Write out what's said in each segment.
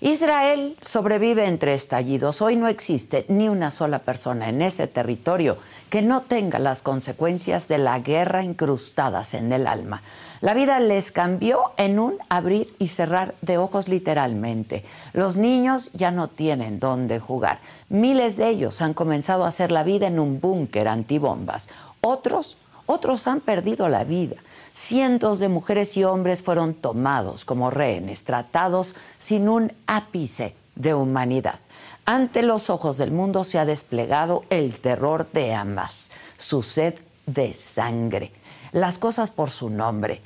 Israel sobrevive entre estallidos. Hoy no existe ni una sola persona en ese territorio que no tenga las consecuencias de la guerra incrustadas en el alma. La vida les cambió en un abrir y cerrar de ojos literalmente. Los niños ya no tienen dónde jugar. Miles de ellos han comenzado a hacer la vida en un búnker antibombas. Otros, otros han perdido la vida. Cientos de mujeres y hombres fueron tomados como rehenes, tratados sin un ápice de humanidad. Ante los ojos del mundo se ha desplegado el terror de Hamas, su sed de sangre. Las cosas por su nombre.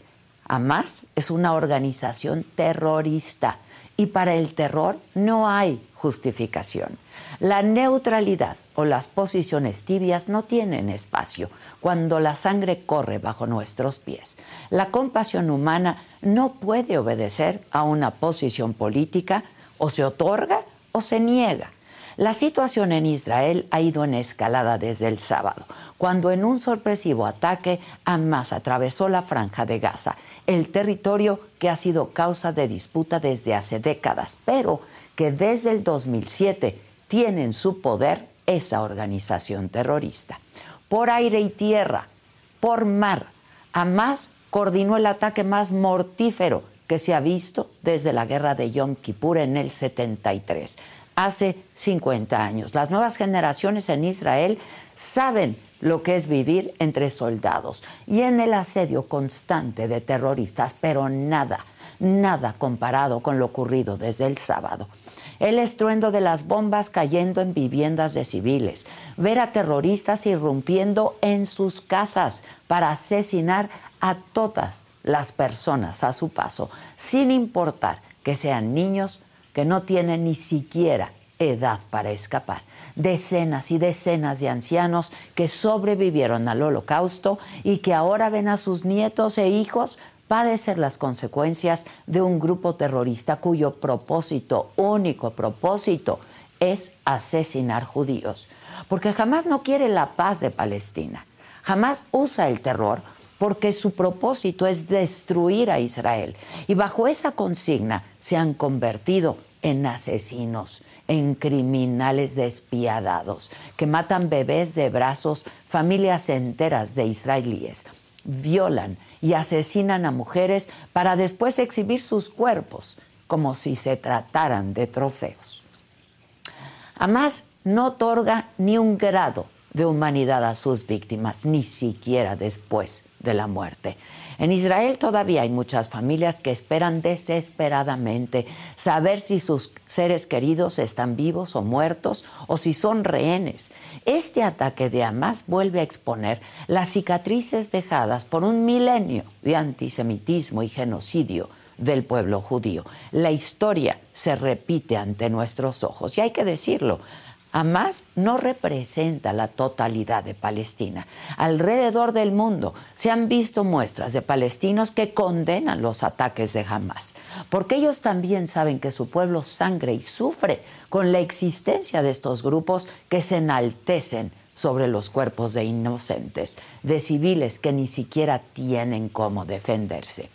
Hamas es una organización terrorista y para el terror no hay justificación. La neutralidad o las posiciones tibias no tienen espacio cuando la sangre corre bajo nuestros pies. La compasión humana no puede obedecer a una posición política o se otorga o se niega. La situación en Israel ha ido en escalada desde el sábado, cuando en un sorpresivo ataque Hamas atravesó la franja de Gaza, el territorio que ha sido causa de disputa desde hace décadas, pero que desde el 2007 tiene en su poder esa organización terrorista. Por aire y tierra, por mar, Hamas coordinó el ataque más mortífero que se ha visto desde la guerra de Yom Kippur en el 73 hace 50 años. Las nuevas generaciones en Israel saben lo que es vivir entre soldados y en el asedio constante de terroristas, pero nada, nada comparado con lo ocurrido desde el sábado. El estruendo de las bombas cayendo en viviendas de civiles, ver a terroristas irrumpiendo en sus casas para asesinar a todas las personas a su paso, sin importar que sean niños, que no tienen ni siquiera edad para escapar. Decenas y decenas de ancianos que sobrevivieron al holocausto y que ahora ven a sus nietos e hijos padecer las consecuencias de un grupo terrorista cuyo propósito, único propósito, es asesinar judíos. Porque jamás no quiere la paz de Palestina. Jamás usa el terror porque su propósito es destruir a Israel. Y bajo esa consigna se han convertido en asesinos, en criminales despiadados, que matan bebés de brazos, familias enteras de israelíes, violan y asesinan a mujeres para después exhibir sus cuerpos como si se trataran de trofeos. Además, no otorga ni un grado de humanidad a sus víctimas, ni siquiera después de la muerte. En Israel todavía hay muchas familias que esperan desesperadamente saber si sus seres queridos están vivos o muertos o si son rehenes. Este ataque de Hamas vuelve a exponer las cicatrices dejadas por un milenio de antisemitismo y genocidio del pueblo judío. La historia se repite ante nuestros ojos y hay que decirlo, Hamas no representa la totalidad de Palestina. Alrededor del mundo se han visto muestras de palestinos que condenan los ataques de Hamas, porque ellos también saben que su pueblo sangre y sufre con la existencia de estos grupos que se enaltecen sobre los cuerpos de inocentes, de civiles que ni siquiera tienen cómo defenderse.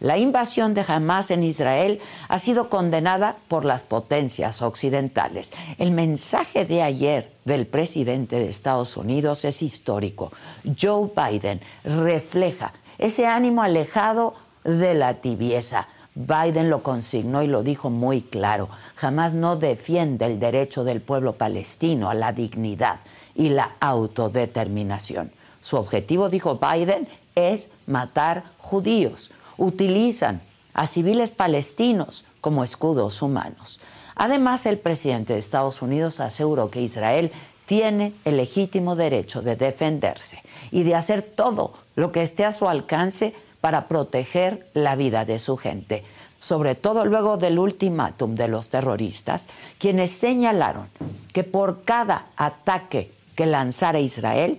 La invasión de Hamas en Israel ha sido condenada por las potencias occidentales. El mensaje de ayer del presidente de Estados Unidos es histórico. Joe Biden refleja ese ánimo alejado de la tibieza. Biden lo consignó y lo dijo muy claro. Jamás no defiende el derecho del pueblo palestino a la dignidad y la autodeterminación. Su objetivo, dijo Biden, es matar judíos. Utilizan a civiles palestinos como escudos humanos. Además, el presidente de Estados Unidos aseguró que Israel tiene el legítimo derecho de defenderse y de hacer todo lo que esté a su alcance para proteger la vida de su gente, sobre todo luego del ultimátum de los terroristas, quienes señalaron que por cada ataque que lanzara Israel,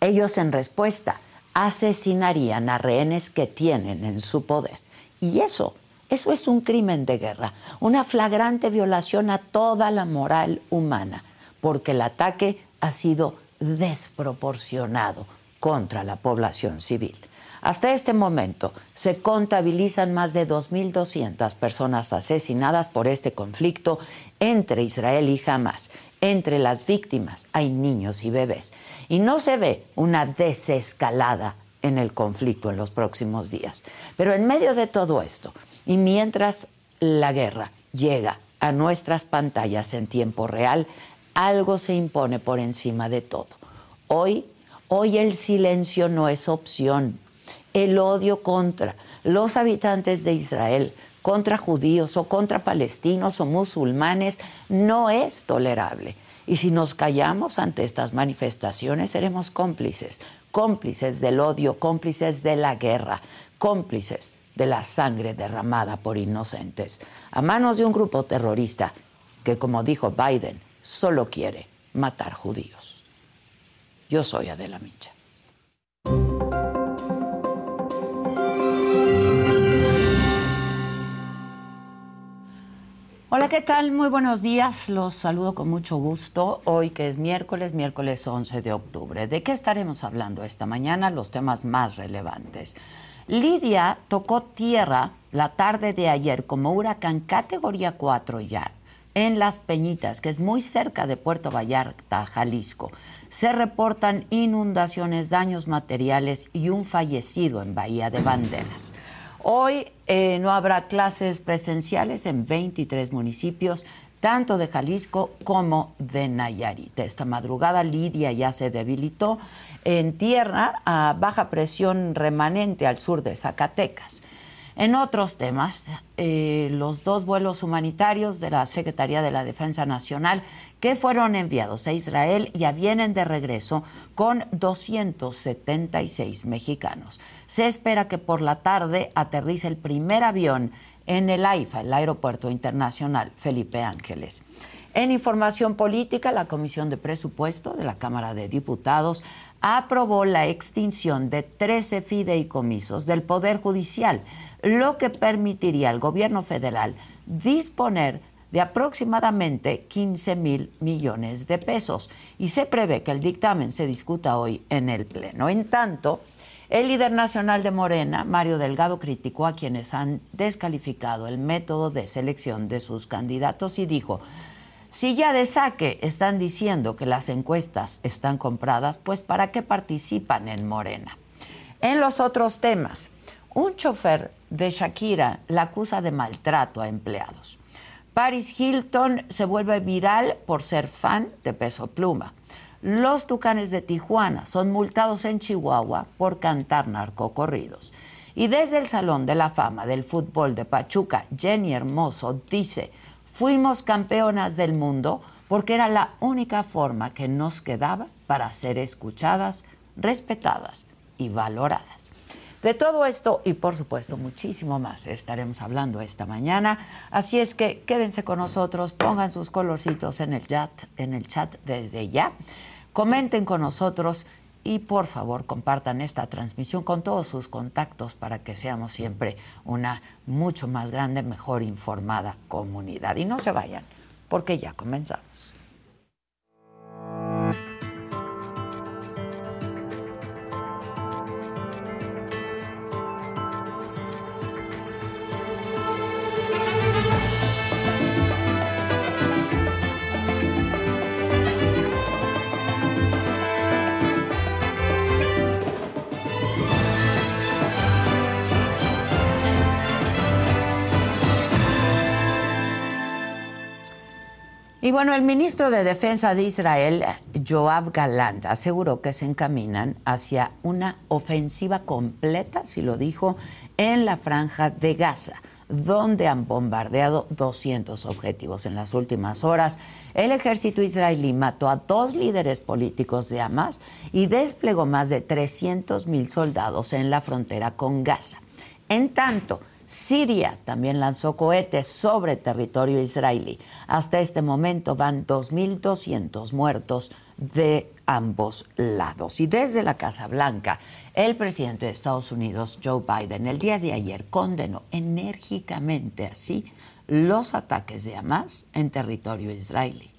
ellos en respuesta asesinarían a rehenes que tienen en su poder. Y eso, eso es un crimen de guerra, una flagrante violación a toda la moral humana, porque el ataque ha sido desproporcionado contra la población civil. Hasta este momento se contabilizan más de 2.200 personas asesinadas por este conflicto entre Israel y Hamas. Entre las víctimas hay niños y bebés. Y no se ve una desescalada en el conflicto en los próximos días. Pero en medio de todo esto, y mientras la guerra llega a nuestras pantallas en tiempo real, algo se impone por encima de todo. Hoy, hoy el silencio no es opción, el odio contra los habitantes de Israel, contra judíos o contra palestinos o musulmanes, no es tolerable. Y si nos callamos ante estas manifestaciones, seremos cómplices, cómplices del odio, cómplices de la guerra, cómplices de la sangre derramada por inocentes, a manos de un grupo terrorista que, como dijo Biden, solo quiere matar judíos. Yo soy Adela Micha. Hola, ¿qué tal? Muy buenos días. Los saludo con mucho gusto. Hoy que es miércoles, miércoles 11 de octubre. ¿De qué estaremos hablando esta mañana? Los temas más relevantes. Lidia tocó tierra la tarde de ayer como huracán categoría 4 ya en Las Peñitas, que es muy cerca de Puerto Vallarta, Jalisco. Se reportan inundaciones, daños materiales y un fallecido en Bahía de Banderas. Hoy eh, no habrá clases presenciales en 23 municipios, tanto de Jalisco como de Nayarit. Esta madrugada Lidia ya se debilitó en tierra a baja presión remanente al sur de Zacatecas. En otros temas, eh, los dos vuelos humanitarios de la Secretaría de la Defensa Nacional que fueron enviados a Israel ya vienen de regreso con 276 mexicanos. Se espera que por la tarde aterrice el primer avión en el AIFA, el Aeropuerto Internacional Felipe Ángeles. En información política, la Comisión de Presupuesto de la Cámara de Diputados aprobó la extinción de 13 fideicomisos del Poder Judicial, lo que permitiría al gobierno federal disponer de aproximadamente 15 mil millones de pesos. Y se prevé que el dictamen se discuta hoy en el Pleno. En tanto, el líder nacional de Morena, Mario Delgado, criticó a quienes han descalificado el método de selección de sus candidatos y dijo, si ya de saque están diciendo que las encuestas están compradas, pues ¿para qué participan en Morena? En los otros temas, un chofer de Shakira la acusa de maltrato a empleados. Paris Hilton se vuelve viral por ser fan de Peso Pluma. Los Tucanes de Tijuana son multados en Chihuahua por cantar narcocorridos. Y desde el Salón de la Fama del Fútbol de Pachuca, Jenny Hermoso dice, Fuimos campeonas del mundo porque era la única forma que nos quedaba para ser escuchadas, respetadas y valoradas. De todo esto y por supuesto muchísimo más estaremos hablando esta mañana, así es que quédense con nosotros, pongan sus colorcitos en el chat, en el chat desde ya. Comenten con nosotros y por favor compartan esta transmisión con todos sus contactos para que seamos siempre una mucho más grande, mejor informada comunidad. Y no se vayan, porque ya comenzamos. Y bueno, el ministro de Defensa de Israel, Joab Galant, aseguró que se encaminan hacia una ofensiva completa, si lo dijo, en la franja de Gaza, donde han bombardeado 200 objetivos en las últimas horas. El ejército israelí mató a dos líderes políticos de Hamas y desplegó más de 300 mil soldados en la frontera con Gaza. En tanto, Siria también lanzó cohetes sobre territorio israelí. Hasta este momento van 2.200 muertos de ambos lados. Y desde la Casa Blanca, el presidente de Estados Unidos, Joe Biden, el día de ayer condenó enérgicamente así los ataques de Hamas en territorio israelí.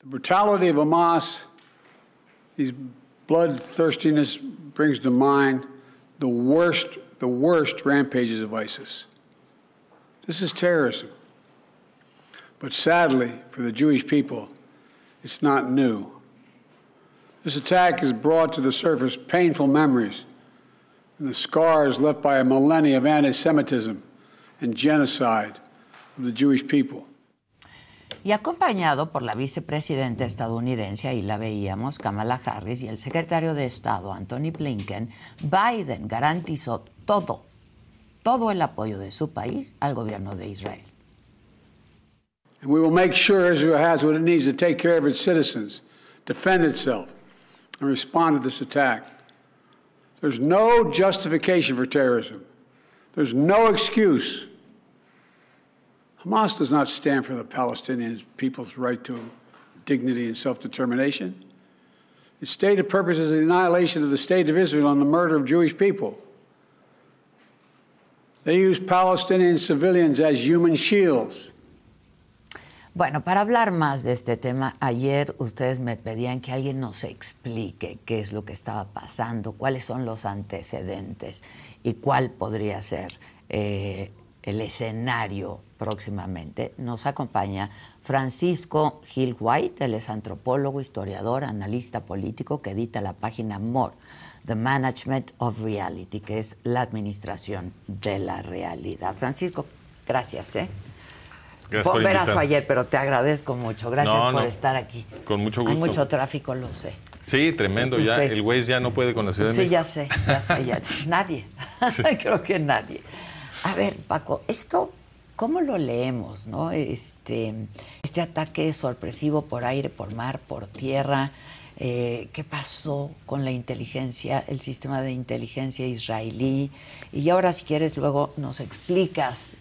The brutality of Hamas, his bloodthirstiness brings to mind the worst the worst rampages of ISIS. This is terrorism. But sadly, for the Jewish people, it's not new. This attack has brought to the surface painful memories and the scars left by a millennia of anti Semitism and genocide of the Jewish people. Y acompañado por la vicepresidenta estadounidense, ahí la veíamos, Kamala Harris, y el secretario de Estado, Anthony Blinken, Biden garantizó todo, todo el apoyo de su país al gobierno de Israel. And we will make sure Israel has what it needs to take care of its citizens, defend itself, and respond to this attack. There's no justification for terrorism. There's no excuse Hamas does not stand for the Palestinian people's right to dignity and self determination. Its stated purpose is the annihilation of the state of Israel and the murder of Jewish people. They use Palestinian civilians as human shields. Bueno, para hablar más de este tema, ayer ustedes me pedían que alguien nos explique qué es lo que estaba pasando, cuáles son los antecedentes y cuál podría ser eh, el escenario próximamente, nos acompaña Francisco Gil White, él es antropólogo, historiador, analista político que edita la página MORE, The Management of Reality, que es la administración de la realidad. Francisco, gracias. ¿eh? Gracias por ayer, pero te agradezco mucho. Gracias por estar aquí. Con mucho gusto. Hay mucho tráfico, lo sé. Sí, tremendo. Ya el Waze ya no puede conocer. Sí, ya sé, ya sé, ya sé. Nadie. Creo que nadie. A ver, Paco, esto, ¿cómo lo leemos? No? Este, este ataque sorpresivo por aire, por mar, por tierra. Eh, qué pasó con la inteligencia, el sistema de inteligencia israelí. Y ahora, si quieres, luego nos explicas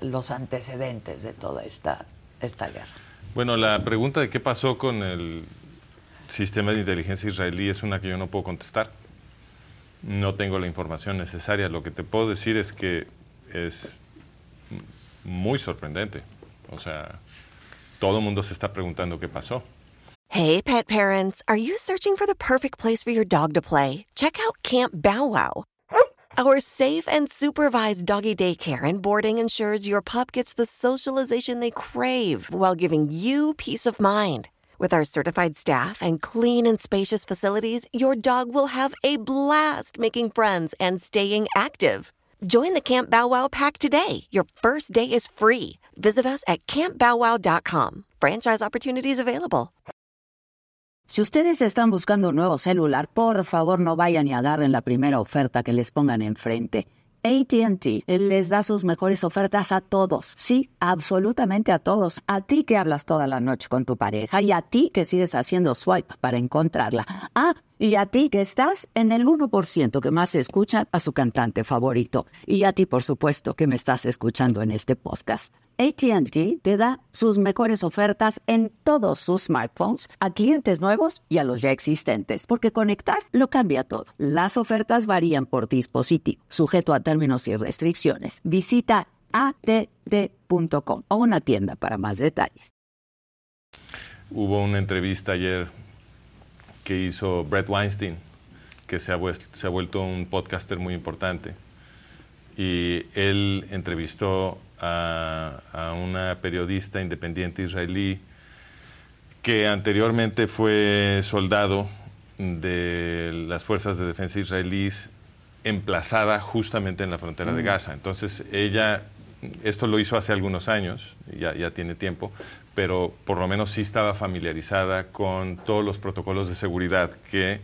los antecedentes de toda esta guerra. Bueno, la pregunta de qué pasó con el sistema de inteligencia israelí es una que yo no puedo contestar. No tengo la información necesaria. Lo que te puedo decir es que es muy sorprendente. O sea, todo el mundo se está preguntando qué pasó. Hey, pet parents, are you searching for the perfect place for your dog to play? Check out Camp Bow Wow. Our safe and supervised doggy daycare and boarding ensures your pup gets the socialization they crave while giving you peace of mind. With our certified staff and clean and spacious facilities, your dog will have a blast making friends and staying active. Join the Camp Bow Wow pack today. Your first day is free. Visit us at campbowwow.com. Franchise opportunities available. Si ustedes están buscando un nuevo celular, por favor no vayan y agarren la primera oferta que les pongan enfrente. ATT les da sus mejores ofertas a todos. Sí, absolutamente a todos. A ti que hablas toda la noche con tu pareja y a ti que sigues haciendo swipe para encontrarla. Ah, y a ti que estás en el 1% que más escucha a su cantante favorito. Y a ti, por supuesto, que me estás escuchando en este podcast. ATT te da sus mejores ofertas en todos sus smartphones a clientes nuevos y a los ya existentes, porque conectar lo cambia todo. Las ofertas varían por dispositivo, sujeto a términos y restricciones. Visita att.com o una tienda para más detalles. Hubo una entrevista ayer que hizo Brett Weinstein, que se ha, se ha vuelto un podcaster muy importante. Y él entrevistó a, a, una periodista independiente israelí que anteriormente fue soldado de las fuerzas de defensa israelíes emplazada justamente en la frontera de mm. Gaza. Entonces ella esto lo hizo hace algunos años, ya, ya tiene tiempo, pero por lo menos sí estaba familiarizada con todos los protocolos de seguridad que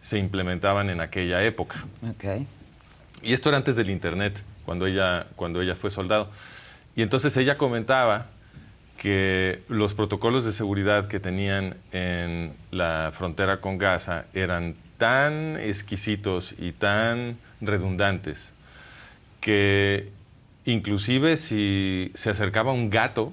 se implementaban en aquella época. Ok. Y esto era antes del Internet, cuando ella, cuando ella fue soldado. Y entonces ella comentaba que los protocolos de seguridad que tenían en la frontera con Gaza eran tan exquisitos y tan redundantes que inclusive si se acercaba un gato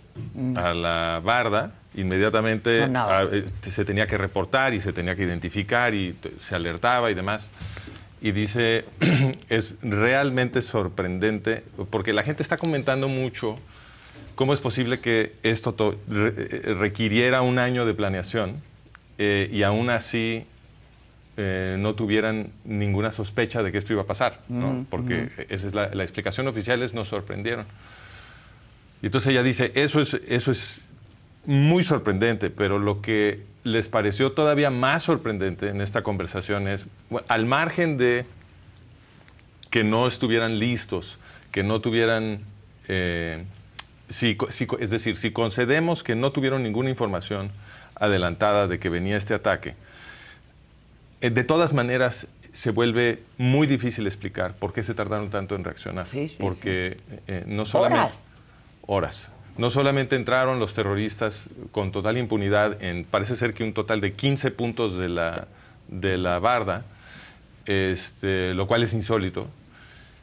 a la barda, inmediatamente ah, eh, se tenía que reportar y se tenía que identificar y se alertaba y demás. Y dice, es realmente sorprendente, porque la gente está comentando mucho cómo es posible que esto re- eh, requiriera un año de planeación eh, y aún así eh, no tuvieran ninguna sospecha de que esto iba a pasar, ¿no? porque esa es la, la explicación oficial, es nos sorprendieron. Y entonces ella dice, eso es, eso es muy sorprendente, pero lo que les pareció todavía más sorprendente en esta conversación es, al margen de que no estuvieran listos, que no tuvieran, eh, si es decir, si concedemos que no tuvieron ninguna información adelantada de que venía este ataque, eh, de todas maneras se vuelve muy difícil explicar por qué se tardaron tanto en reaccionar. Sí, sí, Porque eh, no solamente... Horas. Horas. No solamente entraron los terroristas con total impunidad en, parece ser que un total de 15 puntos de la, de la barda, este, lo cual es insólito,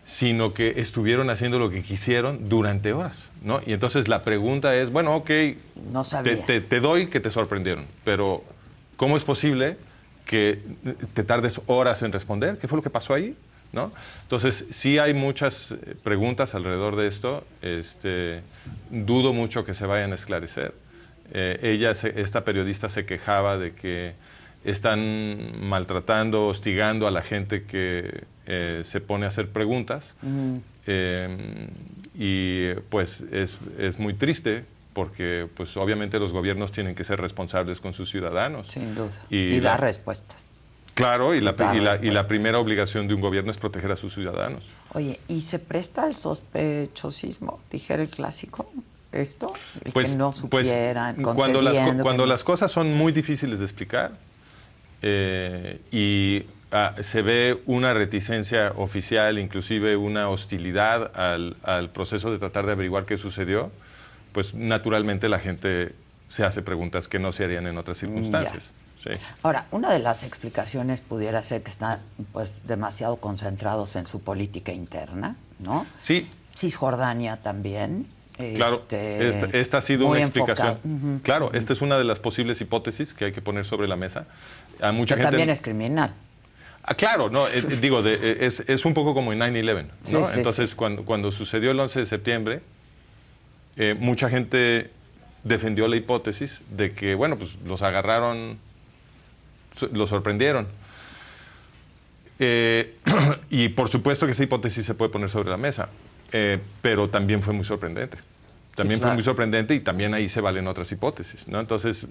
sino que estuvieron haciendo lo que quisieron durante horas, ¿no? Y entonces la pregunta es, bueno, ok, No te, te- te doy que te sorprendieron, pero ¿cómo es posible que te tardes horas en responder? ¿Qué fue lo que pasó ahí? ¿No? Entonces, sí hay muchas eh, preguntas alrededor de esto. Este, dudo mucho que se vayan a esclarecer. Eh, ella, se- esta periodista, se quejaba de que están maltratando, hostigando a la gente que eh, se pone a hacer preguntas. Eh, y pues es, es muy triste porque pues obviamente los gobiernos tienen que ser responsables con sus ciudadanos. Sin duda. Y dar respuestas. Claro, y la, y, la, y la primera obligación de un gobierno es proteger a sus ciudadanos. Oye, ¿y se presta al sospechosismo? Dijera el clásico. ¿Esto? El que no supieran, cuando, las, cuando que las cosas son muy difíciles de explicar eh, y ah, se ve una reticencia oficial, inclusive una hostilidad al, al proceso de tratar de averiguar qué sucedió, pues naturalmente la gente se hace preguntas que no se harían en otras circunstancias. Sí. Ahora, una de las explicaciones pudiera ser que están pues demasiado concentrados en su política interna, ¿no? Sí, Cisjordania también. Claro, este, esta, esta ha sido una explicación. Claro, esta es una de las posibles hipótesis que hay que poner sobre la mesa. A mucha Que gente también es criminal. Ah, claro, no, eh, digo, de- eh, es, es un poco como en 9-11. Sí, ¿no? sí, Entonces, sí. Cuando, cuando sucedió el 11 de septiembre, eh, mucha gente defendió la hipótesis de que, bueno, pues los agarraron, los sorprendieron. Eh, y por supuesto que esa hipótesis se puede poner sobre la mesa, eh, pero también fue muy sorprendente. También fue claro. muy sorprendente y también ahí se valen otras hipótesis. ¿no? Entonces,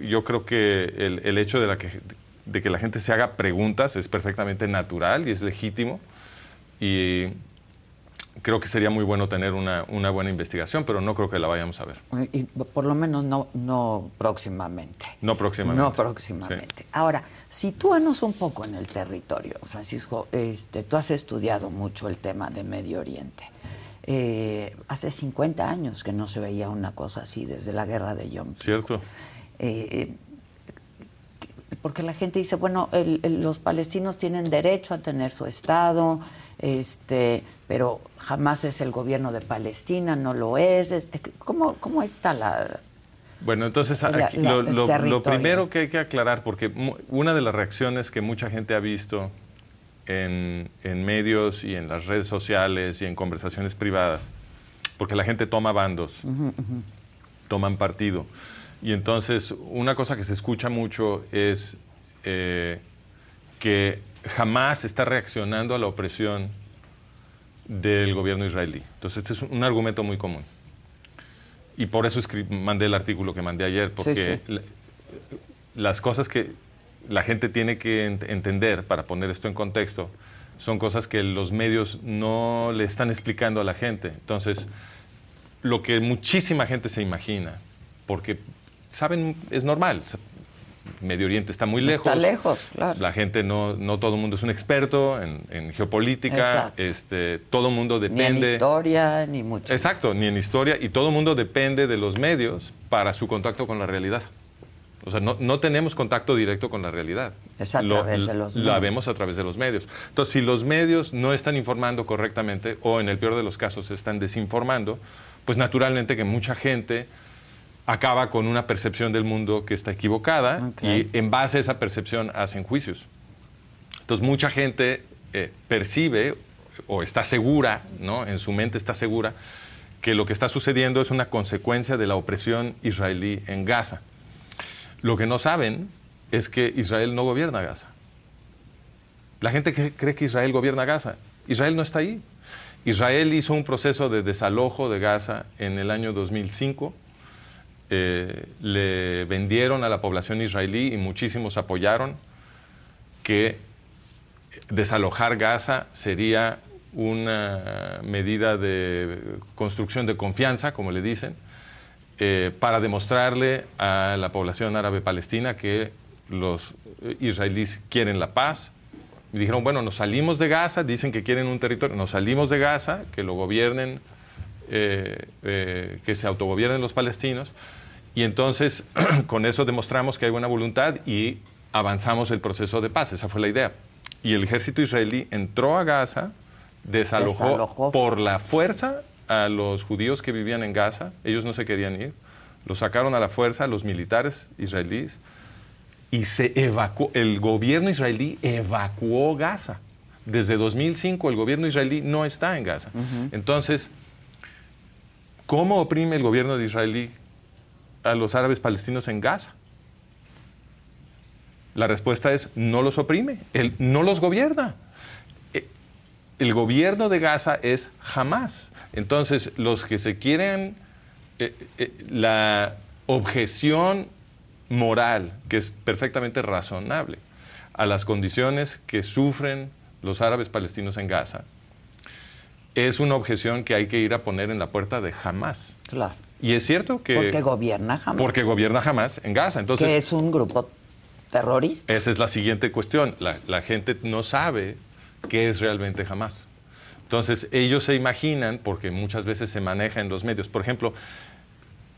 yo creo que el, el hecho de, la que, de que la gente se haga preguntas es perfectamente natural y es legítimo. Y creo que sería muy bueno tener una, una buena investigación, pero no creo que la vayamos a ver. Y por lo menos no, no próximamente. No próximamente. No próximamente. Ahora, sitúanos un poco en el territorio, Francisco. Este, tú has estudiado mucho el tema de Medio Oriente. Eh, hace 50 años que no se veía una cosa así desde la guerra de Yom Kippur. ¿Cierto? Eh, porque la gente dice, bueno, el- el- los palestinos tienen derecho a tener su Estado, este, pero jamás es el gobierno de Palestina, no lo es. es- ¿Cómo, cómo está la...? Bueno, entonces La- aquí la- lo, primero que hay que aclarar, porque una de las reacciones que mucha gente ha visto en, en medios y en las redes sociales y en conversaciones privadas, porque la gente toma bandos, toman partido. Y entonces una cosa que se escucha mucho es eh, que jamás está reaccionando a la opresión del gobierno israelí. Entonces este es un argumento muy común. Y por eso mandé el artículo que mandé ayer, porque sí. la- las cosas que la gente tiene que ent- entender para poner esto en contexto son cosas que los medios no le están explicando a la gente. Entonces, lo que muchísima gente se imagina, porque saben, es normal. Medio Oriente está muy lejos. Está lejos, claro. La gente no, no todo el mundo es un experto en, geopolítica. Este, todo el mundo depende. Ni en historia, ni mucho. Exacto, ni en historia. Y todo el mundo depende de los medios para su contacto con la realidad. O sea, no, tenemos contacto directo con la realidad. Es a través de los medios. La vemos a través de los medios. Entonces, si los medios no están informando correctamente o en el peor de los casos están desinformando, pues naturalmente que mucha gente acaba con una percepción del mundo que está equivocada y en base a esa percepción hacen juicios. Entonces, mucha gente eh, percibe o está segura, ¿no? en su mente está segura, que lo que está sucediendo es una consecuencia de la opresión israelí en Gaza. Lo que no saben es que Israel no gobierna Gaza. La gente cree que Israel gobierna Gaza. Israel no está ahí. Israel hizo un proceso de desalojo de Gaza en el año 2005. Eh, le vendieron a la población israelí y muchísimos apoyaron que desalojar Gaza sería una medida de construcción de confianza, como le dicen, eh, para demostrarle a la población árabe palestina que los israelíes quieren la paz. Y dijeron, bueno, nos salimos de Gaza, dicen que quieren un territorio, nos salimos de Gaza, que lo gobiernen, eh, eh, que se autogobiernen los palestinos. Y entonces con eso demostramos que hay buena voluntad y avanzamos el proceso de paz. Esa fue la idea. Y el ejército israelí entró a Gaza, desalojó. por la fuerza a los judíos que vivían en Gaza, ellos no se querían ir, los sacaron a la fuerza los militares israelíes y se evacuó, el gobierno israelí evacuó Gaza. Desde 2005 el gobierno israelí no está en Gaza. Entonces, ¿cómo oprime el gobierno de israelí a los árabes palestinos en Gaza? La respuesta es no los oprime, él no los gobierna. E, el gobierno de Gaza es jamás. Entonces, los que se quieren, eh, eh, la objeción moral, que es perfectamente razonable, a las condiciones que sufren los árabes palestinos en Gaza, es una objeción que hay que ir a poner en la puerta de Hamas. Claro. Y es cierto que... Porque gobierna Hamas. Porque gobierna Hamas en Gaza. Entonces, que es un grupo terrorista. Esa es la siguiente cuestión. La, la gente no sabe qué es realmente Hamas. Entonces, ellos se imaginan, porque muchas veces se maneja en los medios, por ejemplo,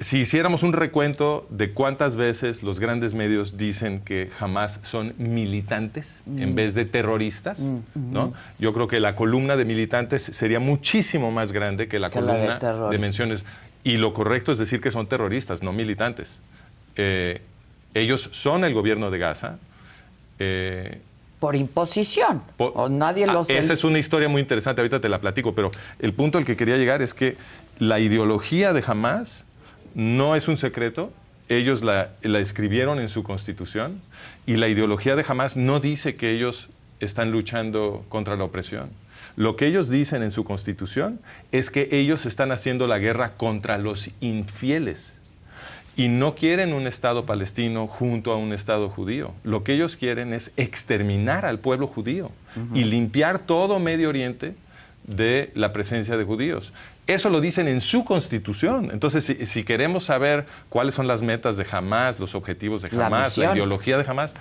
si hiciéramos un recuento de cuántas veces los grandes medios dicen que jamás son militantes en mm. vez de terroristas, mm, ¿no? Yo creo que la columna de militantes sería muchísimo más grande que la columna de, menciones. Y lo correcto es decir que son terroristas, no militantes. Eh, ellos son el gobierno de Gaza. Eh, por imposición. o nadie lo ah, Esa es una historia muy interesante, ahorita te la platico, pero el punto al que quería llegar es que la ideología de Hamas no es un secreto, ellos la, la escribieron en su constitución y la ideología de Hamas no dice que ellos están luchando contra la opresión. Lo que ellos dicen en su constitución es que ellos están haciendo la guerra contra los infieles y no quieren un Estado palestino junto a un Estado judío. Lo que ellos quieren es exterminar al pueblo judío y limpiar todo Medio Oriente de la presencia de judíos. Eso lo dicen en su constitución. Entonces, si, queremos saber cuáles son las metas de Hamas, los objetivos de Hamas, la, ideología de Hamas,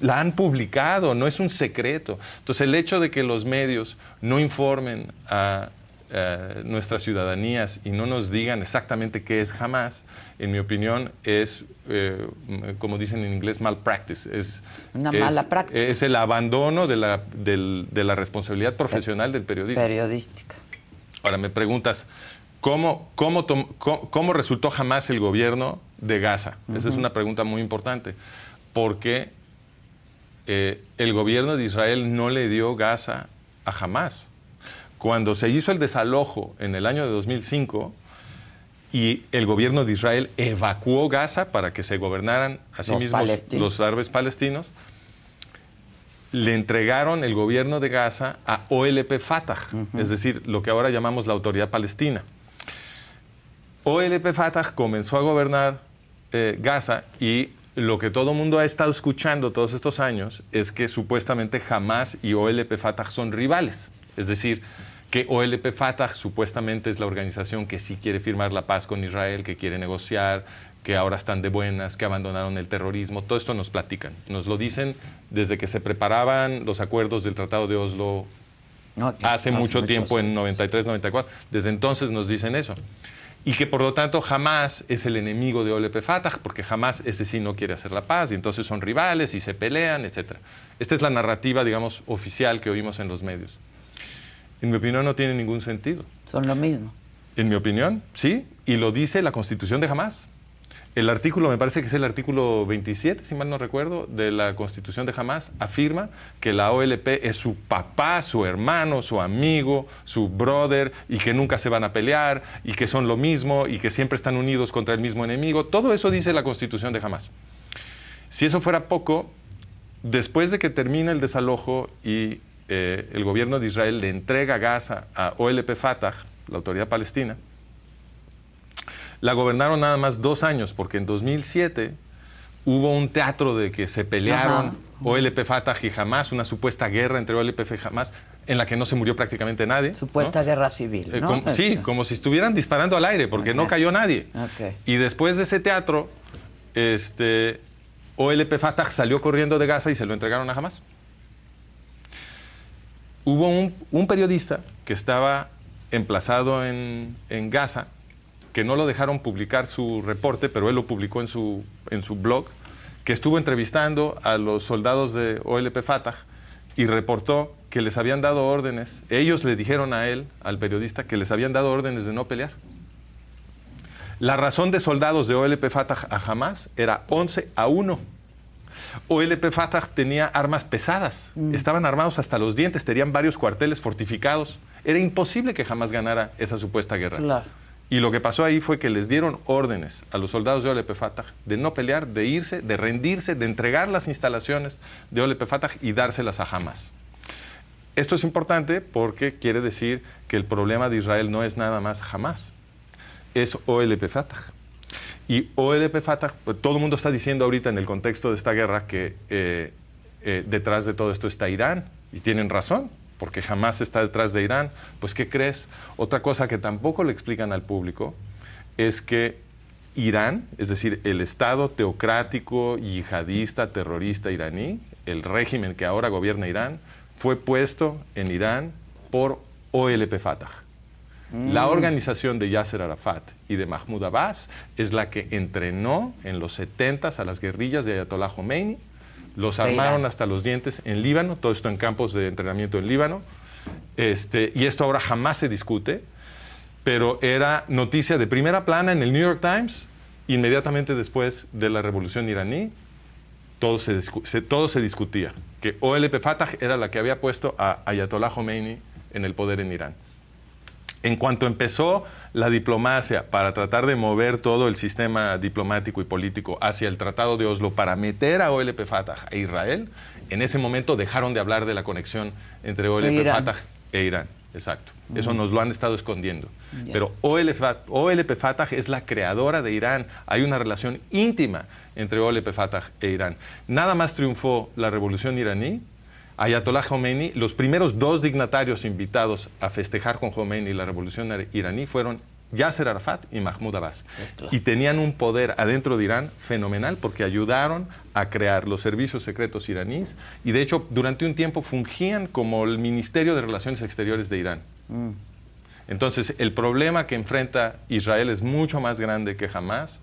la han publicado, no es un secreto. Entonces, el hecho de que los medios no informen a nuestras ciudadanías y no nos digan exactamente qué es jamás, en mi opinión, es, eh, como dicen en inglés, malpractice. Es, Una mala práctica. Es el abandono de la, de la responsabilidad profesional del periodismo. Periodística. Ahora me preguntas, ¿cómo, cómo, cómo, resultó jamás el gobierno de Gaza? Esa es una pregunta muy importante, porque eh, el gobierno de Israel no le dio Gaza a Hamas. Cuando se hizo el desalojo en el año de 2005 y el gobierno de Israel evacuó Gaza para que se gobernaran a sí mismos los árabes palestinos, le entregaron el gobierno de Gaza a OLP Fatah, es decir, lo que ahora llamamos la Autoridad Palestina. OLP Fatah comenzó a gobernar eh, Gaza y lo que todo el mundo ha estado escuchando todos estos años es que supuestamente Hamas y OLP Fatah son rivales. Es decir, que OLP Fatah supuestamente es la organización que sí quiere firmar la paz con Israel, que quiere negociar, que ahora están de buenas, que abandonaron el terrorismo. Todo esto nos platican. Nos lo dicen desde que se preparaban los acuerdos del Tratado de Oslo hace, mucho tiempo, en 93, 94. Desde entonces nos dicen eso. Y que por lo tanto jamás es el enemigo de OLP Fatah, porque jamás ese sí no quiere hacer la paz, y entonces son rivales y se pelean, etc. Esta es la narrativa, digamos, oficial que oímos en los medios. En mi opinión no tiene ningún sentido. Son lo mismo. En mi opinión, sí, y lo dice la Constitución de Hamas. El artículo, me parece que es el artículo 27, si mal no recuerdo, de la Constitución de Hamas, afirma que la OLP es su papá, su hermano, su amigo, su brother, y que nunca se van a pelear, y que son lo mismo, y que siempre están unidos contra el mismo enemigo. Todo eso dice la Constitución de Hamas. Si eso fuera poco, después de que termina el desalojo y eh, el gobierno de Israel le entrega Gaza a OLP Fatah, la autoridad palestina, la gobernaron nada más dos años, porque en 2007 hubo un teatro de que se pelearon OLP Fatah y Hamas, una supuesta guerra entre OLP y Hamas, en la que no se murió prácticamente nadie. Supuesta guerra civil. Eh, ¿no? sí, como si estuvieran disparando al aire, porque no cayó nadie. Y después de ese teatro, este, OLP Fatah salió corriendo de Gaza y se lo entregaron a Hamas hubo un, periodista que estaba emplazado en, Gaza, que no lo dejaron publicar su reporte, pero él lo publicó en su, en su blog, que estuvo entrevistando a los soldados de OLP Fatah y reportó que les habían dado órdenes, ellos le dijeron a él, al periodista, que les habían dado órdenes de no pelear. La razón de soldados de OLP Fatah a Hamas era 11 a 1 OLP Fatah tenía armas pesadas, mm. estaban armados hasta los dientes, tenían varios cuarteles fortificados. Era imposible que jamás ganara esa supuesta guerra. Y lo que pasó ahí fue que les dieron órdenes a los soldados de OLP Fatah de no pelear, de irse, de rendirse, de entregar las instalaciones de OLP Fatah y dárselas a Hamas. Esto es importante porque quiere decir que el problema de Israel no es nada más Hamas, es OLP Fatah. Y OLP Fatah, pues, todo el mundo está diciendo ahorita en el contexto de esta guerra que eh, eh, detrás de todo esto está Irán, y tienen razón, porque jamás está detrás de Irán. Pues, ¿qué crees? Otra cosa que tampoco le explican al público es que Irán, es decir, el Estado teocrático, yihadista, terrorista iraní, el régimen que ahora gobierna Irán, fue puesto en Irán por OLP Fatah. La mm. organización de Yasser Arafat y de Mahmoud Abbas es la que entrenó en los 70 a las guerrillas de Ayatollah Khomeini, los armaron hasta los dientes en Líbano, todo esto en campos de entrenamiento en Líbano, este, y esto ahora jamás se discute, pero era noticia de primera plana en el New York Times, inmediatamente después de la revolución iraní, todo se, todo se discutía, que OLP Fatah era la que había puesto a Ayatollah Khomeini en el poder en Irán. En cuanto empezó la diplomacia para tratar de mover todo el sistema diplomático y político hacia el Tratado de Oslo para meter a OLP Fatah e Israel, en ese momento dejaron de hablar de la conexión entre OLP Fatah e Irán. Exacto. Eso nos lo han estado escondiendo. Pero OLP Fatah es la creadora de Irán. Hay una relación íntima entre OLP Fatah e Irán. Nada más triunfó la revolución iraní Ayatollah Khomeini, los primeros dos dignatarios invitados a festejar con Khomeini la revolución iraní fueron Yasser Arafat y Mahmoud Abbas. Y tenían un poder adentro de Irán fenomenal porque ayudaron a crear los servicios secretos iraníes y de hecho durante un tiempo fungían como el Ministerio de Relaciones Exteriores de Irán. Mm. Entonces el problema que enfrenta Israel es mucho más grande que jamás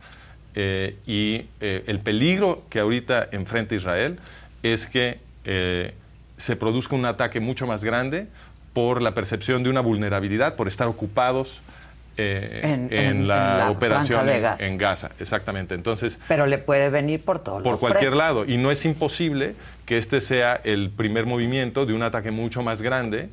eh, y eh, el peligro que ahorita enfrenta Israel es que eh, se produzca un ataque mucho más grande por la percepción de una vulnerabilidad, por estar ocupados eh, en, la, operación en, Gaza. Exactamente. Entonces, Pero le puede venir por todos Por cualquier lado. Y no es imposible que este sea el primer movimiento de un ataque mucho más grande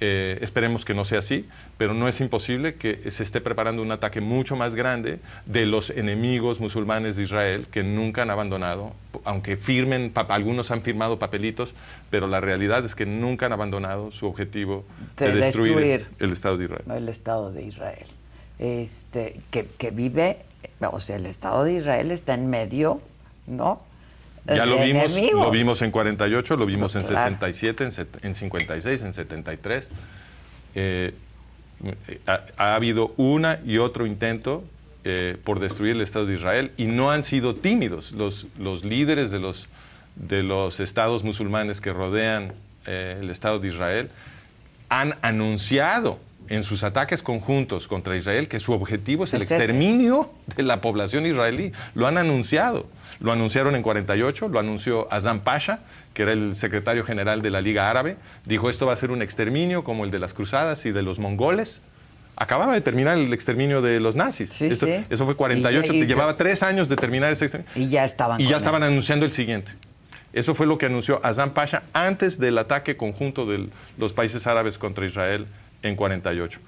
eh, esperemos que no sea así, pero no es imposible que se esté preparando un ataque mucho más grande de los enemigos musulmanes de Israel que nunca han abandonado, aunque firmen, algunos han firmado papelitos, pero la realidad es que nunca han abandonado su objetivo de, destruir, el Estado de Israel. El Estado de Israel. Este, que, que vive, o sea, el Estado de Israel está en medio ¿no? Ya lo vimos, enemigos. lo vimos en 48, lo vimos en Claro. 67, en, set- en 56, en 73. Eh, ha, ha habido una y otro intento eh, por destruir el Estado de Israel y no han sido tímidos los, los líderes de los, de los estados musulmanes que rodean eh, el Estado de Israel han anunciado en sus ataques conjuntos contra Israel que su objetivo es el Es ese. exterminio de la población israelí. Lo han anunciado. Lo anunciaron en 48, lo anunció Azam Pasha, que era el secretario general de la Liga Árabe. Dijo esto va a ser un exterminio como el de las cruzadas y de los mongoles. Acababa de terminar el exterminio de los nazis. Sí, eso, sí. eso fue 48, Y- llevaba tres años de terminar ese exterminio. Y ya estaban Y ya estaban él. anunciando el siguiente. Eso fue lo que anunció Azam Pasha antes del ataque conjunto de los países árabes contra Israel en 48.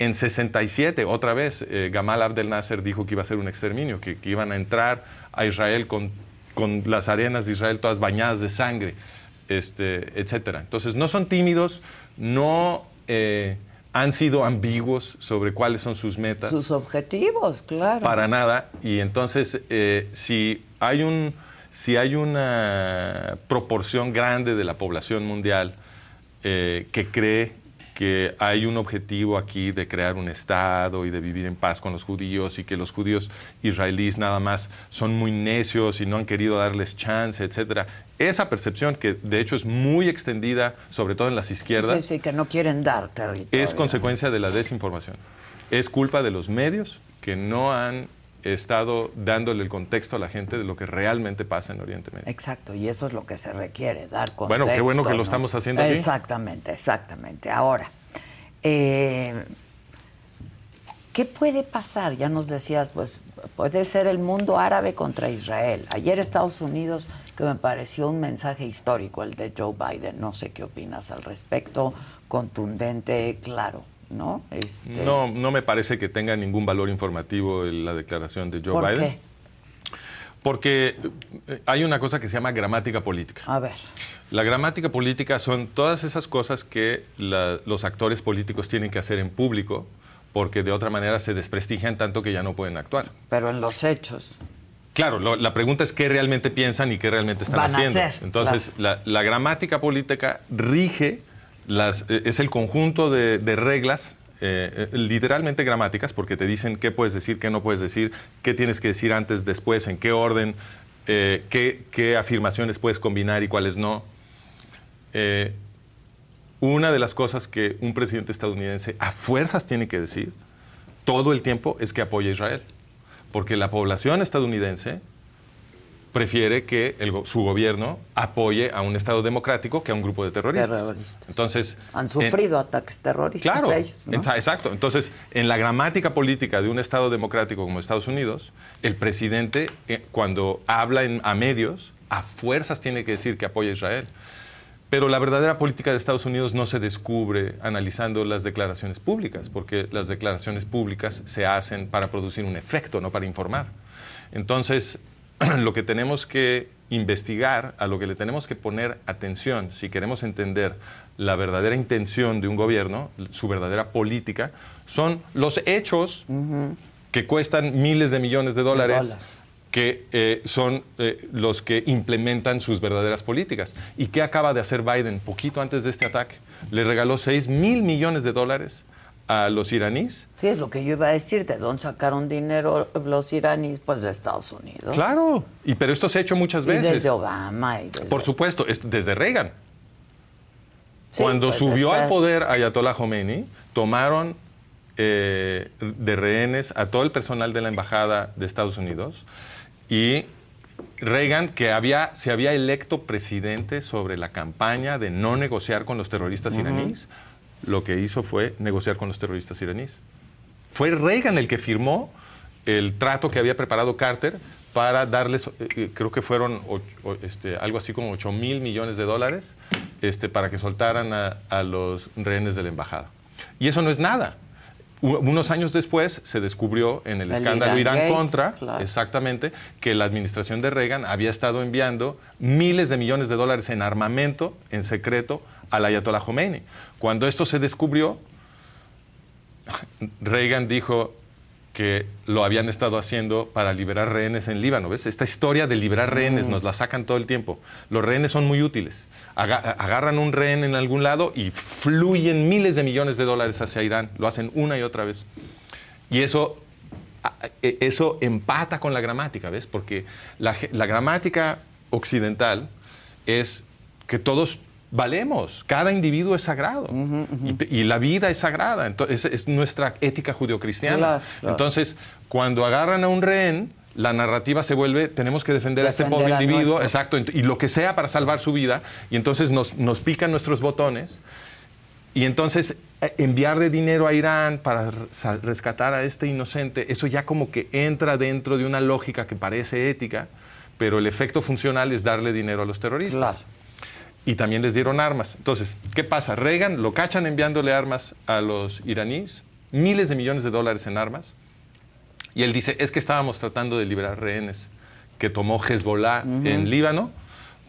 En 67, otra vez, eh, Gamal Abdel Nasser dijo que iba a ser un exterminio, que, que iban a entrar a Israel con, con las arenas de Israel todas bañadas de sangre, este, etc. Entonces, no son tímidos, no eh, han sido ambiguos sobre cuáles son sus metas. Sus objetivos, claro. Para nada. Y entonces, eh, si, hay un, si hay una proporción grande de la población mundial eh, que cree que hay un objetivo aquí de crear un Estado y de vivir en paz con los judíos y que los judíos israelíes nada más son muy necios y no han querido darles chance, etcétera. Esa percepción que de hecho es muy extendida, sobre todo en las izquierdas, Sí, sí, que no quieren dar territorio. es consecuencia de la desinformación. Es culpa de los medios que no han estado dándole el contexto a la gente de lo que realmente pasa en Oriente Medio. Exacto, y eso es lo que se requiere, dar contexto. Bueno, qué bueno que lo estamos haciendo aquí. Exactamente, exactamente. Ahora, eh, ¿qué puede pasar? Ya nos decías, pues puede ser el mundo árabe contra Israel. Ayer Estados Unidos, que me pareció un mensaje histórico, el de Joe Biden, no sé qué opinas al respecto, contundente, claro, ¿no? Este, No, no me parece que tenga ningún valor informativo en la declaración de Joe ¿Por Biden. qué? Porque eh, hay una cosa que se llama gramática política. A ver, La gramática política son todas esas cosas que la- los actores políticos tienen que hacer en público porque de otra manera se desprestigian tanto que ya no pueden actuar. pero en los hechos. Claro, lo- la pregunta es qué realmente piensan y qué realmente están Van a haciendo. hacer, Entonces, la, la gramática política rige, eh, es el conjunto de, reglas, eh, eh, literalmente gramáticas, porque te dicen qué puedes decir, qué no puedes decir, qué tienes que decir antes, después, en qué orden, qué, afirmaciones puedes combinar y cuáles no. Una de las cosas que un presidente estadounidense a fuerzas tiene que decir todo el tiempo es que apoya a Israel. Porque la población estadounidense prefiere que el su gobierno apoye a un Estado democrático que a un grupo de terroristas. Terroristas. Entonces, Han en- sufrido ataques terroristas Claro, ellos, ¿no? enta- exacto. Entonces, en la gramática política de un Estado democrático como Estados Unidos, el presidente, eh, cuando habla en- a medios, a fuerzas tiene que decir que apoya a Israel. Pero la verdadera política de Estados Unidos no se descubre analizando las declaraciones públicas, porque las declaraciones públicas se hacen para producir un efecto, no para informar. Entonces, lo que tenemos que investigar, a lo que le tenemos que poner atención, si queremos entender la verdadera intención de un gobierno, su verdadera política, son los hechos que cuestan miles de millones de dólares que eh, son eh, los que implementan sus verdaderas políticas. ¿Y qué acaba de hacer Biden poquito antes de este ataque? Le regaló 6 mil millones de dólares a los iraníes. Sí, es lo que yo iba a decir. ¿De dónde sacaron dinero los iraníes? Pues de Estados Unidos. Claro, y, pero esto se ha hecho muchas Y veces. desde Obama y desde... Por supuesto, es desde Reagan. Sí, Cuando pues subió está- al poder Ayatollah Khomeini, tomaron eh, de rehenes a todo el personal de la embajada de Estados Unidos y Reagan, que había, se había electo presidente sobre la campaña de no negociar con los terroristas iraníes, lo que hizo fue negociar con los terroristas iraníes. Fue Reagan el que firmó el trato que había preparado Carter para darles, eh, eh, creo que fueron este, algo así como 8 mil millones de dólares este, para que soltaran a, a los rehenes de la embajada. Y eso no es nada. U- unos años después se descubrió en el, escándalo Irán contra, claro. exactamente, que la administración de Reagan había estado enviando miles de millones de dólares en armamento en secreto al Ayatollah Khomeini. Cuando esto se descubrió, Reagan dijo, que lo habían estado haciendo para liberar rehenes en Líbano. ¿Ves? Esta historia de liberar rehenes nos la sacan todo el tiempo. Los rehenes son muy útiles. agarran un rehén en algún lado y fluyen miles de millones de dólares hacia Irán. Lo hacen una y otra vez. Y eso, e, eso empata con la gramática, ¿ves? Porque la, gramática occidental es que todos valemos, cada individuo es sagrado. Y, la vida es sagrada, entonces es, nuestra ética judeocristiana. Entonces, cuando agarran a un rehén, la narrativa se vuelve, tenemos que defender, a este pobre individuo, exacto, y lo que sea para salvar su vida, y entonces nos, nos pican nuestros botones, y entonces eh, enviar de dinero a Irán para rescatar a este inocente, eso ya como que entra dentro de una lógica que parece ética, pero el efecto funcional es darle dinero a los terroristas y también les dieron armas. Entonces, ¿qué pasa? Reagan lo cachan enviándole armas a los iraníes, miles de millones de dólares en armas, y él dice, es que estábamos tratando de liberar rehenes que tomó Hezbollah en Líbano,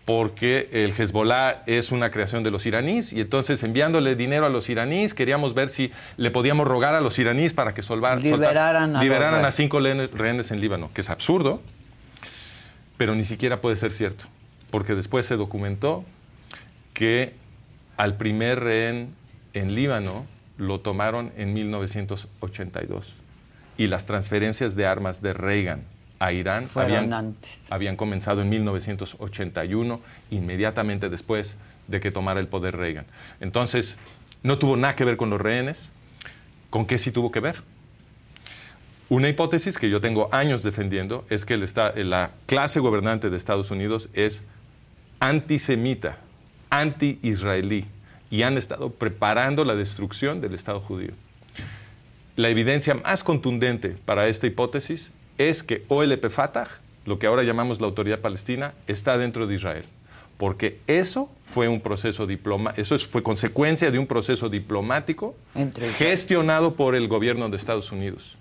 porque el Hezbollah es una creación de los iraníes, y entonces enviándole dinero a los iraníes, queríamos ver si le podíamos rogar a los iraníes para que solvar, liberaran, a, liberaran a cinco rehenes en Líbano, que es absurdo, pero ni siquiera puede ser cierto, porque después se documentó que al primer rehén en Líbano lo tomaron en 1982 y las transferencias de armas de Reagan a Irán habían, habían, comenzado en 1981, inmediatamente después de que tomara el poder Reagan. Entonces, no tuvo nada que ver con los rehenes. ¿Con qué sí tuvo que ver? Una hipótesis que yo tengo años defendiendo es que la clase gobernante de Estados Unidos es antisemita anti-israelí y han estado preparando la destrucción del Estado judío. La evidencia más contundente para esta hipótesis es que OLP Fatah, lo que ahora llamamos la Autoridad Palestina, está dentro de Israel. Porque eso fue un proceso diplomático, eso fue consecuencia de un proceso diplomático gestionado por el gobierno de Estados Unidos.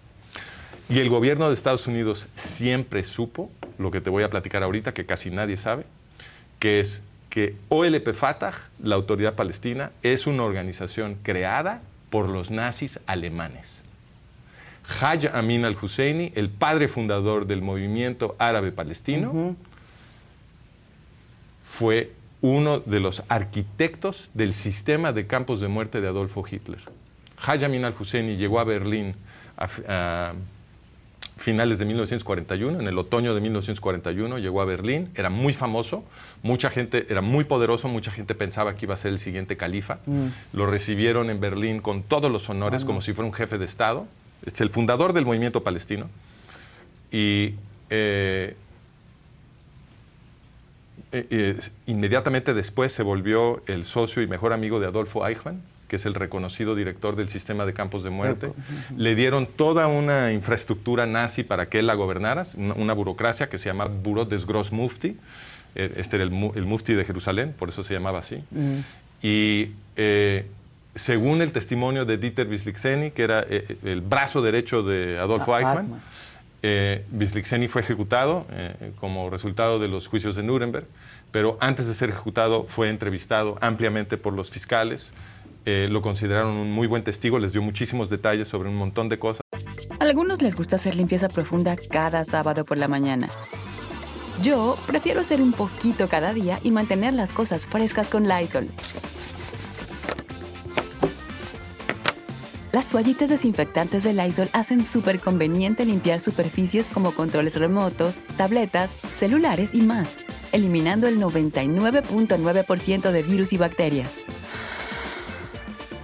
Y el gobierno de Estados Unidos siempre supo, lo que te voy a platicar ahorita, que casi nadie sabe, que es que OLP Fatah, la Autoridad Palestina, es una organización creada por los nazis alemanes. Haj Amin al-Husseini, el padre fundador del movimiento árabe palestino, fue uno de los arquitectos del sistema de campos de muerte de Adolfo Hitler. Haj Amin al-Husseini llegó a Berlín a, finales de 1941, en el otoño de 1941, llegó a Berlín, era muy famoso, mucha gente, era muy poderoso, mucha gente pensaba que iba a ser el siguiente califa. Mm. Lo recibieron en Berlín con todos los honores, como si fuera un jefe de Estado. Es el fundador del movimiento palestino. Y eh, eh, eh, inmediatamente después se volvió el socio y mejor amigo de Adolfo Eichmann que es el reconocido director del sistema de campos de muerte. Le dieron toda una infraestructura nazi para que él la gobernara, una, burocracia que se llama Bureau des Gros Mufti. Eh, este era el, mufti de Jerusalén, por eso se llamaba así. Mm. Y eh, según el testimonio de Dieter Wisliczeny, que era eh, el brazo derecho de Adolfo ah, Eichmann, Wisliczeny fue ejecutado como resultado de los juicios de Nuremberg, pero antes de ser ejecutado fue entrevistado ampliamente por los fiscales, eh, lo consideraron un muy buen testigo, les dio muchísimos detalles sobre un montón de cosas. A algunos les gusta hacer limpieza profunda cada sábado por la mañana. Yo prefiero hacer un poquito cada día y mantener las cosas frescas con Lysol. Las toallitas desinfectantes de Lysol hacen súper conveniente limpiar superficies como controles remotos, tabletas, celulares y más, eliminando el 99.9% de virus y bacterias.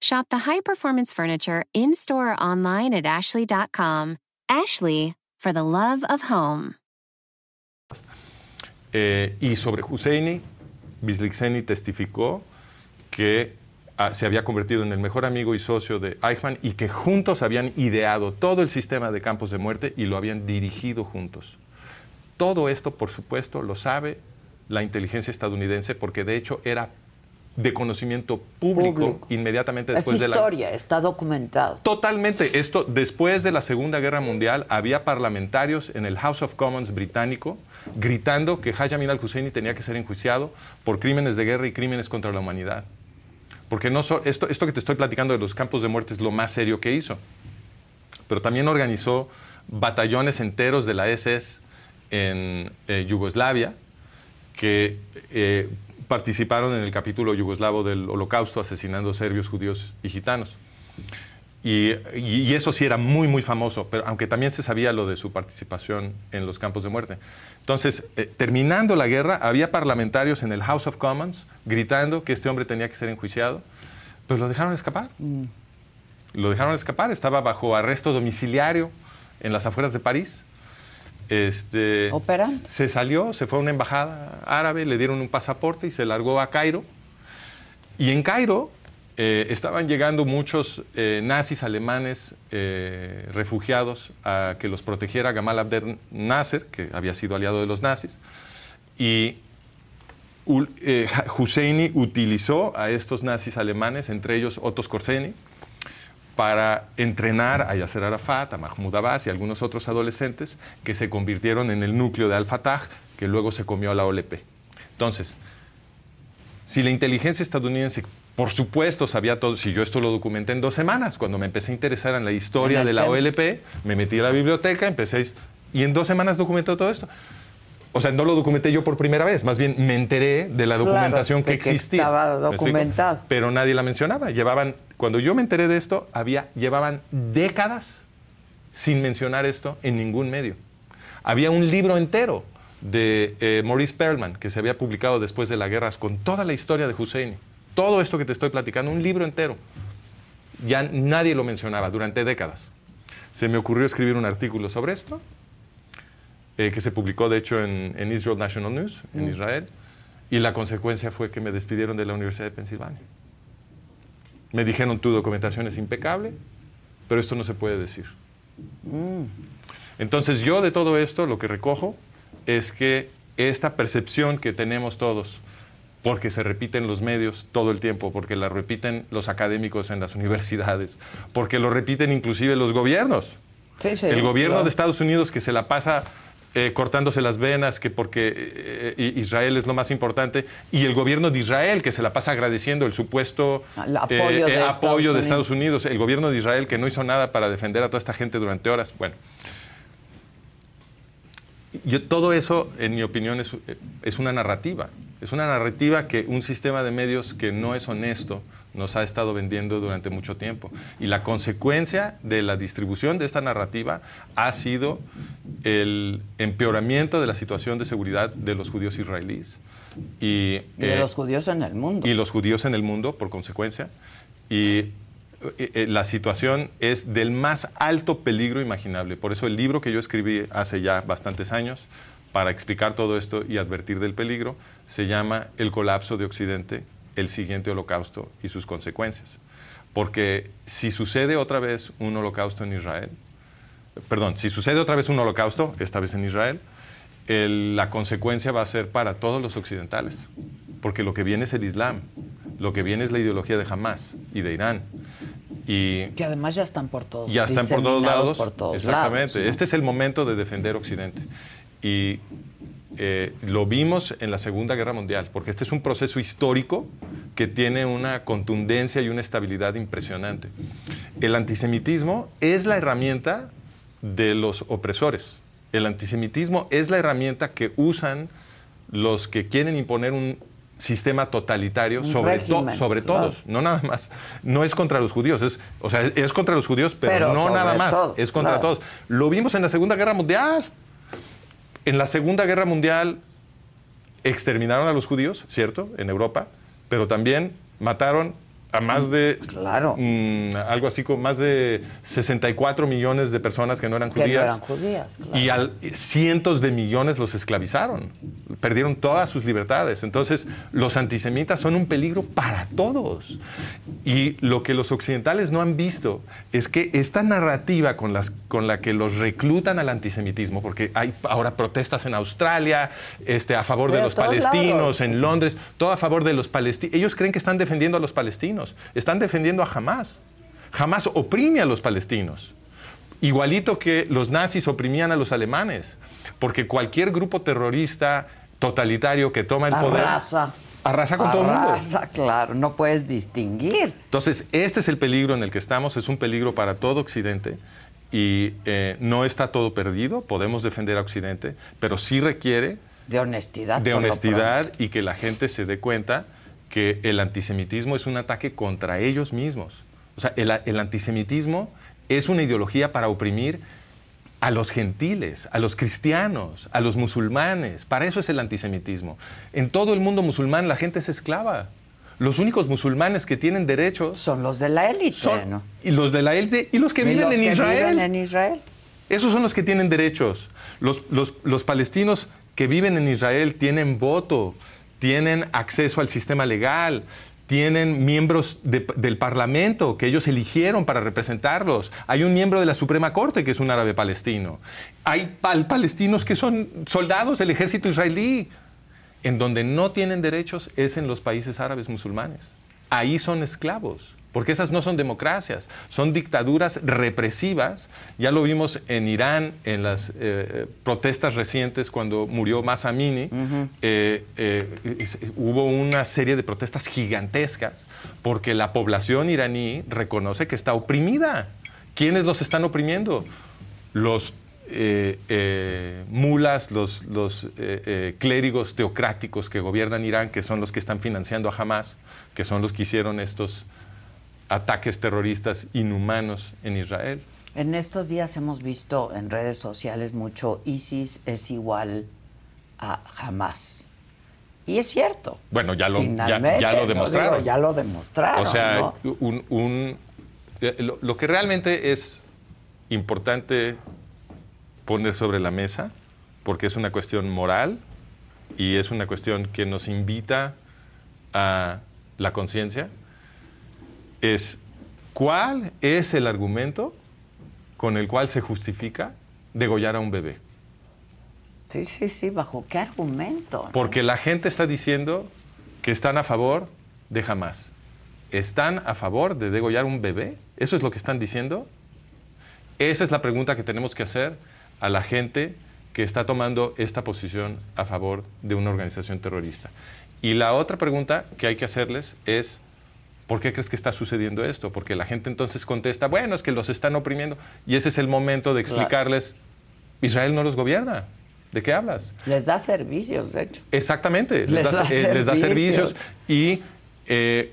Shop the high performance furniture in store or online at ashley.com. Ashley, for the love of home. Eh, y sobre Husseini, Bislikseni testificó que ah, se había convertido en el mejor amigo y socio de Eichmann y que juntos habían ideado todo el sistema de campos de muerte y lo habían dirigido juntos. todo esto, por supuesto, lo sabe la inteligencia estadounidense porque de hecho era de conocimiento público, Público. inmediatamente Es después de la historia, está documentado. Totalmente. Esto, después de la Segunda Guerra Mundial, había parlamentarios en el House of Commons británico gritando que Hajj Amin al-Husseini tenía que ser enjuiciado por crímenes de guerra y crímenes contra la humanidad. Porque no so- esto, esto que te estoy platicando de los campos de muerte es lo más serio que hizo. Pero también organizó batallones enteros de la SS en eh, Yugoslavia que eh, participaron en el capítulo yugoslavo del Holocausto asesinando serbios, judíos y gitanos. Y, eso sí era muy, muy famoso, pero aunque también se sabía lo de su participación en los campos de muerte. Entonces, eh, terminando la guerra, había parlamentarios en el House of Commons gritando que este hombre tenía que ser enjuiciado, pero lo dejaron escapar. Lo dejaron escapar, estaba bajo arresto domiciliario en las afueras de París. Este. Se salió, se fue a una embajada árabe, le dieron un pasaporte y se largó a Cairo. Y en Cairo eh, estaban llegando muchos eh, nazis alemanes eh, refugiados a que los protegiera Gamal Abdel Nasser, que había sido aliado de los nazis. Y Husseini utilizó a estos nazis alemanes, entre ellos Otto Skorzeny, para entrenar a Yasser Arafat, a Mahmoud Abbas y algunos otros adolescentes que se convirtieron en el núcleo de Al-Fatah, que luego se comió a la OLP. Entonces, si la inteligencia estadounidense, por supuesto, sabía todo, si yo esto lo documenté en dos semanas, cuando me empecé a interesar en la historia de la tema. OLP, me metí a la biblioteca, empecé, a- y en dos semanas documenté todo esto. O sea, no lo documenté yo por primera vez, más bien me enteré de la Claro, documentación de que que existía. estaba documentado. Pero nadie la mencionaba. Llevaban, cuando yo me enteré de esto, había, llevaban décadas sin mencionar esto en ningún medio. Había un libro entero de eh, Maurice Perlman que se había publicado después de la guerra con toda la historia de Hussein. Todo esto que te estoy platicando, un libro entero. Ya nadie lo mencionaba durante décadas. Se me ocurrió escribir un artículo sobre esto, eh, que se publicó de hecho en, en Israel National News, en Israel, y la consecuencia fue que me despidieron de la Universidad de Pensilvania. Me dijeron, tu documentación es impecable, pero esto no se puede decir. Entonces yo de todo esto lo que recojo es que esta percepción que tenemos todos, porque se repiten los medios todo el tiempo, porque la repiten los académicos en las universidades, porque lo repiten inclusive los gobiernos. Sí, sí, el gobierno claro. de Estados Unidos que se la pasa eh, cortándose las venas, que porque eh, eh, Israel es lo más importante, y el gobierno de Israel que se la pasa agradeciendo el supuesto El apoyo de Estados de Unidos. Estados Unidos, el gobierno de Israel que no hizo nada para defender a toda esta gente durante horas. Bueno, yo, todo eso, en mi opinión, es, es una narrativa. Es una narrativa que un sistema de medios que no es honesto nos ha estado vendiendo durante mucho tiempo. Y la consecuencia de la distribución de esta narrativa ha sido el empeoramiento de la situación de seguridad de los judíos israelíes. Y, Y de eh, los judíos en el mundo. y los judíos en el mundo, por consecuencia. Y eh, eh, la situación es del más alto peligro imaginable. Por eso el libro que yo escribí hace ya bastantes años, para explicar todo esto y advertir del peligro, se llama El colapso de Occidente, el siguiente holocausto y sus consecuencias. Porque si sucede otra vez un holocausto en Israel, perdón, si sucede otra vez un holocausto, esta vez en Israel, el- la consecuencia va a ser para todos los occidentales, porque lo que viene es el Islam, lo que viene es la ideología de Hamas y de Irán. Y Que además ya están por todos ya están por todos lados. por todos Exactamente. lados, ¿no? Este es el momento de defender Occidente. Y eh, lo vimos en la Segunda Guerra Mundial, porque este es un proceso histórico que tiene una contundencia y una estabilidad impresionante. El antisemitismo es la herramienta de los opresores. El antisemitismo es la herramienta que usan los que quieren imponer un sistema totalitario sobre, to- sobre claro. todos, no nada más. No es contra los judíos, es, o sea, es contra los judíos, pero, Pero no nada más, todos, es contra claro. todos. Lo vimos en la Segunda Guerra Mundial. En la Segunda Guerra Mundial exterminaron a los judíos, ¿cierto? En Europa, pero también mataron a más de Claro. mm, algo así como más de 64 millones de personas que no eran Que no judías. eran judías, claro. Y al- cientos de millones los esclavizaron. Perdieron todas sus libertades. Entonces, los antisemitas son un peligro para todos. Y lo que los occidentales no han visto es que esta narrativa con, las, con la que los reclutan al antisemitismo, porque hay ahora protestas en Australia este, a favor de los palestinos, en Londres, todo a favor de los palestinos. Ellos creen que están defendiendo a los palestinos, están defendiendo a Hamas. Hamas oprime a los palestinos. Igualito que los nazis oprimían a los alemanes, porque cualquier grupo terrorista totalitario que toma el poder... Arrasa. Arrasa con todo el mundo. Arrasa, claro, no puedes distinguir. Entonces, este es el peligro en el que estamos, es un peligro para todo Occidente y eh, no está todo perdido, podemos defender a Occidente, pero sí requiere De honestidad. de honestidad y que la gente se dé cuenta que el antisemitismo es un ataque contra ellos mismos. O sea, el, el antisemitismo es una ideología para oprimir a los gentiles, a los cristianos, a los musulmanes. Para eso es el antisemitismo. En todo el mundo musulmán la gente es esclava. Los únicos musulmanes que tienen derechos Son los de la élite, son ¿no? y los de la élite y los que Y viven los en que Israel. viven en Israel. Esos son los que tienen derechos. Los, los- los palestinos que viven en Israel tienen voto, tienen acceso al sistema legal, tienen miembros de- del Parlamento que ellos eligieron para representarlos. Hay un miembro de la Suprema Corte que es un árabe palestino. Hay pal- palestinos que son soldados del ejército israelí. En donde no tienen derechos es en los países árabes musulmanes. Ahí son esclavos, porque esas no son democracias, son dictaduras represivas. Ya lo vimos en Irán en las eh, protestas recientes cuando murió Masa Amini. Eh, eh, hubo una serie de protestas gigantescas porque la población iraní reconoce que está oprimida. ¿Quiénes los están oprimiendo? Los eh, eh, mulas, los, los, eh, clérigos teocráticos que gobiernan Irán, que son los que están financiando a Hamas, que son los que hicieron estos ataques terroristas inhumanos en Israel. En estos días hemos visto en redes sociales mucho ISIS es igual a Hamas. Y es cierto. Bueno, ya lo, ya- lo ¿no? demostraron. Digo, ya lo demostraron. O sea, ¿no? un- un- eh, lo, lo que realmente es importante poner sobre la mesa, porque es una cuestión moral y es una cuestión que nos invita a la conciencia, es cuál es el argumento con el cual se justifica degollar a un bebé. Sí, sí, sí. ¿Bajo qué argumento? Porque la gente está diciendo que están a favor de Hamas. ¿Están a favor de degollar un bebé? ¿Eso es lo que están diciendo? Esa es la pregunta que tenemos que hacer a la gente que está tomando esta posición a favor de una organización terrorista. Y la otra pregunta que hay que hacerles es, ¿por qué crees que está sucediendo esto? Porque la gente entonces contesta, bueno, es que los están oprimiendo. Y ese es el momento de explicarles, Israel no los gobierna. ¿De qué hablas? Les da servicios, de hecho. Exactamente, les, Les da, da eh, les da servicios. servicios y eh,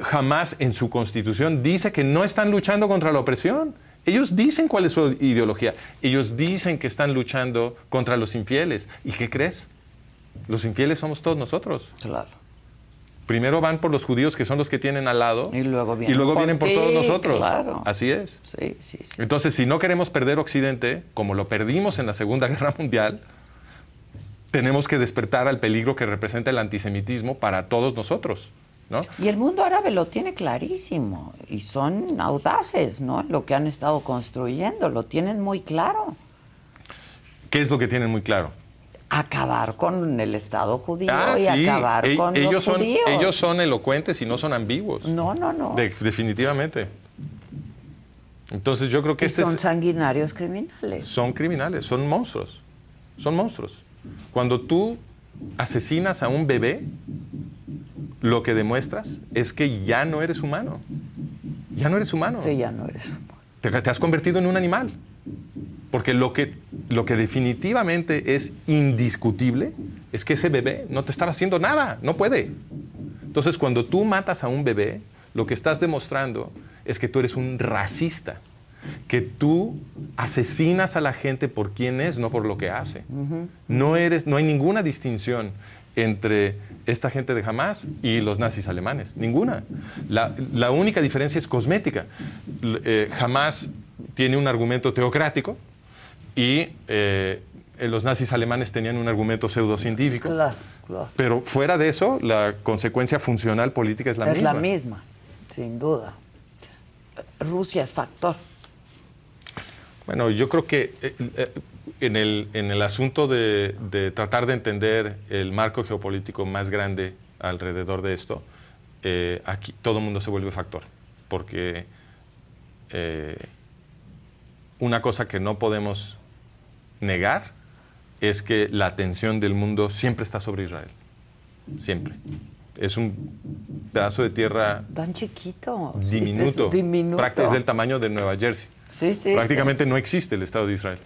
jamás en su constitución dice que no están luchando contra la opresión. Ellos dicen cuál es su ideología. Ellos dicen que están luchando contra los infieles. ¿Y qué crees? Los infieles somos todos nosotros. Claro. Primero van por los judíos que son los que tienen al lado Y luego vienen y luego por vienen por todos nosotros. claro. Así es. Sí, sí, sí. Entonces, si no queremos perder Occidente, como lo perdimos en la Segunda Guerra Mundial, tenemos que despertar al peligro que representa el antisemitismo para todos nosotros. ¿no? Y el mundo árabe lo tiene clarísimo y son audaces, ¿no? Lo que han estado construyendo, lo tienen muy claro. ¿Qué es lo que tienen muy claro? Acabar con el Estado judío Ah, y sí, acabar e- con ellos los son, judíos. Ellos son elocuentes y no son ambiguos. No, no, no. De- definitivamente. Entonces yo creo que Y este son es- sanguinarios criminales. son criminales, son monstruos. Son monstruos. Cuando tú asesinas a un bebé, lo que demuestras es que ya no eres humano. Ya no eres humano. Sí, ya no eres. Te, te has convertido en un animal. Porque lo que, lo que definitivamente es indiscutible es que ese bebé no te estaba haciendo nada, no puede. Entonces, cuando tú matas a un bebé, lo que estás demostrando es que tú eres un racista, que tú asesinas a la gente por quién es, no por lo que hace. no, eres, no hay ninguna distinción entre esta gente de Hamas y los nazis alemanes. Ninguna. La, la única diferencia es cosmética. Eh, Hamas tiene un argumento teocrático y eh, los nazis alemanes tenían un argumento pseudocientífico. Claro, claro. Pero fuera de eso, la consecuencia funcional política es la es misma. la misma, sin duda. Rusia es factor. Bueno, yo creo que eh, eh, en, el, en el asunto de, de tratar de entender el marco geopolítico más grande alrededor de esto, eh, aquí todo el mundo se vuelve factor, porque eh, una cosa que no podemos negar es que la atención del mundo siempre está sobre Israel, siempre. Es un pedazo de tierra Tan chiquito. diminuto, Es diminuto. prácticamente es del tamaño de Nueva Jersey. Sí, sí, Prácticamente no existe el Estado de Israel.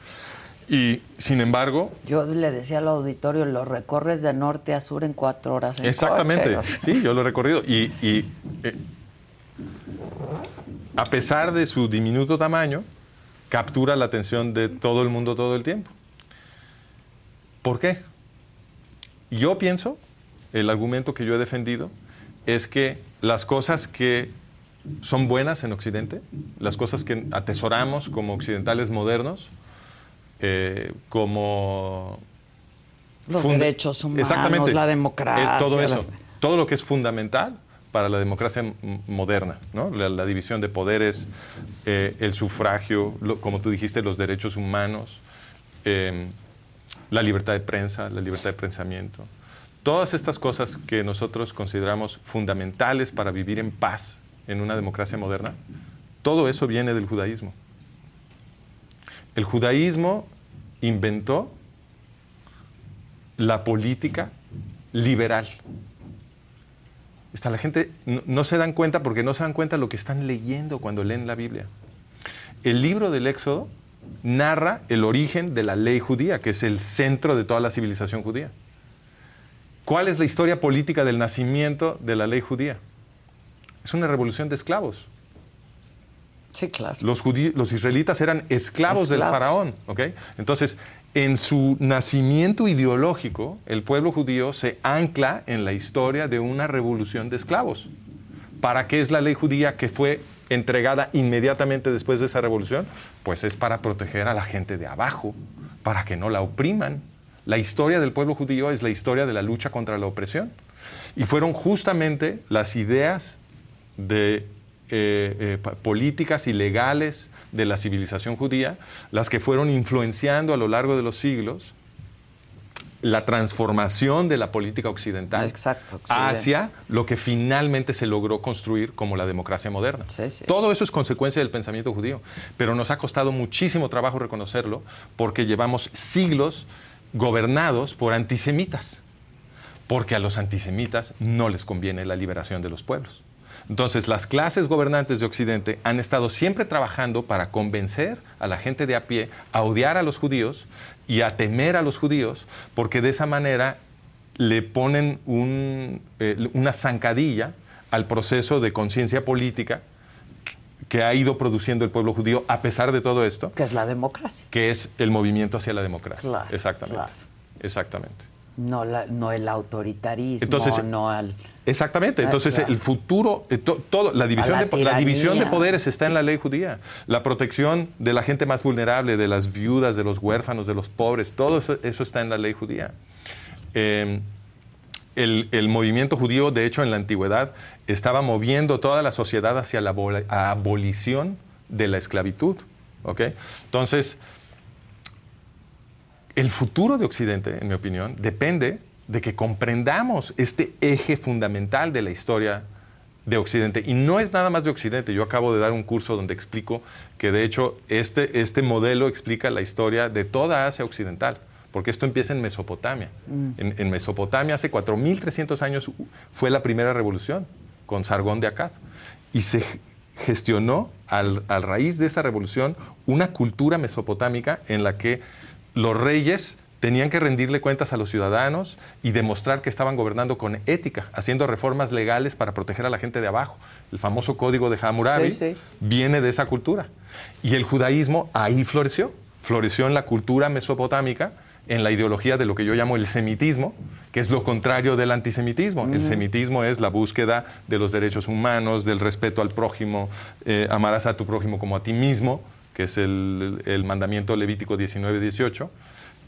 Y sin embargo, Yo le decía al auditorio, lo recorres de norte a sur en cuatro horas. en exactamente, coche. sí, yo lo he recorrido. Y, y, eh, a pesar de su diminuto tamaño, captura la atención de todo el mundo todo el tiempo. ¿Por qué? Yo pienso, el argumento que yo he defendido, es que las cosas que son buenas en Occidente, las cosas que atesoramos como occidentales modernos, eh, como Los derechos humanos, la Eh, democracia. todo la- eso. Todo lo que es fundamental para la democracia moderna, la, división de poderes, eh, el sufragio, como tú dijiste, los derechos humanos, eh, la libertad de prensa, la libertad de pensamiento. Todas estas cosas que nosotros consideramos fundamentales para vivir en paz en una democracia moderna, todo eso viene del judaísmo. El judaísmo inventó la política liberal. Está, la gente no, no se dan cuenta porque no se dan cuenta lo que están leyendo cuando leen la Biblia. El libro del Éxodo narra el origen de la ley judía, que es el centro de toda la civilización judía. ¿Cuál es la historia política del nacimiento de la ley judía? Es una revolución de esclavos. Sí, claro. Los, los israelitas eran esclavos, del Esclavos. faraón. ¿ok? Entonces, en su nacimiento ideológico, el pueblo judío se ancla en la historia de una revolución de esclavos. ¿Para qué es la ley judía que fue entregada inmediatamente después de esa revolución? Pues es para proteger a la gente de abajo, para que no la opriman. La historia del pueblo judío es la historia de la lucha contra la opresión. Y fueron justamente las ideas de eh, eh, políticas y legales de la civilización judía las que fueron influenciando a lo largo de los siglos la transformación de la política occidental Exacto, hacia lo que finalmente se logró construir como la democracia moderna. Sí, sí. Todo eso es consecuencia del pensamiento judío, pero nos ha costado muchísimo trabajo reconocerlo porque llevamos siglos gobernados por antisemitas, porque a los antisemitas no les conviene la liberación de los pueblos. Entonces, las clases gobernantes de Occidente han estado siempre trabajando para convencer a la gente de a pie a odiar a los judíos y a temer a los judíos, porque de esa manera le ponen un, eh, una zancadilla al proceso de conciencia política que ha ido produciendo el pueblo judío a pesar de todo esto, Que es la democracia. que es el movimiento hacia la democracia. Claro, Exactamente. claro. Exactamente. No, la- no el autoritarismo, Entonces, no al... Exactamente. Ah, Entonces, el futuro, eh, to- todo, la, división la de, la división de poderes está en la ley judía. La protección de la gente más vulnerable, de las viudas, de los huérfanos, de los pobres, todo eso, eso está en la ley judía. Eh, el, el movimiento judío, de hecho, en la antigüedad, estaba moviendo toda la sociedad hacia la abol- abolición de la esclavitud. ¿ok? Entonces, el futuro de Occidente, en mi opinión, depende de que comprendamos este eje fundamental de la historia de Occidente. Y no es nada más de Occidente. Yo acabo de dar un curso donde explico que, de hecho, este, este modelo explica la historia de toda Asia Occidental, porque esto empieza en Mesopotamia. En, en Mesopotamia, hace 4.300 años, fue la primera revolución con Sargón de Akkad. Y se gestionó al, al raíz de esa revolución una cultura mesopotámica en la que los reyes tenían que rendirle cuentas a los ciudadanos y demostrar que estaban gobernando con ética, haciendo reformas legales para proteger a la gente de abajo. El famoso código de Hammurabi Sí, sí. viene de esa cultura. Y el judaísmo ahí floreció. Floreció en la cultura mesopotámica, en la ideología de lo que yo llamo el semitismo, que es lo contrario del antisemitismo. El semitismo es la búsqueda de los derechos humanos, del respeto al prójimo, eh, amarás a tu prójimo como a ti mismo, es el, mandamiento levítico 19-18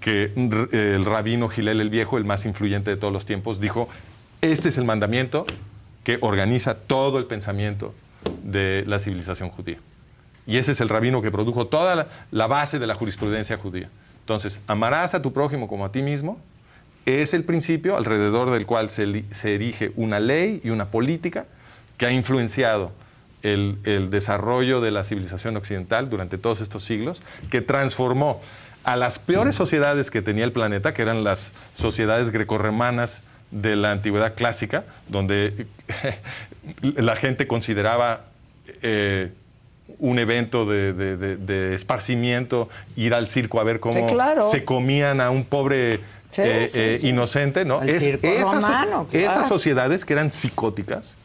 que el rabino Gilel el Viejo, el más influyente de todos los tiempos, dijo, este es el mandamiento que organiza todo el pensamiento de la civilización judía. Y ese es el rabino que produjo toda la, base de la jurisprudencia judía. Entonces, amarás a tu prójimo como a ti mismo es el principio alrededor del cual se, erige una ley y una política que ha influenciado el, el, desarrollo de la civilización occidental durante todos estos siglos, que transformó a las peores sociedades que tenía el planeta, que eran las sociedades grecorremanas de la antigüedad clásica, donde la gente consideraba eh, un evento de, esparcimiento ir al circo a ver cómo se comían a un pobre eh, eh, inocente, ¿no? Es, esas, sociedades que eran psicóticas,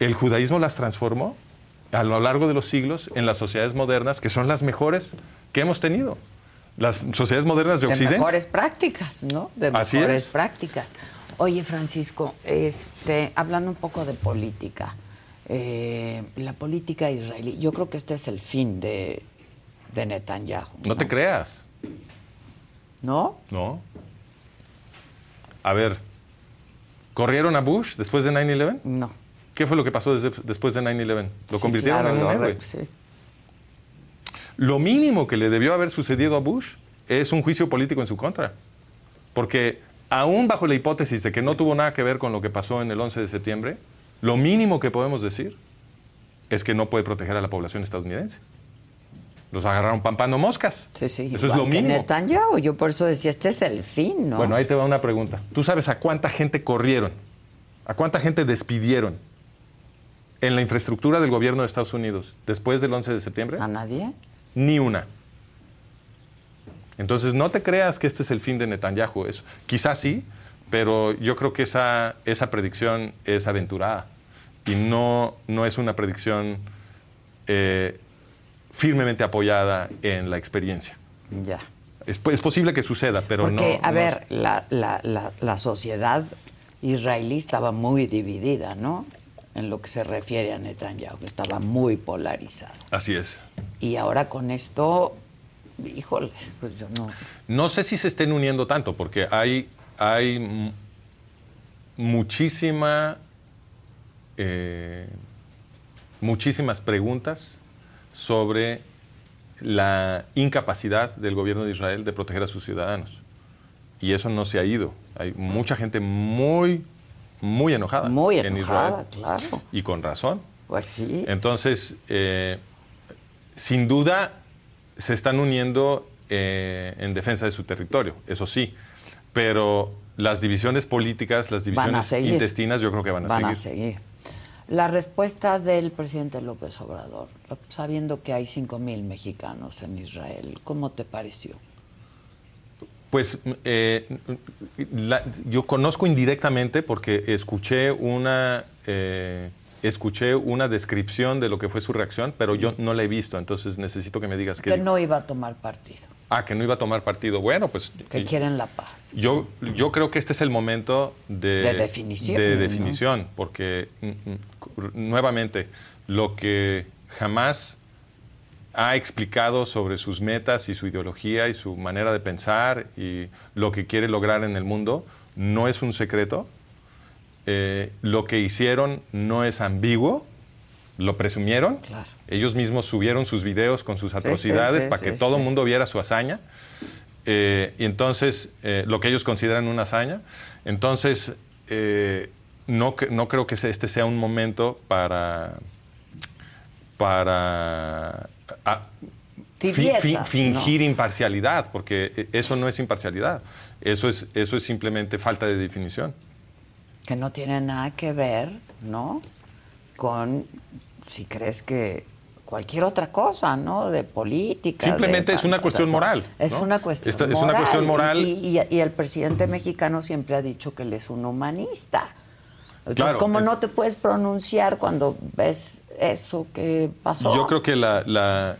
el judaísmo las transformó a lo largo de los siglos en las sociedades modernas, que son las mejores que hemos tenido las sociedades modernas de, Occidente. De mejores prácticas, ¿no? De mejores prácticas. Oye, Francisco, este, hablando un poco de política, eh, la política israelí, yo creo que este es el fin de, de Netanyahu. ¿no? te creas. ¿No? No. A ver, ¿corrieron a Bush después de 9-11? No. ¿Qué fue lo que pasó después de 9-11? Lo convirtieron en un héroe. Sí. Lo mínimo que le debió haber sucedido a Bush es un juicio político en su contra. Porque aún bajo la hipótesis de que no tuvo nada que ver con lo que pasó en el 11 de septiembre, lo mínimo que podemos decir es que no puede proteger a la población estadounidense. Los agarraron pampando moscas. Sí, sí. Eso es lo mínimo. Netanyahu, yo por eso decía, este es el fin, ¿no? Bueno, ahí te va una pregunta. ¿Tú sabes a cuánta gente corrieron? ¿A cuánta gente despidieron en la infraestructura del gobierno de Estados Unidos después del 11 de septiembre? ¿A nadie? ni una. Entonces no te creas que este es el fin de Netanyahu. Eso. Quizás sí, pero yo creo que esa, esa predicción es aventurada y no, no es una predicción eh, firmemente apoyada en la experiencia. Ya. Es, posible que suceda, pero Porque, no. Porque, a ver, la, la, la sociedad israelí estaba muy dividida, ¿no? En lo que se refiere a Netanyahu, que estaba muy polarizado. Así es. Y ahora con esto, híjole, pues yo no. No sé si se estén uniendo tanto, porque hay, hay muchísima, eh, muchísimas preguntas sobre la incapacidad del gobierno de Israel de proteger a sus ciudadanos. Y eso no se ha ido. Hay mucha gente muy muy enojada. Muy enojada, claro. Y con razón. Pues sí. Entonces, eh, sin duda, se están uniendo eh, en defensa de su territorio, eso sí. Pero las divisiones políticas, las divisiones intestinas, yo creo que van a seguir. Van a seguir. La respuesta del presidente López Obrador, sabiendo que hay 5.000 mexicanos en Israel, ¿cómo te pareció? Pues eh, yo conozco indirectamente porque escuché una, eh, escuché una descripción de lo que fue su reacción, pero yo no la he visto, entonces necesito que me digas que... Que no iba a tomar partido. Ah, que no iba a tomar partido. Bueno, pues... Que quieren la paz. Yo, yo creo que este es el momento de... De definición. De definición, porque mm, mm, nuevamente, lo que jamás ha explicado sobre sus metas y su ideología y su manera de pensar y lo que quiere lograr en el mundo, no es un secreto. Eh, lo que hicieron no es ambiguo, lo presumieron. Ellos mismos subieron sus videos con sus atrocidades para que todo el mundo viera su hazaña. Eh, y entonces, eh, lo que ellos consideran una hazaña. Entonces, no, no creo que este sea un momento para, para fingir imparcialidad, porque eso no es imparcialidad, eso es, eso es simplemente falta de definición. Que no tiene nada que ver, ¿no? Con si crees que cualquier otra cosa, ¿no? De política. Simplemente es una cuestión moral. Es una cuestión moral. Es una cuestión moral. Y, el presidente mexicano siempre ha dicho que él es un humanista. Entonces, ¿cómo no te puedes pronunciar cuando ves eso que pasó? Yo creo que la,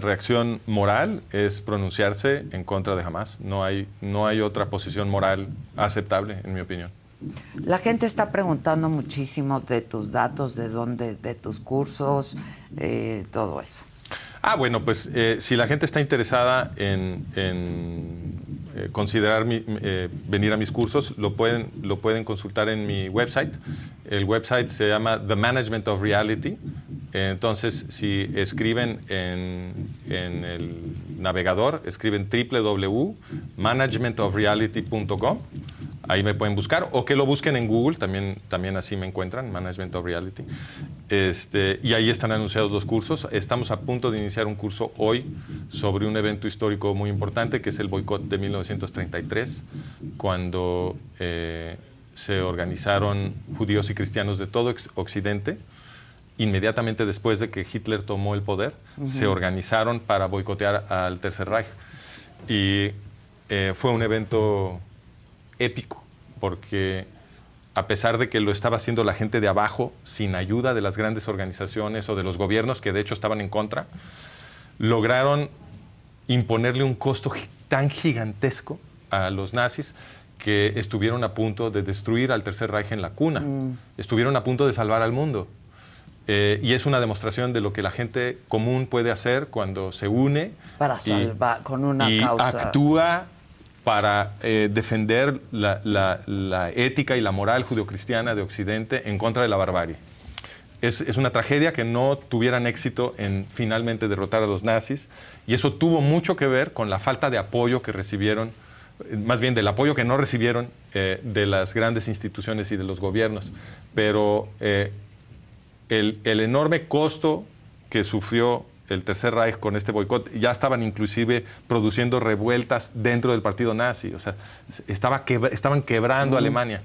reacción moral es pronunciarse en contra de Hamas. No hay, no hay otra posición moral aceptable, en mi opinión. La gente está preguntando muchísimo de tus datos, de dónde, de tus cursos, eh, todo eso. Ah, bueno, pues eh, si la gente está interesada en, eh, considerar eh, venir a mis cursos, lo pueden, lo pueden consultar en mi website. El website se llama The Management of Reality. Entonces, si escriben en, el navegador, escriben www.managementofreality.com Ahí me pueden buscar o que lo busquen en Google, también, también así me encuentran, Management of Reality. Este, y ahí están anunciados los cursos. Estamos a punto de iniciar un curso hoy sobre un evento histórico muy importante que es el boicot de 1933, cuando eh, se organizaron judíos y cristianos de todo Occidente. Inmediatamente después de que Hitler tomó el poder, se organizaron para boicotear al Tercer Reich. Y eh, fue un evento épico, porque a pesar de que lo estaba haciendo la gente de abajo, sin ayuda de las grandes organizaciones o de los gobiernos que de hecho estaban en contra, lograron imponerle un costo tan gigantesco a los nazis que estuvieron a punto de destruir al Tercer Reich en la cuna, mm. estuvieron a punto de salvar al mundo. Eh, y es una demostración de lo que la gente común puede hacer cuando se une para salvar con una y actúa para eh, defender la, ética y la moral judeocristiana de Occidente en contra de la barbarie. Es, una tragedia que no tuvieran éxito en finalmente derrotar a los nazis y eso tuvo mucho que ver con la falta de apoyo que recibieron, eh, más bien del apoyo que no recibieron eh, de las grandes instituciones y de los gobiernos. Pero el, el enorme costo que sufrió el Tercer Reich con este boicot, ya estaban inclusive produciendo revueltas dentro del partido nazi, o sea, estaba estaban quebrando Alemania.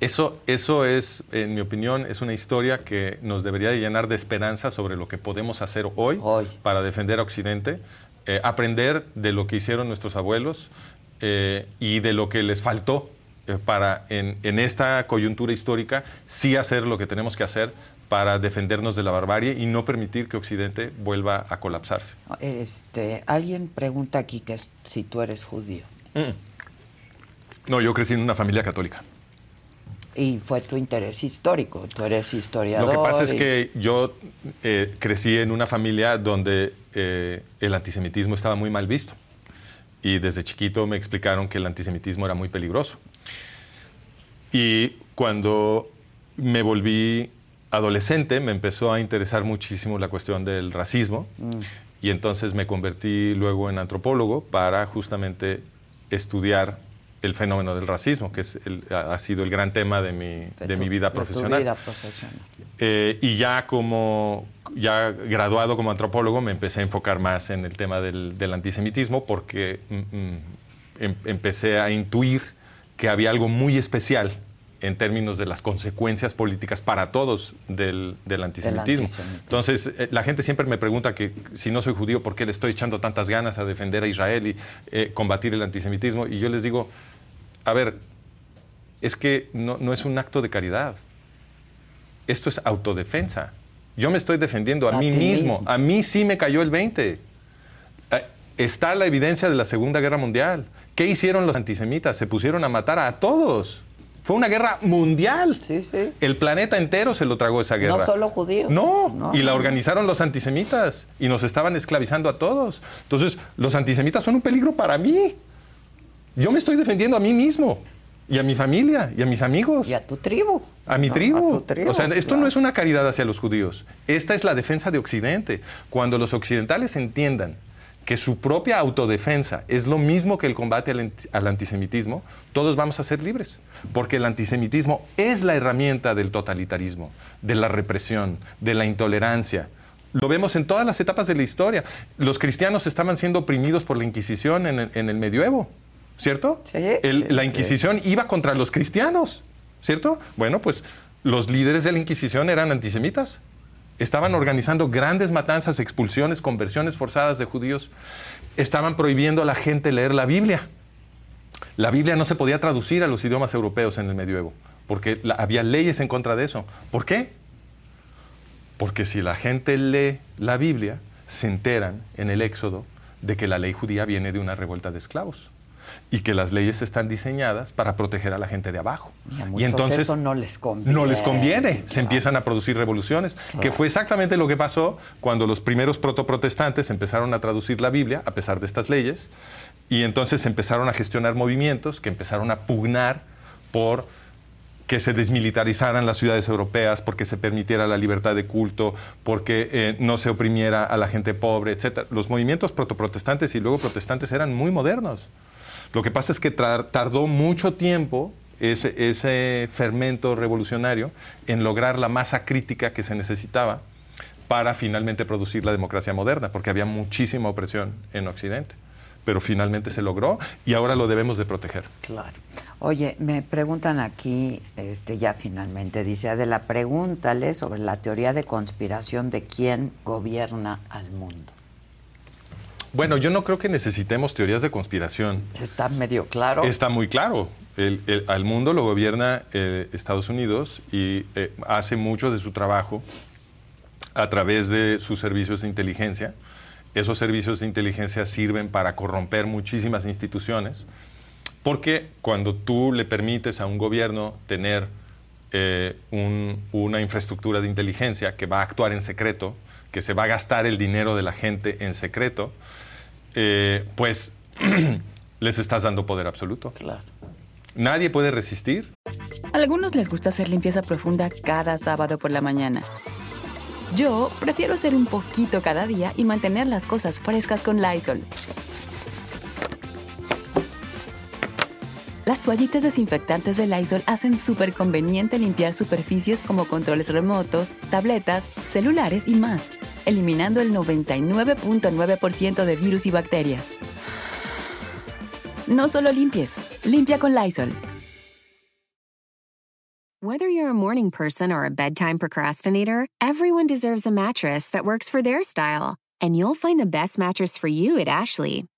Eso, eso es, en mi opinión, es una historia que nos debería llenar de esperanza sobre lo que podemos hacer hoy, para defender a Occidente, eh, aprender de lo que hicieron nuestros abuelos eh, y de lo que les faltó para en, en, esta coyuntura histórica sí hacer lo que tenemos que hacer para defendernos de la barbarie y no permitir que Occidente vuelva a colapsarse. Este, alguien pregunta aquí que si tú eres judío. Mm. No, yo crecí en una familia católica. Y fue tu interés histórico, tú eres historiador. Lo que pasa es que yo eh, crecí en una familia donde eh, el antisemitismo estaba muy mal visto. Y desde chiquito me explicaron que el antisemitismo era muy peligroso. Y cuando me volví adolescente me empezó a interesar muchísimo la cuestión del racismo mm. y entonces me convertí luego en antropólogo para justamente estudiar el fenómeno del racismo, que es ha sido el gran tema de mi, de, mi vida profesional. Vida profesional. Eh, y ya como ya graduado como antropólogo me empecé a enfocar más en el tema del, del antisemitismo porque mm, mm, em, empecé a intuir que había algo muy especial en términos de las consecuencias políticas para todos del, antisemitismo. Entonces, eh, la gente siempre me pregunta que si no soy judío, ¿por qué le estoy echando tantas ganas a defender a Israel y eh, combatir el antisemitismo? Y yo les digo, a ver, es que no, no, es un acto de caridad. Esto es autodefensa. Yo me estoy defendiendo a, mí mismo. A mí sí me cayó el 20. Eh, está la evidencia de la Segunda Guerra Mundial. ¿Qué hicieron los antisemitas? Se pusieron a matar a todos. Fue una guerra mundial. Sí, sí. El planeta entero se lo tragó esa guerra. No solo judíos. No, y la organizaron los antisemitas y nos estaban esclavizando a todos. Entonces, los antisemitas son un peligro para mí. Yo me estoy defendiendo a mí mismo y a mi familia y a mis amigos. Y a tu tribu. A mi tribu. O sea, esto no es una caridad hacia los judíos. Esta es la defensa de Occidente. Cuando los occidentales entiendan que su propia autodefensa es lo mismo que el combate al, antisemitismo, todos vamos a ser libres. Porque el antisemitismo es la herramienta del totalitarismo, de la represión, de la intolerancia. Lo vemos en todas las etapas de la historia. Los cristianos estaban siendo oprimidos por la Inquisición en el, medioevo, ¿cierto? Sí, la Inquisición iba contra los cristianos, ¿cierto? Bueno, pues los líderes de la Inquisición eran antisemitas estaban organizando grandes matanzas, expulsiones, conversiones forzadas de judíos. Estaban prohibiendo a la gente leer la Biblia. La Biblia no se podía traducir a los idiomas europeos en el medioevo, porque había leyes en contra de eso. ¿Por qué? Porque si la gente lee la Biblia, se enteran en el Éxodo de que la ley judía viene de una revuelta de esclavos. Y que las leyes están diseñadas para proteger a la gente de abajo. Y, entonces eso no les conviene. No les conviene. Se empiezan a producir revoluciones, que fue exactamente lo que pasó cuando los primeros protoprotestantes empezaron a traducir la Biblia, a pesar de estas leyes, y entonces empezaron a gestionar movimientos que empezaron a pugnar por que se desmilitarizaran las ciudades europeas, porque se permitiera la libertad de culto, porque eh, no se oprimiera a la gente pobre, etc. Los movimientos protoprotestantes y luego protestantes eran muy modernos. Lo que pasa es que tardó mucho tiempo ese, fermento revolucionario en lograr la masa crítica que se necesitaba para finalmente producir la democracia moderna, porque había muchísima opresión en Occidente pero finalmente se logró y ahora lo debemos de proteger. Claro. Oye, me preguntan aquí, este, ya finalmente, dice Adela, pregúntale sobre la teoría de conspiración de quién gobierna al mundo. Bueno, yo no creo que necesitemos teorías de conspiración. Está medio claro. Está muy claro. El, al mundo lo gobierna eh, Estados Unidos y eh, hace mucho de su trabajo a través de sus servicios de inteligencia esos servicios de inteligencia sirven para corromper muchísimas instituciones, porque cuando tú le permites a un gobierno tener eh, una infraestructura de inteligencia que va a actuar en secreto, que se va a gastar el dinero de la gente en secreto, eh, pues les estás dando poder absoluto. Claro. Nadie puede resistir. A algunos les gusta hacer limpieza profunda cada sábado por la mañana. Yo prefiero hacer un poquito cada día y mantener las cosas frescas con Lysol. Las toallitas desinfectantes de Lysol hacen súper conveniente limpiar superficies como controles remotos, tabletas, celulares y más, eliminando el 99.9% de virus y bacterias. No solo limpies, limpia con Lysol. Whether you're a morning person or a bedtime procrastinator, everyone deserves a mattress that works for their style. And you'll find the best mattress for you at Ashley.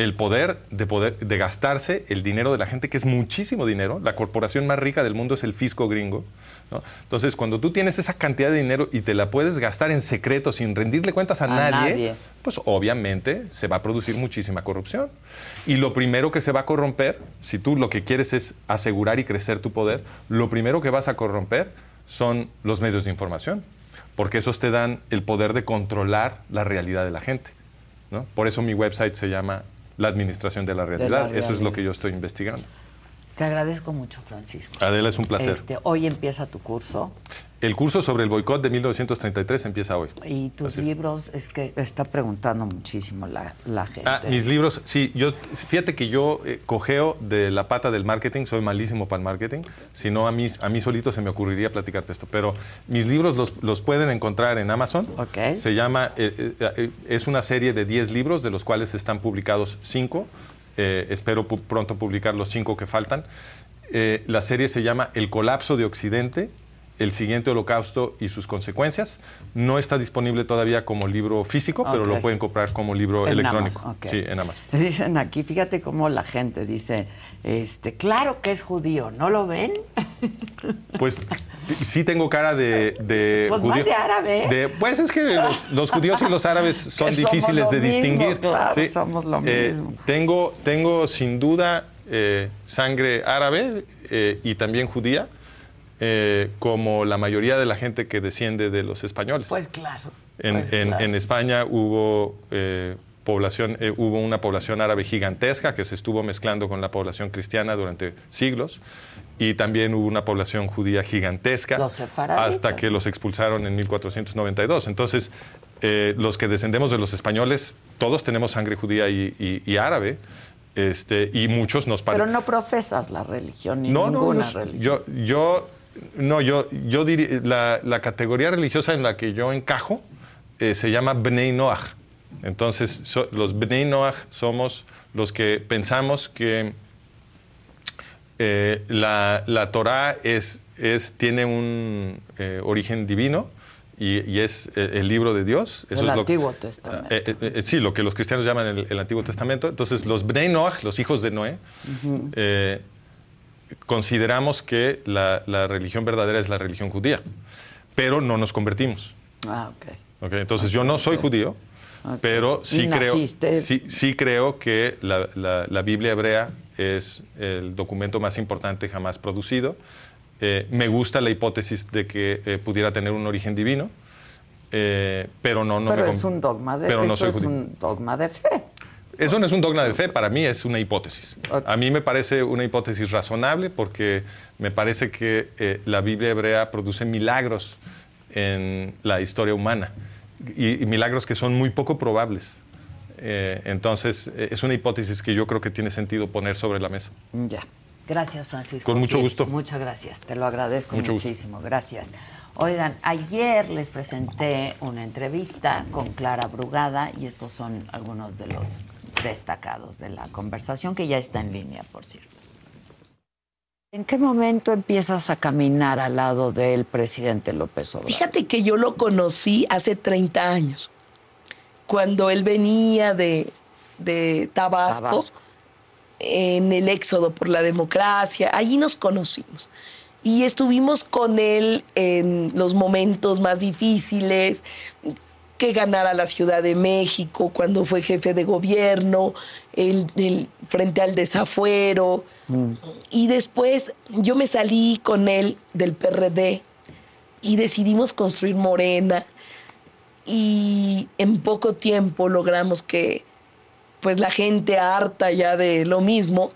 El poder de, poder de gastarse el dinero de la gente, que es muchísimo dinero. La corporación más rica del mundo es el fisco gringo. Entonces, cuando tú tienes esa cantidad de dinero y te la puedes gastar en secreto sin rendirle cuentas a, nadie, pues obviamente se va a producir muchísima corrupción. Y lo primero que se va a corromper, si tú lo que quieres es asegurar y crecer tu poder, lo primero que vas a corromper son los medios de información, porque esos te dan el poder de controlar la realidad de la gente. Por eso mi website se llama la administración de la realidad. Eso es lo que yo estoy investigando. Te agradezco mucho, Francisco. Adela, es un placer. Este, hoy empieza tu curso. El curso sobre el boicot de 1933 empieza hoy. Y tus libros, es. que está preguntando muchísimo la, gente. Ah, mis libros, sí, yo, fíjate que yo eh, cogeo de la pata del marketing, soy malísimo para el marketing, si no a mí, a mí solito se me ocurriría platicarte esto, pero mis libros los, pueden encontrar en Amazon. Ok. Se llama, eh, eh, es una serie de 10 libros, de los cuales están publicados 5. Espero pronto publicar los 5 que faltan. la serie se llama El colapso de Occidente el siguiente holocausto y sus consecuencias. No está disponible todavía como libro físico, pero lo pueden comprar como libro electrónico. Sí, en Amazon. Dicen aquí, fíjate cómo la gente dice, este, claro que es judío, ¿no lo ven? Pues sí tengo cara de, pues más de árabe. pues es que los, judíos y los árabes son difíciles de distinguir. Claro, somos lo eh, mismo. Tengo, tengo sin duda eh, sangre árabe eh, y también judía eh, como la mayoría de la gente que desciende de los españoles. Pues claro. En, pues España hubo, eh, población, eh, hubo una población árabe gigantesca que se estuvo mezclando con la población cristiana durante siglos y también hubo una población judía gigantesca hasta que los expulsaron en 1492. Entonces, los que descendemos de los españoles, todos tenemos sangre judía y, árabe. Este, y muchos nos Pero no profesas la religión ni ninguna religión. Yo, yo no, yo, yo diría, la, categoría religiosa en la que yo encajo eh, se llama Bnei Noach. Entonces, los Bnei Noach somos los que pensamos que eh, la, la Torah es, es, tiene un eh, origen divino, y, es eh, el libro de Dios. Eso el Antiguo Testamento. Sí, lo que los cristianos llaman el, Antiguo Testamento. Entonces, los Bnei Noach, los hijos de Noé, consideramos que la, religión verdadera es la religión judía, pero no nos convertimos. Ah, ok. entonces, yo no soy judío, pero sí creo, sí, sí creo que la Biblia hebrea es el documento más importante jamás producido. Eh, me gusta la hipótesis de que eh, pudiera tener un origen divino, eh, pero no, no pero es un dogma de pero eso es un dogma de fe. Eso no es un dogma de fe, para mí es una hipótesis. A mí me parece una hipótesis razonable porque me parece que la Biblia hebrea produce milagros en la historia humana y, y milagros que son muy poco probables. Eh, entonces, eh, es una hipótesis que yo creo que tiene sentido poner sobre la mesa. Ya. Gracias, Francisco. Con mucho gusto. Muchas gracias, te lo agradezco muchísimo. Gracias. Oigan, ayer les presenté una entrevista con Clara Brugada y estos son algunos de los destacados de la conversación que ya está en línea, por cierto. ¿En qué momento empiezas a caminar al lado del presidente López Obrador? Fíjate que yo lo conocí hace 30 años cuando él venía de, Tabasco, en el éxodo por la democracia, allí nos conocimos. Y estuvimos con él en los momentos más difíciles, que ganara la Ciudad de México cuando fue jefe de gobierno, el, frente al desafuero. Mm. Y después yo me salí con él del PRD y decidimos construir Morena y en poco tiempo logramos que pues la gente harta ya de lo mismo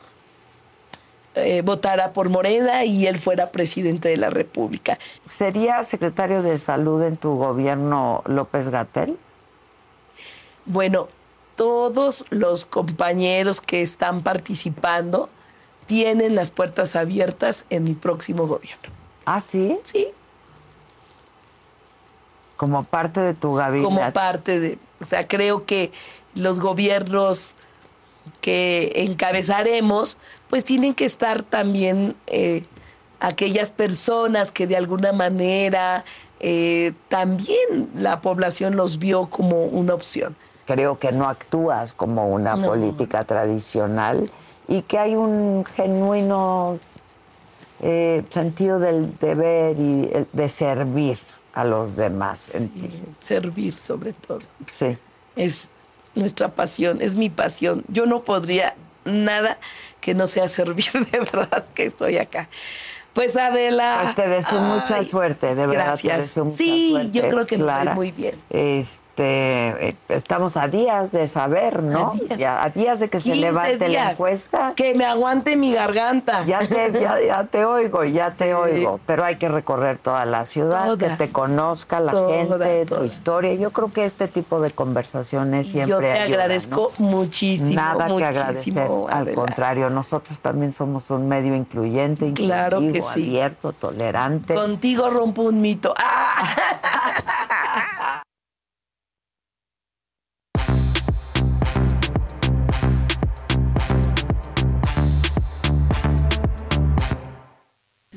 eh, votara por Morena y él fuera presidente de la República. ¿Sería secretario de salud en tu gobierno López Gatel? Bueno, todos los compañeros que están participando tienen las puertas abiertas en mi próximo gobierno. ¿Ah, sí? Sí. Como parte de tu gabinete. Como parte de, o sea, creo que los gobiernos que encabezaremos, pues tienen que estar también eh, aquellas personas que de alguna manera eh, también la población los vio como una opción. Creo que no actúas como una política tradicional y que hay un genuino eh, sentido del deber y de servir a los demás. servir sobre todo. Sí. Es nuestra pasión, es mi pasión. Yo no podría nada que no sea servir, de verdad que estoy acá. Pues Adela. Pues te deseo mucha suerte, de verdad. Gracias. sí, yo creo que nos muy bien. Este, eh, estamos a días de saber, ¿no? A días, de que se levante la encuesta. Que me aguante mi garganta. Ya te, ya, te oigo, ya te oigo. Pero hay que recorrer toda la ciudad, que te conozca la gente, tu historia. Yo creo que este tipo de conversaciones siempre Yo te agradezco muchísimo. Nada que agradecer. Al contrario, nosotros también somos un medio incluyente, claro que abierto, tolerante. Contigo rompo un mito.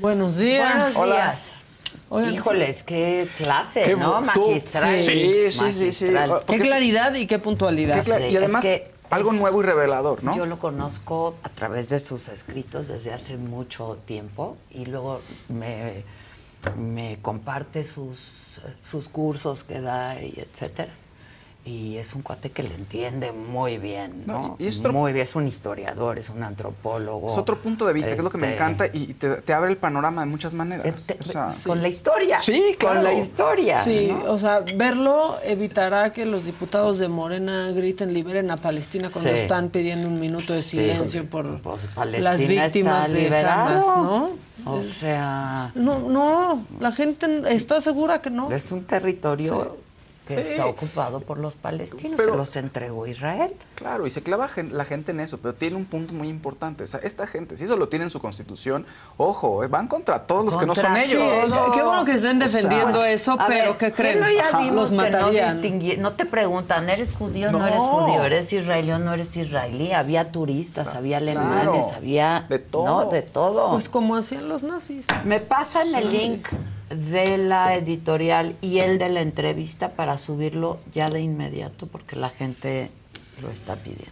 Buenos días. Buenos días. Híjoles, qué clase, ¿no? Magistral. Sí, sí, sí, Qué claridad y qué puntualidad. y además, algo nuevo y revelador, ¿no? Yo lo conozco a través de sus escritos desde hace mucho tiempo y luego me, me comparte sus, sus cursos que da y etcétera y es un cuate que le entiende muy bien, ¿no? y es muy bien, es un historiador, es un antropólogo. Es otro punto de vista, que es lo que me este, encanta y te, abre el panorama de muchas maneras. Con la historia. Sí, claro. Con la historia. Sí, o sea, verlo evitará que los diputados de Morena griten liberen a Palestina cuando están pidiendo un minuto de silencio por pues, las víctimas de Hamas, ¿no? O sea... No, no, la gente está segura que no. Es un territorio que está ocupado por los palestinos, se los entregó Israel. Claro, y se clava la gente en eso, pero tiene un punto muy importante. O sea, esta gente, si eso lo tiene en su constitución, ojo, eh, van contra todos los que no son ellos. qué bueno que estén defendiendo eso, pero ¿qué creen? No ya vimos los que no, te preguntan, ¿eres judío no. no eres judío? ¿Eres israelí o no eres israelí? Había turistas, había alemanes, había... De todo. de todo. Pues como hacían los nazis. Me pasan el link de la editorial y el de la entrevista para subirlo ya de inmediato porque la gente lo está pidiendo.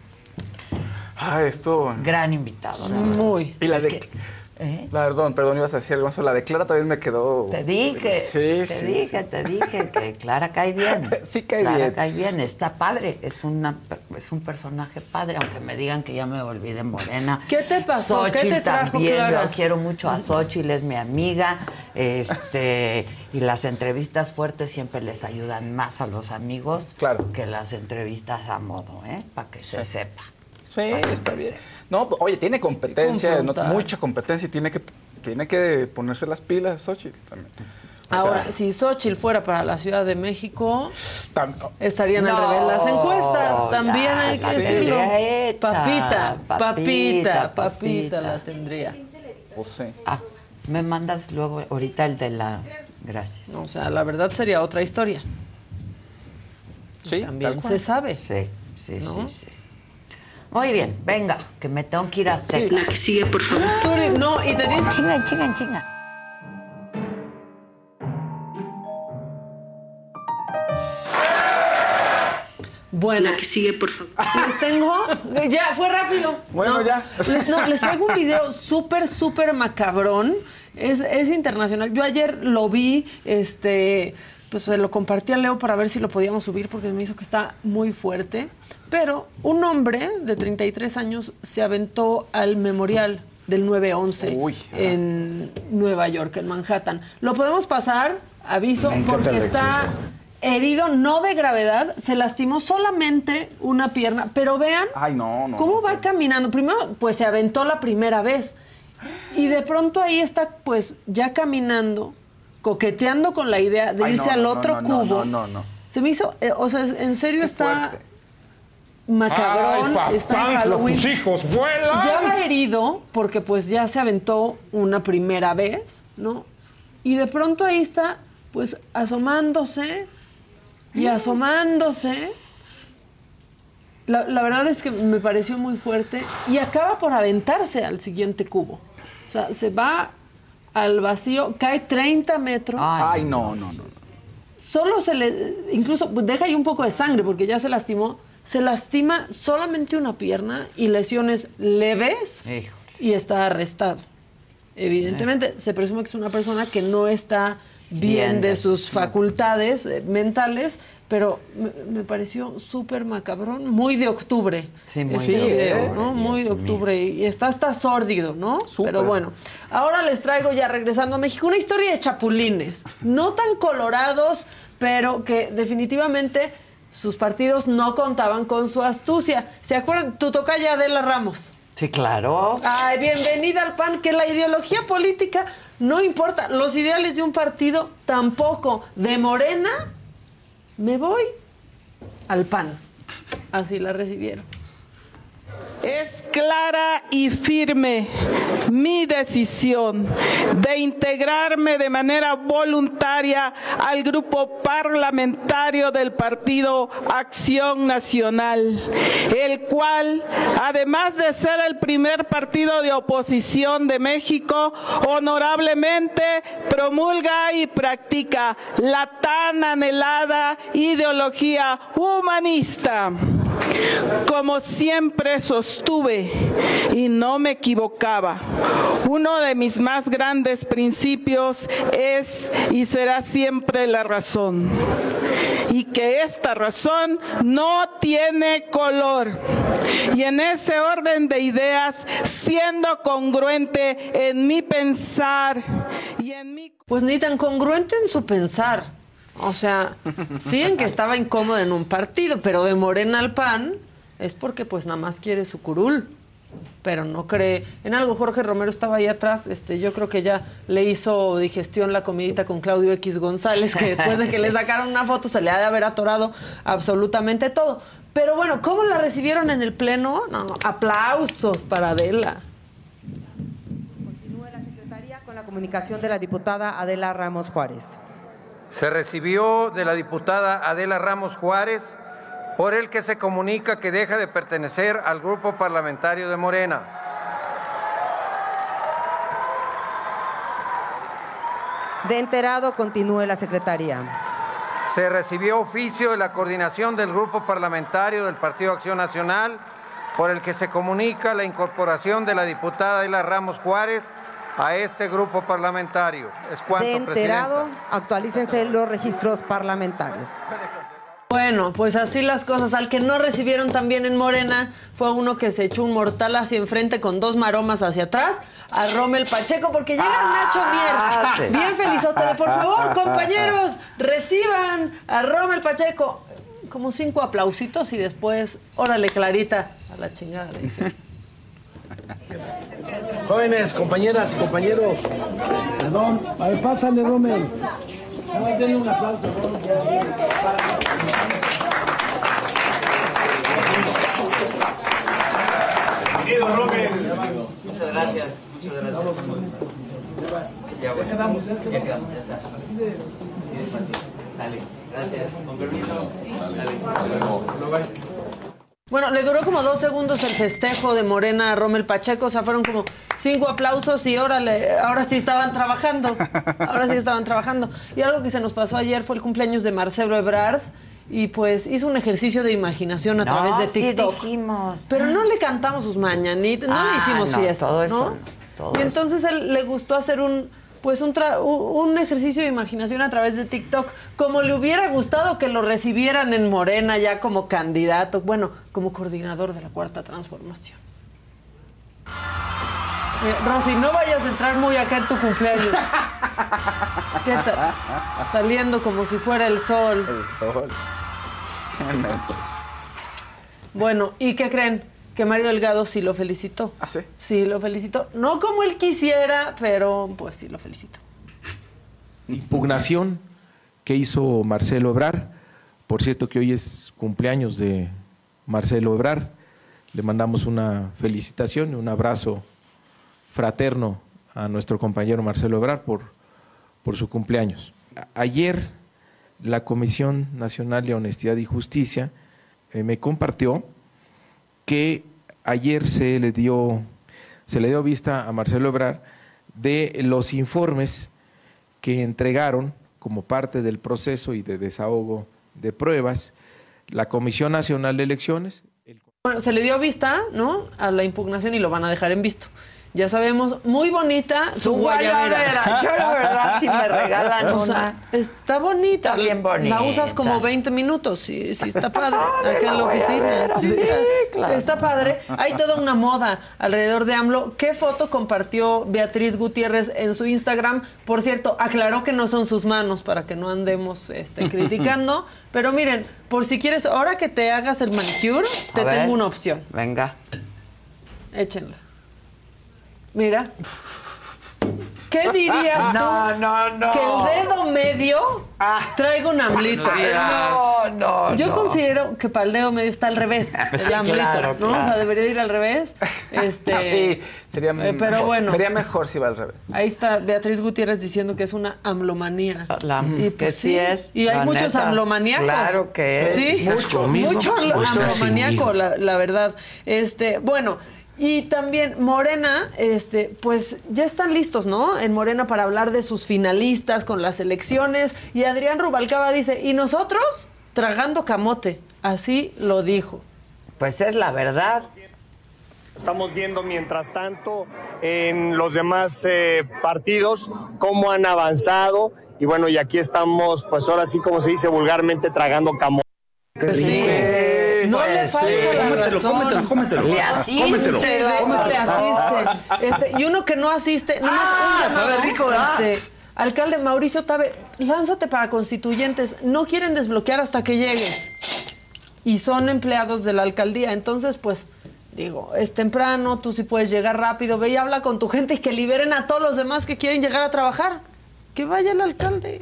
Ah, esto. Gran invitado, ¿no? Muy. Y la de. ¿Eh? Perdón, perdón, ibas a decir algo más, la de Clara también me quedó... Te dije, sí, te dije, te dije que Clara cae bien. sí cae Clara bien. cae bien, está padre, es, una, es un personaje padre, aunque me digan que ya me volví de morena. ¿Qué te pasó? ¿Qué te trajo también, Clara? yo quiero mucho a Xochitl, es mi amiga, este, y las entrevistas fuertes siempre les ayudan más a los amigos claro. que las entrevistas a modo, ¿eh? Para que se sepa. Sí, está bien. No, oye, tiene competencia, no, mucha competencia y tiene que, tiene que ponerse las pilas Xochitl también. Ahora, sea, si Xochitl fuera para la Ciudad de México, estarían no, al revés las encuestas. También ya, hay que decirlo. Hecha. Papita, papita, papita, papita, la tendría. Pues sí. Ah, me mandas luego ahorita el de la. Gracias. O sea, la verdad sería otra historia. Sí, también se sabe. Sí, sí, ¿no? sí, sí. Muy bien, venga, que me tengo que ir a hacer. Sí, la que sigue, por favor. No, y te dices. Chinga, chinga, chinga. Bueno, la que sigue, por favor. Les tengo. Ya, fue rápido. Bueno, no, ya. Les, no, les traigo un video súper, súper macabrón. Es, es internacional. Yo ayer lo vi, este pues se lo compartí a Leo para ver si lo podíamos subir porque me hizo que está muy fuerte. Pero un hombre de 33 años se aventó al memorial del 9-11 Uy, en Nueva York, en Manhattan. Lo podemos pasar, aviso, porque está herido, no de gravedad, se lastimó solamente una pierna. Pero vean Ay, no, no, cómo no, va caminando. Primero, pues se aventó la primera vez. Y de pronto ahí está, pues, ya caminando coqueteando con la idea de Ay, irse no, al no, otro no, no, cubo. no, no, no. Se me hizo, eh, o sea, en serio Qué está fuerte. macabrón, Ay, está en Halloween. tus hijos vuelan. Ya va herido porque pues ya se aventó una primera vez, ¿no? Y de pronto ahí está, pues asomándose y asomándose. La, la verdad es que me pareció muy fuerte y acaba por aventarse al siguiente cubo. O sea, se va al vacío, cae 30 metros. Ay, no, no, no. no. Solo se le, incluso pues, deja ahí un poco de sangre porque ya se lastimó. Se lastima solamente una pierna y lesiones leves Híjole. y está arrestado. Evidentemente, se presume que es una persona que no está bien, Bien de de- sus facultades eh, mentales, pero me, me pareció súper macabrón, muy de octubre. Sí, muy este de video, octubre. ¿no? Muy de octubre y está hasta sórdido, ¿no? Súper. Pero bueno, ahora les traigo ya regresando a México una historia de chapulines, no tan colorados, pero que definitivamente sus partidos no contaban con su astucia. ¿Se acuerdan? Tu toca ya Adela Ramos. Sí, claro. Ay, bienvenida al PAN, que la ideología política no importa, los ideales de un partido tampoco. De Morena, me voy al PAN. Así la recibieron. Es clara y firme mi decisión de integrarme de manera voluntaria al grupo parlamentario del Partido Acción Nacional, el cual, además de ser el primer partido de oposición de México, honorablemente promulga y practica la tan anhelada ideología humanista. Como siempre sostuve y no me equivocaba, uno de mis más grandes principios es y será siempre la razón. Y que esta razón no tiene color. Y en ese orden de ideas, siendo congruente en mi pensar y en mi... Pues ni tan congruente en su pensar. O sea, sí en que estaba incómodo en un partido, pero de Morena al PAN es porque pues nada más quiere su curul. Pero no cree. En algo Jorge Romero estaba ahí atrás. Este, yo creo que ya le hizo digestión la comidita con Claudio X González, que después de que Sí. le sacaron una foto se le ha de haber atorado absolutamente todo. Pero bueno, ¿cómo la recibieron en el pleno? No, aplausos para Adela. Continúa la Secretaría con la comunicación de la diputada Adela Ramos Juárez. Se recibió de la diputada Adela Ramos Juárez, por el que se comunica que deja de pertenecer al grupo parlamentario de Morena. De enterado, continúe la secretaria. Se recibió oficio de la coordinación del Grupo Parlamentario del Partido Acción Nacional por el que se comunica la incorporación de la diputada Ela Ramos Juárez a este grupo parlamentario. Es cuanto, De enterado, Presidenta. actualícense los registros parlamentarios. Bueno, pues así las cosas. Al que no recibieron también en Morena fue uno que se echó un mortal hacia enfrente con dos maromas hacia atrás. A Rommel Pacheco, porque llega Nacho Ah, Mier. sí. Bien felizótele. Por favor, compañeros, reciban a Rommel Pacheco. Como cinco aplausitos y después, órale, Clarita, a la chingada. Jóvenes, compañeras y compañeros, perdón, a ver, pásale, denle un aplauso, Bienvenido, Rommel. Muchas gracias. Muchas gracias. Ya, bueno. quedamos, ya quedamos, ya está. Así de, así de fácil. Dale, gracias. Con permiso. Dale. Bueno, le duró como dos segundos el festejo de Morena a Rommel Pacheco, o sea, fueron como cinco aplausos y órale, ahora sí estaban trabajando, ahora sí estaban trabajando. Y algo que se nos pasó ayer fue el cumpleaños de Marcelo Ebrard y pues hizo un ejercicio de imaginación a No, través de sí TikTok. dijimos. Pero no le cantamos sus mañanitas, no le Ah, hicimos no, fiesta, todo eso ¿no? no, todo y entonces él le gustó hacer un pues un, tra- un ejercicio de imaginación a través de TikTok, como le hubiera gustado que lo recibieran en Morena ya como candidato, bueno, como coordinador de la Cuarta Transformación. Eh, Rosy, no vayas a entrar muy acá en tu cumpleaños. ¿Qué tal? Saliendo como si fuera el sol. El sol. Qué. Bueno, ¿y qué creen? Que Mario Delgado sí lo felicitó. ¿Ah, sí? Sí, lo felicitó. No como él quisiera, pero pues sí lo felicitó. impugnación que hizo Marcelo Ebrar. Por cierto que hoy es cumpleaños de Marcelo Ebrar. Le mandamos una felicitación y un abrazo fraterno a nuestro compañero Marcelo Ebrar por, por su cumpleaños. Ayer la Comisión Nacional de Honestidad y Justicia eh, me compartió que ayer se le dio se le dio vista a Marcelo Ebrar de los informes que entregaron como parte del proceso y de desahogo de pruebas la Comisión Nacional de Elecciones. Bueno, se le dio vista, ¿no? A la impugnación y lo van a dejar en visto. Ya sabemos, muy bonita su, Su guayabera. Yo, la verdad, si me regalan O sea, una. está bonita. Está bien bonita. La usas como 20 minutos. Sí, sí está padre. Acá en la oficina. Sí, Sí, está, claro. está padre. Hay toda una moda alrededor de AMLO. ¿Qué foto compartió Beatriz Gutiérrez en su Instagram? Por cierto, aclaró que no son sus manos para que no andemos este, criticando. Pero miren, por si quieres, ahora que te hagas el manicure, te A ver. tengo una opción. Venga. Échenla. Mira. ¿Qué dirías tú? No, no, no. Que el dedo medio traiga un días. No, no, Yo no. considero que para el dedo medio está al revés. El Sí, amlito, claro, ¿no? O sea, debería ir al revés. Este, Sí, sería, eh, pero bueno. sería mejor si va al revés. Ahí está Beatriz Gutiérrez diciendo que es una amlomanía. La- Y, que pues, sí es, Y hay muchos neta. amlomaníacos. Claro que es. Sí, ¿Estás muchos. Mucho ¿O estás amlomaníaco, la, la verdad. Este, bueno. Y también Morena, este, pues ya están listos, ¿no? En Morena para hablar de sus finalistas con las elecciones. Y Adrián Rubalcaba dice, ¿y nosotros? Tragando camote. Así lo dijo. Pues es la verdad. Estamos viendo mientras tanto en los demás eh, partidos cómo han avanzado y bueno, y aquí estamos pues ahora sí como se dice vulgarmente tragando camote. Sí. No le Pues falta sí. la Cómetelo, razón. cómetelo, cómetelo. Le asiste. Cómetelo. De hecho Cómetelo. le asiste. Este, y uno que no asiste, nomás Ah, un llamado, sabe rico, ¿verdad? este, alcalde Mauricio Tabe, lánzate para constituyentes. No quieren desbloquear hasta que llegues. Y son empleados de la alcaldía. Entonces, pues, digo, es temprano, tú sí puedes llegar rápido. Ve y habla con tu gente y que liberen a todos los demás que quieren llegar a trabajar. Que vaya el alcalde.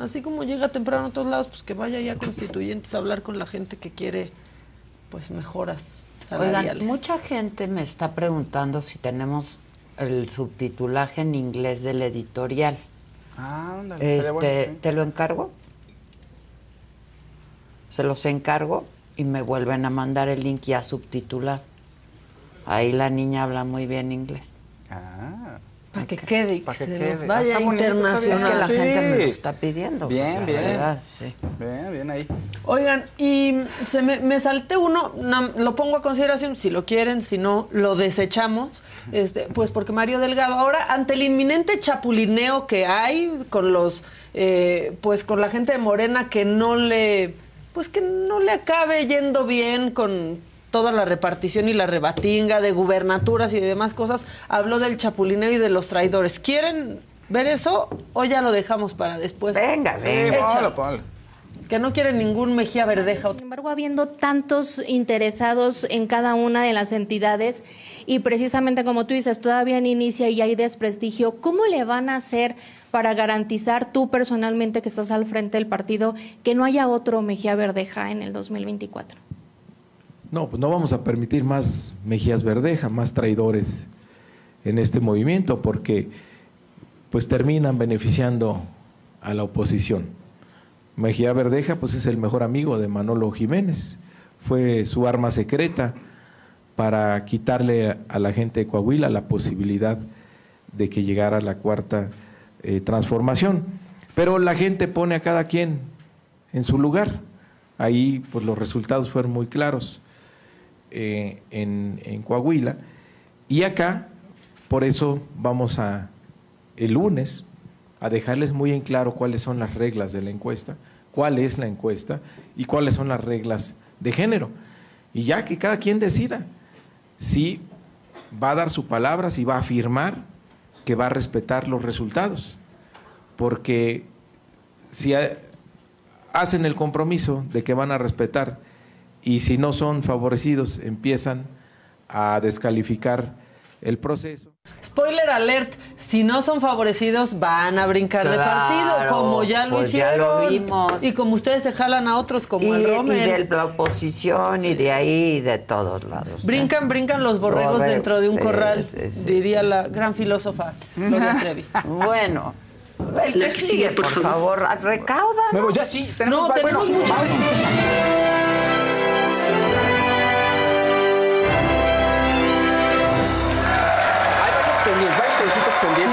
Así como llega temprano a todos lados, pues que vaya ya a constituyentes a hablar con la gente que quiere, pues, mejoras salariales. Oigan, mucha gente me está preguntando si tenemos el subtitulaje en inglés del editorial. Ah, ándale, Este, bueno, sí. ¿Te lo encargo? Se los encargo y me vuelven a mandar el link ya subtitulado. Ahí la niña habla muy bien inglés. Ah. Para que quede y que Pa' que se quede. nos Ah, vaya está bonito, está bien. internacional. Es que la Sí. gente me lo está pidiendo. Bien, la bien. verdad, sí. Bien, bien ahí. Oigan, y se me, me salté uno, lo pongo a consideración, si lo quieren, si no, lo desechamos, este, pues porque Mario Delgado, ahora, ante el inminente chapulineo que hay con los, eh, pues con la gente de Morena que no le, pues que no le acabe yendo bien con toda la repartición y la rebatinga de gubernaturas y de demás cosas, habló del chapulineo y de los traidores. ¿Quieren ver eso o ya lo dejamos para después? Venga, Sí, Échalo. Que no quieren ningún Mejía Verdeja. Sin embargo, habiendo tantos interesados en cada una de las entidades y precisamente como tú dices, todavía no inicia y hay desprestigio, ¿cómo le van a hacer para garantizar tú personalmente que estás al frente del partido que no haya otro Mejía Verdeja en el 2024? No, pues no vamos a permitir más Mejías Verdeja, más traidores en este movimiento, porque pues terminan beneficiando a la oposición. Mejía Verdeja pues es el mejor amigo de Manolo Jiménez, fue su arma secreta para quitarle a la gente de Coahuila la posibilidad de que llegara la cuarta eh, transformación. Pero la gente pone a cada quien en su lugar. Ahí pues los resultados fueron muy claros eh, en, en Coahuila. Y acá, por eso vamos a, el lunes, a dejarles muy en claro cuáles son las reglas de la encuesta, cuál es la encuesta y cuáles son las reglas de género. Y ya que cada quien decida si va a dar su palabra, si va a afirmar que va a respetar los resultados. Porque si ha- hacen el compromiso de que van a respetar y si no son favorecidos empiezan a descalificar el proceso. Spoiler alert, si no son favorecidos van a brincar de partido, como ya lo pues ya hicieron. lo vimos. Y como ustedes se jalan a otros como Y, el y Rommel. de la oposición y de ahí y de todos lados. Brincan, brincan los borregos dentro de un sí, corral, sí, sí, diría sí. la gran filósofa Gloria Trevi. Bueno, el que sigue, sigue, por por favor, recauda. Voy, ya sí, tenemos, No, tenemos bueno, mucho.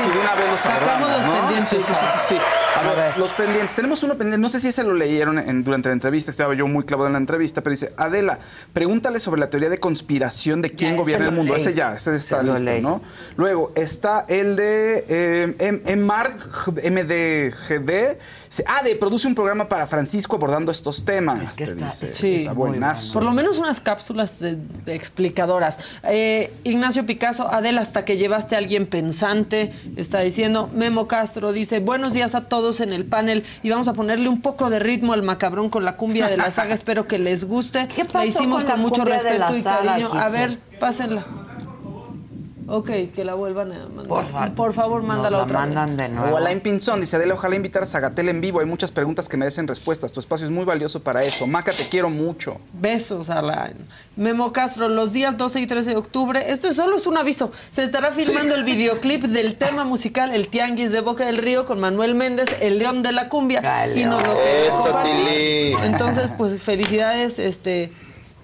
Y de una vez los Sacamos los ¿no? pendientes. Sí, sí, sí, sí. sí. A, A ver, ver. los pendientes. Tenemos uno pendiente, no sé si se lo leyeron en- durante la entrevista, estaba yo muy clavado en la entrevista, pero dice, Adela, pregúntale sobre la teoría de conspiración de quién Ya, gobierna ese el mundo. leí. Ese ya, ese está Se listo. ¿no? Luego está el de eh, M- Mark MDGD. Se- Ah, de produce un programa para Francisco abordando estos temas. que te está- dice. Sí. está buenazo. Por lo menos unas cápsulas de- de explicadoras. Eh, Ignacio Picasso, Adela, hasta que llevaste a alguien pensante, está diciendo. Memo Castro dice, buenos días a todos en el panel y vamos a ponerle un poco de ritmo al macabrón con la cumbia de la saga. Espero que les guste. ¿Qué pasó la hicimos con con, la mucho respeto y saga, cariño. A ver, pásenla. Ok, que la vuelvan a mandar. Por fa- Por favor, Nos mándala la otra vez. mandan de nuevo. O Alain Pinzón dice, Adela, ojalá invitar a Zagatel en vivo. Hay muchas preguntas que merecen respuestas. Tu espacio es muy valioso para eso. Maca, te quiero mucho. Besos a la Memo Castro, los días 12 y 13 de octubre. Esto solo es un aviso. Se estará filmando el videoclip del tema musical El Tianguis de Boca del Río con Manuel Méndez, el León de la Cumbia. Y nos lo. Entonces, pues felicidades, este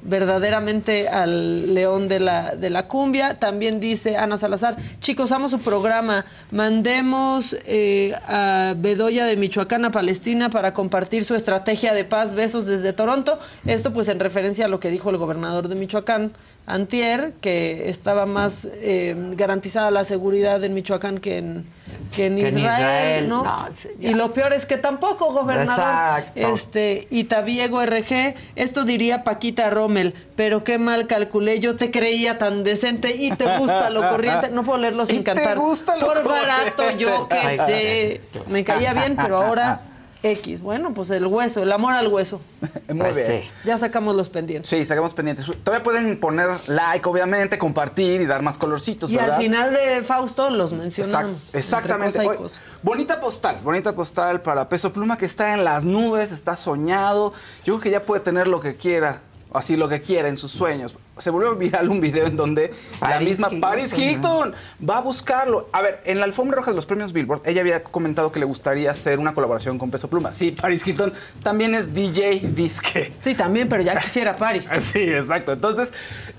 verdaderamente al león de la, de la cumbia. También dice Ana Salazar, chicos, amo su programa. Mandemos eh, a Bedoya de Michoacán a Palestina para compartir su estrategia de paz. Besos desde Toronto. Esto pues en referencia a lo que dijo el gobernador de Michoacán, Antier, que estaba más eh, garantizada la seguridad en Michoacán que en, que en Que en Israel, Israel, ¿no? no, sí, ya. y lo peor es que tampoco, gobernador. Exacto. Este, Itaviego RG, esto diría Paquita Rommel, pero qué mal calculé, yo te creía tan decente y te gusta lo corriente. No puedo leerlo sin Y te cantar. gusta lo Por barato, yo que Ay, sé. Me caía bien, pero ahora X. Bueno, pues el hueso, el amor al hueso. Muy Pues bien. sí. Ya sacamos los pendientes. Sí, sacamos pendientes. Todavía pueden poner like, obviamente, compartir y dar más colorcitos, Y ¿verdad? al final de Fausto los Exact- mencionamos. exactamente. Entre cosa y Oye, cosa. bonita postal, bonita postal para Peso Pluma que está en las nubes, está soñado. Yo creo que ya puede tener lo que quiera así lo que quiera en sus sueños. Se volvió viral un video en donde la misma Hilton. Paris Hilton va a buscarlo. A ver, en la alfombra roja de los premios Billboard, ella había comentado que le gustaría hacer una colaboración con Peso Pluma. Sí, Paris Hilton también es DJ disque. Sí, también, pero ya quisiera Paris. Sí, exacto. Entonces,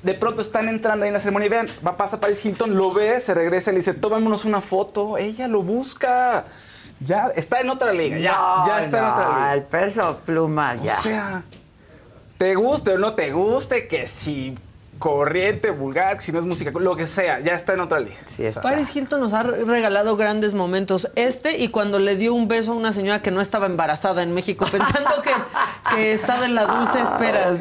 de pronto están entrando ahí en la ceremonia y vean, va, pasa Paris Hilton, lo ve, se regresa y le dice, tomémonos una foto. Ella lo busca. Ya, está en otra liga. Ya, No, ya está en otra liga. el peso pluma ya. O sea, te guste o no te guste, que si corriente, vulgar, que si no es música, lo que sea, ya está en otra liga. Sí, Paris Hilton nos ha regalado grandes momentos. Este y cuando le dio un beso a una señora que no estaba embarazada en México, pensando que, que estaba en la dulce espera.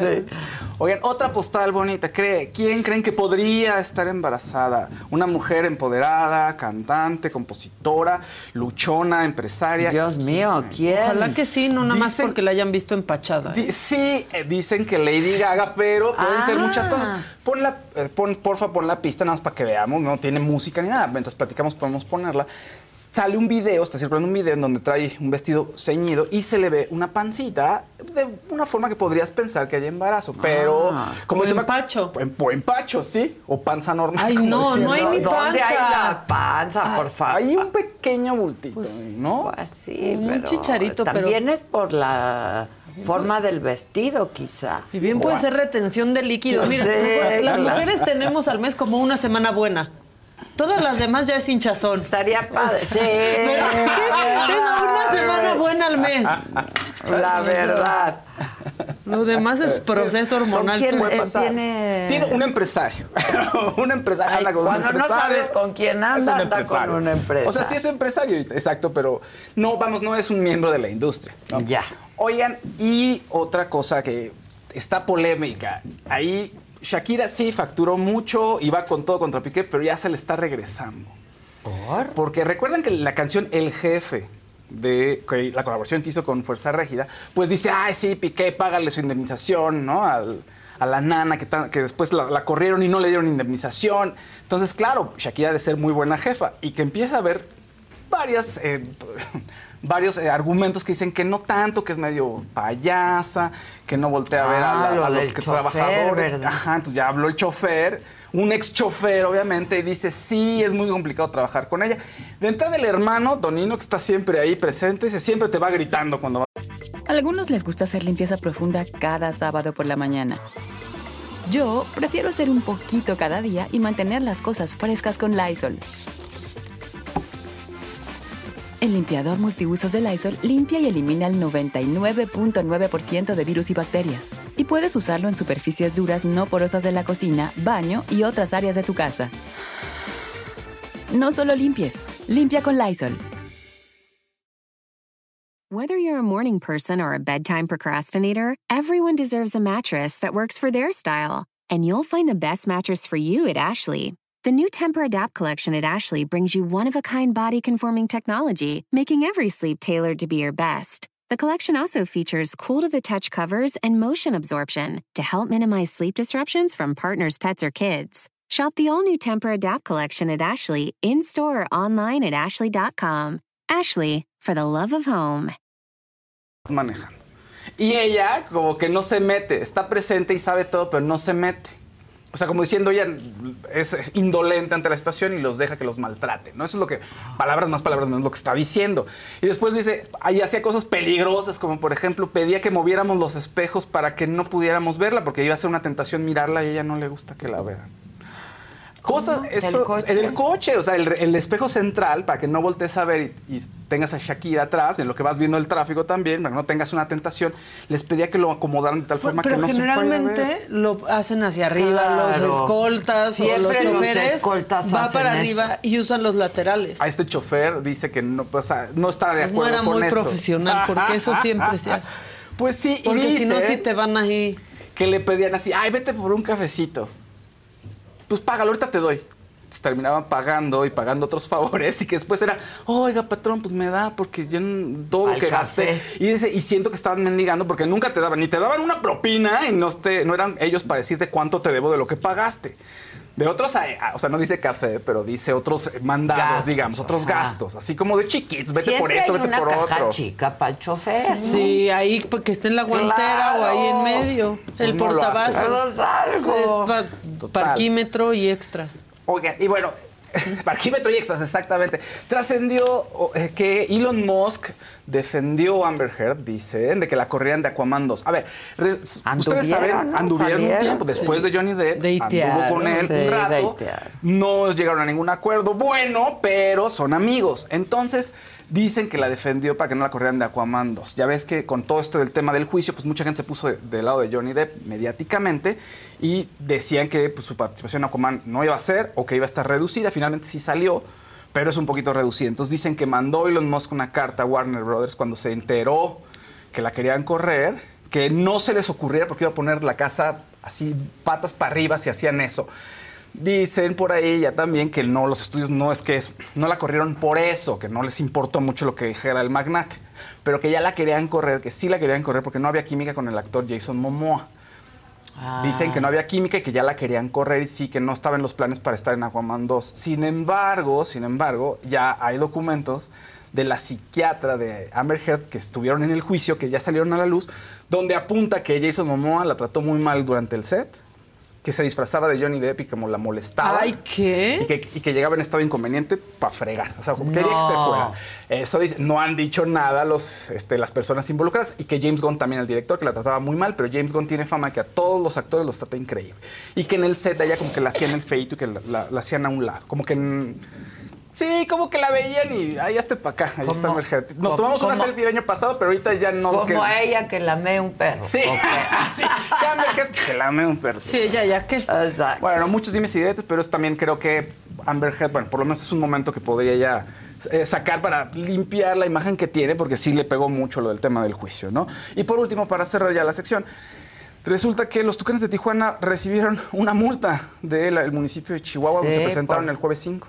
Oigan, otra postal bonita. ¿Cree, ¿Quién creen que podría estar embarazada? Una mujer empoderada, cantante, compositora, luchona, empresaria. Dios mío, ¿quién? Ojalá que sí, no nada más porque la hayan visto empachada. ¿eh? Di- Sí, eh, dicen que Lady Gaga, pero pueden ser muchas cosas. Pon la, eh, pon, porfa, pon la pista nada más para que veamos. No tiene música ni nada. Mientras platicamos podemos ponerla. Sale un video, está circulando un video en donde trae un vestido ceñido y se le ve una pancita de una forma que podrías pensar que hay embarazo, pero Ah, como dice empacho. En, empacho, sí, o panza normal. Ay, como no, no hay ni ¿Dónde hay panza? la panza, por favor? Hay un pequeño bultito, ¿no? Pues sí, Un pero chicharito, pero- también es por la forma del vestido, quizá. Y bien puede ser retención de líquidos. Mira, Sí, las mujeres tenemos al mes como una semana buena. Todas las demás ya es hinchazón. Estaría padre. Sí. Una semana buena al mes. La verdad. Lo demás es proceso hormonal. quién, eh, tiene- Tiene un empresario. un empresario Ay, anda con un cuando no sabes con quién anda, un anda con una empresa. O sea, sí es empresario, exacto, pero no, vamos, no es un miembro de la industria. ¿no? Ya. Oigan, y otra cosa que está polémica. Ahí Shakira sí facturó mucho, iba con todo contra Piqué, pero ya se le está regresando. ¿Por? Porque recuerdan que la canción El Jefe de la colaboración que hizo con Fuerza Régida, pues dice, ay, sí, Piqué, págale su indemnización, ¿no? Al- a la nana que, tan- que después la, la corrieron y no le dieron indemnización. Entonces, claro, Shakira ha de ser muy buena jefa y que empieza a haber varias, eh, varios eh, argumentos que dicen que no tanto, que es medio payasa, que no voltea a ver a, Ah, la- lo a los que- chofer, trabajadores. ¿verdad? Ajá, entonces ya habló el chofer, un ex chofer, obviamente, y dice, sí, es muy complicado trabajar con ella. De entrada el hermano, Donino, que está siempre ahí presente, dice, siempre te va gritando cuando va. A algunos les gusta hacer limpieza profunda cada sábado por la mañana. Yo prefiero hacer un poquito cada día y mantener las cosas frescas con Lysol. El limpiador multiusos de Lysol limpia y elimina el 99.9% de virus y bacterias. Y puedes usarlo en superficies duras no porosas de la cocina, baño y otras áreas de tu casa. No solo limpies, limpia con Lysol. Whether you're a morning person or a bedtime procrastinator, everyone deserves a mattress that works for their style. And you'll find the best mattress for you at Ashley. The new Temper Adapt collection at Ashley brings you one of a kind body conforming technology, making every sleep tailored to be your best. The collection also features cool to the touch covers and motion absorption to help minimize sleep disruptions from partners, pets, or kids. Shop the all new Temper Adapt collection at Ashley in store or online at ashley.com. Ashley, for the love of home. manejando. Y ella como que no se mete, está presente y sabe todo, pero no se mete. O sea, como diciendo, ella es, indolente ante la situación y los deja que los maltrate, ¿no? Eso es lo que, palabras más, palabras menos, lo que está diciendo. Y después dice, ahí hacía cosas peligrosas, como por ejemplo, pedía que moviéramos los espejos para que no pudiéramos verla, porque iba a ser una tentación mirarla y ella no le gusta que la vean. Cosas, ¿Del eso, coche? en el coche, o sea, el, el espejo central para que no voltees a ver y, y tengas a Shakira atrás, en lo que vas viendo el tráfico también, para que no tengas una tentación, les pedía que lo acomodaran de tal forma Pero que no se ver. generalmente lo hacen hacia arriba, Claro. los escoltas o Siempre los los choferes. escoltas va para eso. arriba y usan los laterales. A este chofer dice que no, o sea, no está de Pues no acuerdo era con muy eso. profesional, porque eso siempre se hace. Pues sí, y Porque si no, dice si te van ahí. que le pedían así, ay, vete por un cafecito. Pues págalo, ahorita te doy. Entonces, terminaban pagando y pagando otros favores y que después era, oiga, patrón, pues me da porque yo no- todo lo que gasté. Y, dice, y siento que estaban mendigando porque nunca te daban, ni te daban una propina y no, te, no eran ellos para decirte cuánto te debo de lo que pagaste. De otros, eh, o sea, no dice café, pero dice otros mandados, Gastos, digamos, otros ajá. gastos, así como de chiquitos, vete Siempre por esto, hay vete una por caja otro. chica para el chofer. ¿no? Sí, ahí pues, que esté en la guantera Claro. o ahí en medio. Pues el no lo hace. portavasos. Algo. Es pa- Total. parquímetro y extras. Oigan, y bueno, parquímetro y extras, exactamente. Trascendió eh, que Elon Musk defendió a Amber Heard, dicen, de que la corrieran de Aquaman 2. A ver, ustedes saben, anduvieron un tiempo después sí. de Johnny Depp, Datearon, anduvo con él sí, un rato, no llegaron a ningún acuerdo, bueno, pero son amigos. Entonces, dicen que la defendió para que no la corrieran de Aquaman 2. Ya ves que con todo esto del tema del juicio, pues mucha gente se puso de- del lado de Johnny Depp mediáticamente y decían que pues, su participación en Aquaman no iba a ser o que iba a estar reducida. Finalmente sí salió, pero es un poquito reducida. Entonces dicen que mandó Elon Musk una carta a Warner Brothers cuando se enteró que la querían correr, que no se les ocurriera porque iba a poner la casa así patas para arriba si hacían eso. Dicen por ahí ya también que no, los estudios no es que es, no la corrieron por eso, que no les importó mucho lo que dijera el magnate, pero que ya la querían correr, que sí la querían correr porque no había química con el actor Jason Momoa. Ah. Dicen que no había química y que ya la querían correr y sí que no estaba en los planes para estar en Aquaman 2. Sin embargo, sin embargo, ya hay documentos de la psiquiatra de Amber Heard que estuvieron en el juicio, que ya salieron a la luz, donde apunta que Jason Momoa la trató muy mal durante el set, que se disfrazaba de Johnny Depp y como la molestaba. Ay, ¿qué? Y que, y que llegaba en estado inconveniente para fregar. O sea, como quería que se No. fuera. Eso dice, no han dicho nada los, este, las personas involucradas. Y que James Gunn también, el director, que la trataba muy mal, pero James Gunn tiene fama que a todos los actores los trata increíble. Y que en el set de ella como que la hacían el feito y que la, la- la hacían a un lado. Como que... mm, Sí, como que la veían y ahí hazte para acá, ahí está Heard. Nos tomamos una selfie el año pasado, pero ahorita ya no. Como que- a ella que lame un perro. Sí, sí. Ya Amber Heard se la ame un perro. Sí, ella ya qué. Exacto. Bueno, muchos dimes y diretes, pero es también creo que Amber Heard, bueno, por lo menos es un momento que podría ella eh, sacar para limpiar la imagen que tiene, porque sí le pegó mucho lo del tema del juicio, ¿no? Y por último, para cerrar ya la sección, resulta que los Tucanes de Tijuana recibieron una multa del municipio de Chihuahua, donde Sí, se presentaron por- el jueves 5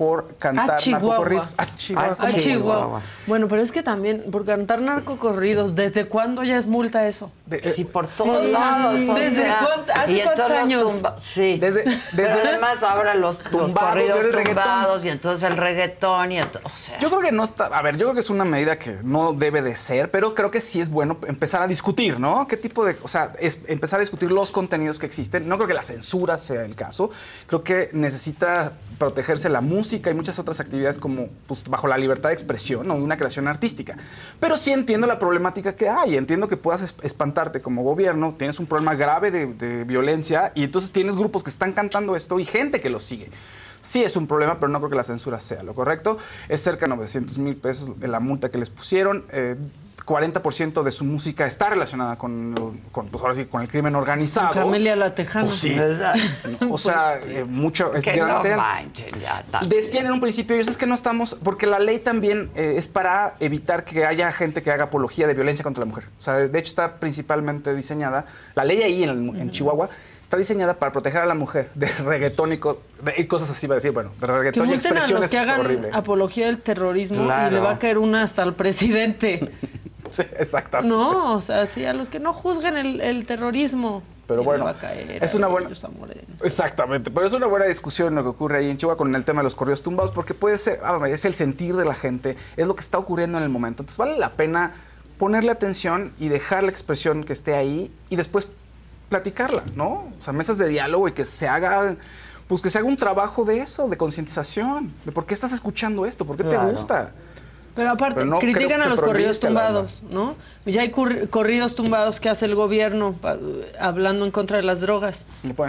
por cantar Ah, narcocorridos. Ah, Chihuahua. Ah. Bueno, pero es que también, por cantar narcocorridos, ¿desde cuándo ya es multa eso? De- eh, Sí, por sí, todos lados. o ¿Desde sea, hace y cuántos entonces los años? tumba- sí. Desde- Pero desde- además ahora los, los Tumbados, corridos tumbados y entonces el reggaetón y ento- o sea, Yo creo que no está, a ver, yo creo que es una medida que no debe de ser, pero creo que sí es bueno empezar a discutir, ¿no? ¿Qué tipo de, o sea, es empezar a discutir los contenidos que existen? No creo que la censura sea el caso, creo que necesita protegerse la música y muchas otras actividades como pues, bajo la libertad de expresión o una creación artística. Pero sí entiendo la problemática que hay, entiendo que puedas es- espantarte como gobierno, tienes un problema grave de, violencia y entonces tienes grupos que están cantando esto y gente que lo sigue. Sí es un problema, pero no creo que la censura sea lo correcto. Es cerca de 900 mil pesos la multa que les pusieron. Eh, 40% de su música está relacionada con, con, pues ahora sí, con el crimen organizado. Camelia la Tejana. Pues sí. Exacto. O sea, eh, mucho es que no manchen ya. Decían en un principio, ellos es que no estamos, porque la ley también eh, es para evitar que haya gente que haga apología de violencia contra la mujer. O sea, de hecho está principalmente diseñada, la ley ahí en, el- en Chihuahua está diseñada para proteger a la mujer de reggaetón y, co- de- y cosas así, va a decir, bueno, de Que reggaetón y a expresiones los que hagan horrible. apología del terrorismo y le va a caer una hasta al presidente. Sí, exactamente. No, o sea, sí, a los que no juzguen el, el terrorismo. Pero bueno, va a caer es a una buena-. Exactamente, pero es una buena discusión lo que ocurre ahí en Chihuahua con el tema de los correos tumbados, porque puede ser, ah, es el sentir de la gente, es lo que está ocurriendo en el momento. Entonces vale la pena ponerle atención y dejar la expresión que esté ahí y después platicarla, ¿no? O sea, mesas de diálogo y que se haga, pues que se haga un trabajo de eso, de concientización, de por qué estás escuchando esto, por qué Claro. te gusta. Pero aparte, Pero no critican a los corridos tumbados, ¿no? Ya hay corridos tumbados que hace el gobierno hablando en contra de las drogas.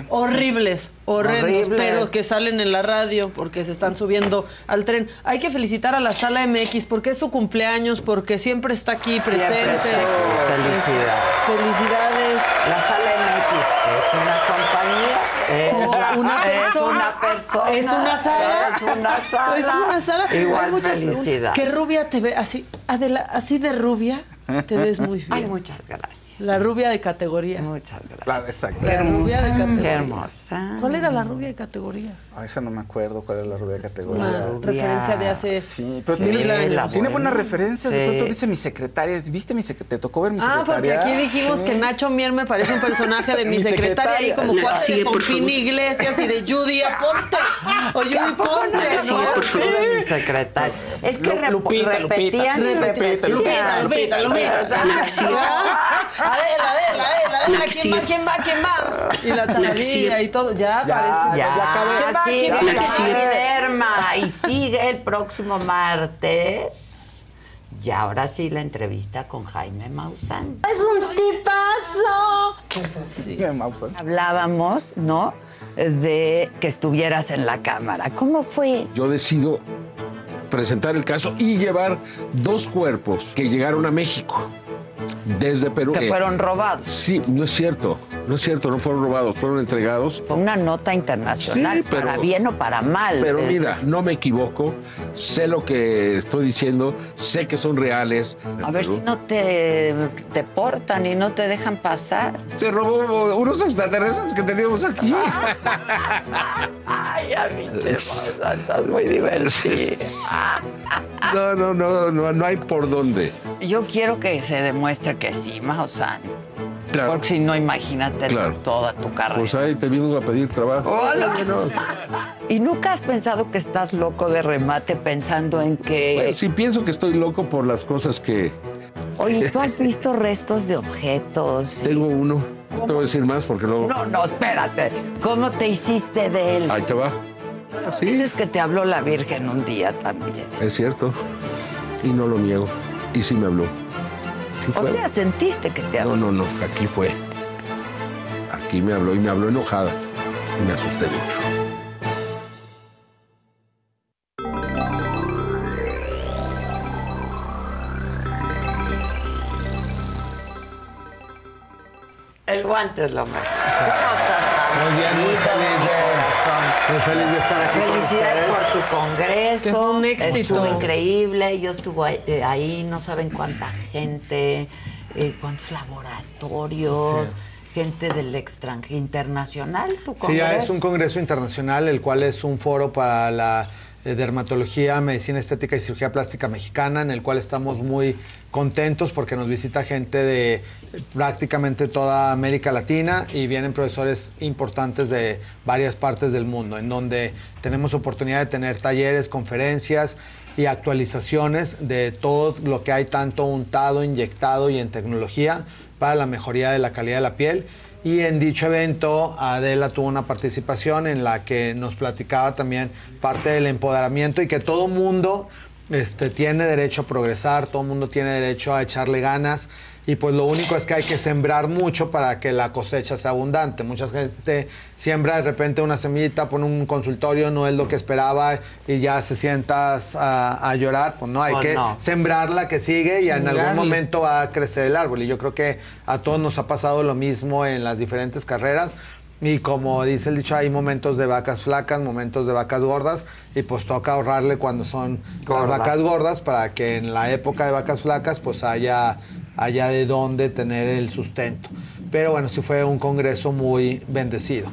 Horribles, horrendos, Horribles. pero que salen en la radio porque se están subiendo al tren. Hay que felicitar a la Sala MX porque es su cumpleaños, porque siempre está aquí Siempre presente. está aquí. Felicidad. Felicidades. La sala MX es una compañía. Es una es persona. una persona. Es una sala. Es una sala. Es una sala. Hay Igual muchas- felicidad. Qué rubia te ve, así, Adela, así de rubia. Te ves muy bien. Ay, muchas gracias. La rubia de categoría. Muchas gracias. La, exacto. La rubia de categoría. Qué hermosa. ¿Cuál era la rubia de categoría? A esa no me acuerdo cuál es la rubia de categoría. Una referencia de hace Sí, pero Sí, tiene, la- tiene la buenas buena. referencias. De Sí. pronto dice mi secretaria. ¿Viste mi secretaria? ¿Te tocó ver mi Ah, porque secretaria? aquí dijimos Sí. que Nacho Mier me parece un personaje de mi, Mi secretaria, ahí secretaria. como La cuate de sigue, favor. Iglesias y de Judy Aponte. O Judy Ponte, Sí, ¿no? por favor, mi secretaria. Es que Lupita, repetían y Lupita, repetían. Lupita, Lupita, Lupita. O sea, Adela, Adela, Adela, Adela, ¿quién va, quién va, quién va? Y la taravilla y todo, ya, Ya, parece. Ya, Ya acabé. ¿Quién va, quién va, y sigue el próximo martes. Y ahora sí la entrevista con Jaime Maussan. ¡Es un tipazo! Bien, Mausa. Hablábamos, ¿no? De que estuvieras en la cámara. ¿Cómo fue? Yo decido presentar el caso y llevar dos cuerpos que llegaron a México desde Perú. Que Eh, fueron robados. Sí, no es cierto, no es cierto, no fueron robados, fueron entregados. Fue una nota internacional, Sí, pero- para bien o para mal. Pero Es- mira, no me equivoco, sé lo que estoy diciendo, sé que son reales. A ver si no te deportan y no te dejan pasar. Se robó unos extraterrestres que teníamos aquí. Ay, a mí te pasa, estás muy divertido. No, no, no, no, no hay por dónde. Yo quiero que se demuestre que sí, Maussan. Claro. Porque si no, imagínate Claro. toda tu carrera. Pues ahí te vino a pedir trabajo. Hola. ¿Y nunca has pensado que estás loco de remate pensando en que... bueno, sí pienso que estoy loco por las cosas que Oye, ¿tú has visto restos de objetos? tengo uno. No te voy a decir más porque luego... No, no, espérate. ¿Cómo te hiciste de él? Ahí te va. Dices que te habló la Virgen un día también. es cierto. Y no lo niego. Y sí me habló. Sí O fue. sea, sentiste que te habló. No, no, no, aquí fue. Aquí me habló y me habló enojada. Y me asusté mucho. El guante es lo mejor. ¿Cómo estás, Javi? Muy bien, muy feliz. Muy feliz de estar aquí Felicidades por tu congreso. Que fue un éxito. Estuvo increíble. Yo estuve ahí, eh, ahí, no saben cuánta gente, eh, cuántos laboratorios, Sí. gente del extranjero, internacional, tu Sí, ya congreso. es un congreso internacional, el cual es un foro para la eh, dermatología, medicina estética y cirugía plástica mexicana, en el cual estamos muy contentos porque nos visita gente de prácticamente toda América Latina y vienen profesores importantes de varias partes del mundo, en donde tenemos oportunidad de tener talleres, conferencias y actualizaciones de todo lo que hay tanto untado, inyectado y en tecnología para la mejoría de la calidad de la piel. Y en dicho evento, Adela tuvo una participación en la que nos platicaba también parte del empoderamiento y que todo mundo este, tiene derecho a progresar, todo mundo tiene derecho a echarle ganas. Y pues lo único es que hay que sembrar mucho para que la cosecha sea abundante. Mucha gente siembra de repente una semillita, pone un consultorio, no es lo que esperaba y ya se sientas a, a llorar. Pues no, hay Pues que no. sembrarla que sigue y en algún momento va a crecer el árbol. Y yo creo que a todos nos ha pasado lo mismo en las diferentes carreras. Y como dice el dicho, hay momentos de vacas flacas, momentos de vacas gordas, y pues toca ahorrarle cuando son Gordas. las vacas gordas para que en la época de vacas flacas pues haya, haya de dónde tener el sustento. Pero bueno, sí fue un congreso muy bendecido.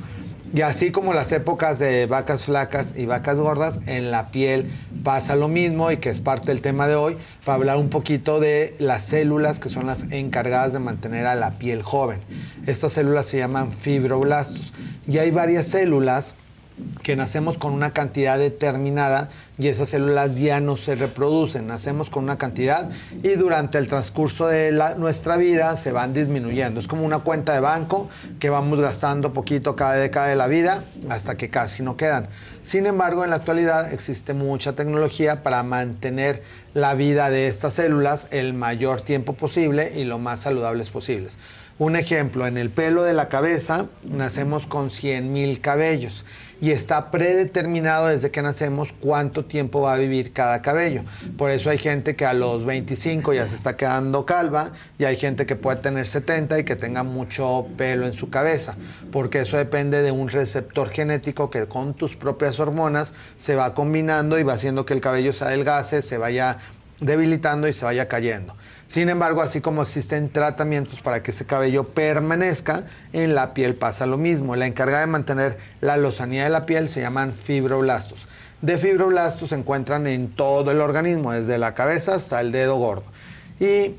Y así como las épocas de vacas flacas y vacas gordas, en la piel pasa lo mismo y que es parte del tema de hoy, para hablar un poquito de las células que son las encargadas de mantener a la piel joven. Estas células se llaman fibroblastos y hay varias células que nacemos con una cantidad determinada y esas células ya no se reproducen, nacemos con una cantidad y durante el transcurso de nuestra vida se van disminuyendo. Es como una cuenta de banco que vamos gastando poquito cada década de la vida hasta que casi no quedan. Sin embargo, en la actualidad existe mucha tecnología para mantener la vida de estas células el mayor tiempo posible y lo más saludables posibles. Un ejemplo, en el pelo de la cabeza nacemos con 100 mil cabellos y está predeterminado desde que nacemos cuánto tiempo va a vivir cada cabello. Por eso hay gente que a los 25 ya se está quedando calva y hay gente que puede tener 70 y que tenga mucho pelo en su cabeza, porque eso depende de un receptor genético que con tus propias hormonas se va combinando y va haciendo que el cabello se adelgace, se vaya debilitando y se vaya cayendo. Sin embargo, así como existen tratamientos para que ese cabello permanezca, en la piel pasa lo mismo. La encargada de mantener la lozanía de la piel se llaman fibroblastos. De fibroblastos se encuentran en todo el organismo, desde la cabeza hasta el dedo gordo. Y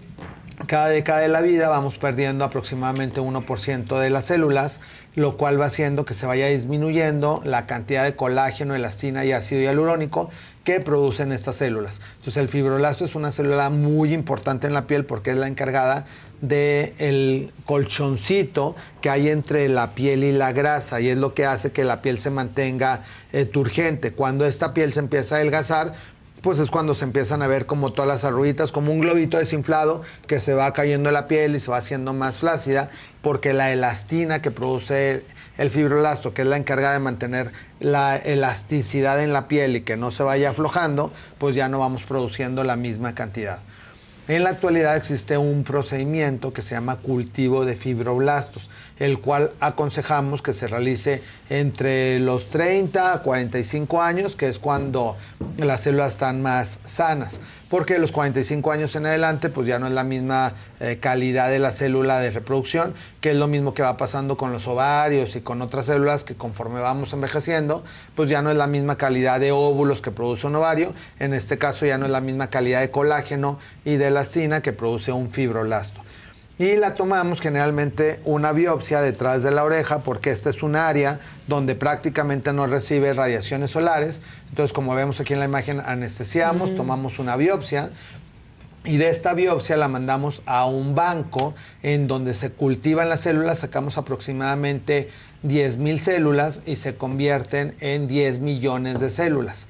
cada década de la vida vamos perdiendo aproximadamente 1% de las células, lo cual va haciendo que se vaya disminuyendo la cantidad de colágeno, elastina y ácido hialurónico que producen estas células. Entonces el fibroblasto es una célula muy importante en la piel porque es la encargada del colchoncito que hay entre la piel y la grasa y es lo que hace que la piel se mantenga eh, turgente. Cuando esta piel se empieza a adelgazar, pues es cuando se empiezan a ver como todas las arruguitas, como un globito desinflado que se va cayendo en la piel y se va haciendo más flácida, porque la elastina que produce el fibroblasto, que es la encargada de mantener la elasticidad en la piel y que no se vaya aflojando, pues ya no vamos produciendo la misma cantidad. En la actualidad existe un procedimiento que se llama cultivo de fibroblastos, el cual aconsejamos que se realice entre los 30 a 45 años, que es cuando las células están más sanas, porque los 45 años en adelante pues ya no es la misma eh, calidad de la célula de reproducción, que es lo mismo que va pasando con los ovarios y con otras células que conforme vamos envejeciendo, pues ya no es la misma calidad de óvulos que produce un ovario, en este caso ya no es la misma calidad de colágeno y de elastina que produce un fibroblasto y la tomamos generalmente una biopsia detrás de la oreja porque esta es un área donde prácticamente no recibe radiaciones solares. Entonces, como vemos aquí en la imagen, anestesiamos, tomamos una biopsia y de esta biopsia la mandamos a un banco en donde se cultivan las células, sacamos aproximadamente 10.000 células y se convierten en 10 millones de células.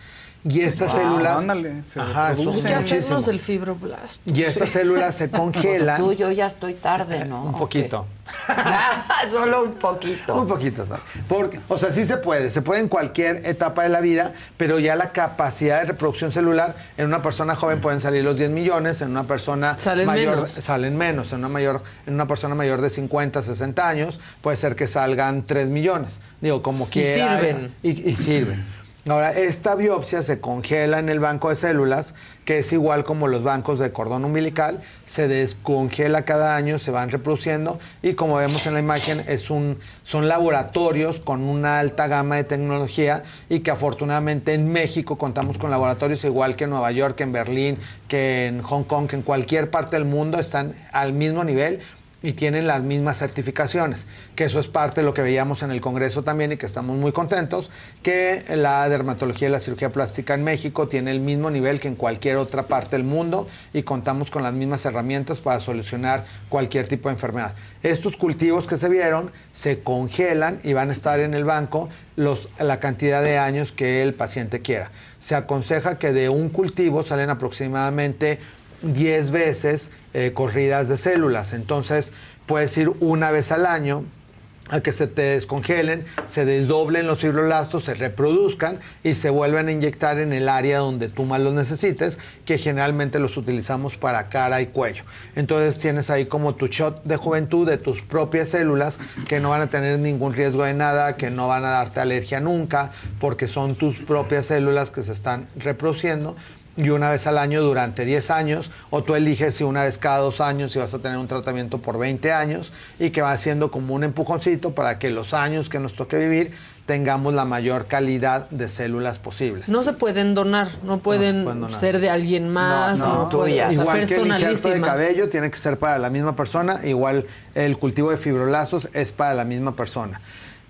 Y estas Wow, células. ándale, se Ajá, que muchísimo. hacernos el fibroblasto. Y estas células se congelan. Tú, yo ya estoy tarde, ¿no? Un poquito. Solo un poquito. Un poquito, ¿sabes? Porque, o sea, sí se puede, se puede en cualquier etapa de la vida, pero ya la capacidad de reproducción celular en una persona joven pueden salir los 10 millones, en una persona Salen mayor menos. salen menos, en una mayor en una persona mayor de 50, 60 años puede ser que salgan 3 millones. Digo, como quiera. sirven. Y, y sirven. Ahora, esta biopsia se congela en el banco de células, que es igual como los bancos de cordón umbilical, se descongela cada año, se van reproduciendo y como vemos en la imagen es un, son laboratorios con una alta gama de tecnología y que afortunadamente en México contamos con laboratorios igual que en Nueva York, que en Berlín, que en Hong Kong, que en cualquier parte del mundo están al mismo nivel y tienen las mismas certificaciones, que eso es parte de lo que veíamos en el Congreso también y que estamos muy contentos, que la dermatología y la cirugía plástica en México tiene el mismo nivel que en cualquier otra parte del mundo y contamos con las mismas herramientas para solucionar cualquier tipo de enfermedad. Estos cultivos que se vieron se congelan y van a estar en el banco los, la cantidad de años que el paciente quiera. Se aconseja que de un cultivo salen aproximadamente 10 veces eh, corridas de células. Entonces, puedes ir una vez al año a que se te descongelen, se desdoblen los fibroblastos, se reproduzcan y se vuelven a inyectar en el área donde tú más los necesites, que generalmente los utilizamos para cara y cuello. Entonces tienes ahí como tu shot de juventud de tus propias células que no van a tener ningún riesgo de nada, que no van a darte alergia nunca, porque son tus propias células que se están reproduciendo y una vez al año durante 10 años, o tú eliges si una vez cada dos años si vas a tener un tratamiento por 20 años y que va siendo como un empujoncito para que los años que nos toque vivir tengamos la mayor calidad de células posibles. No se pueden donar, no pueden, pueden donar. ser de alguien más, no, pueden- o sea, Igual que el injerto de cabello tiene que ser para la misma persona, igual el cultivo de fibroblastos es para la misma persona.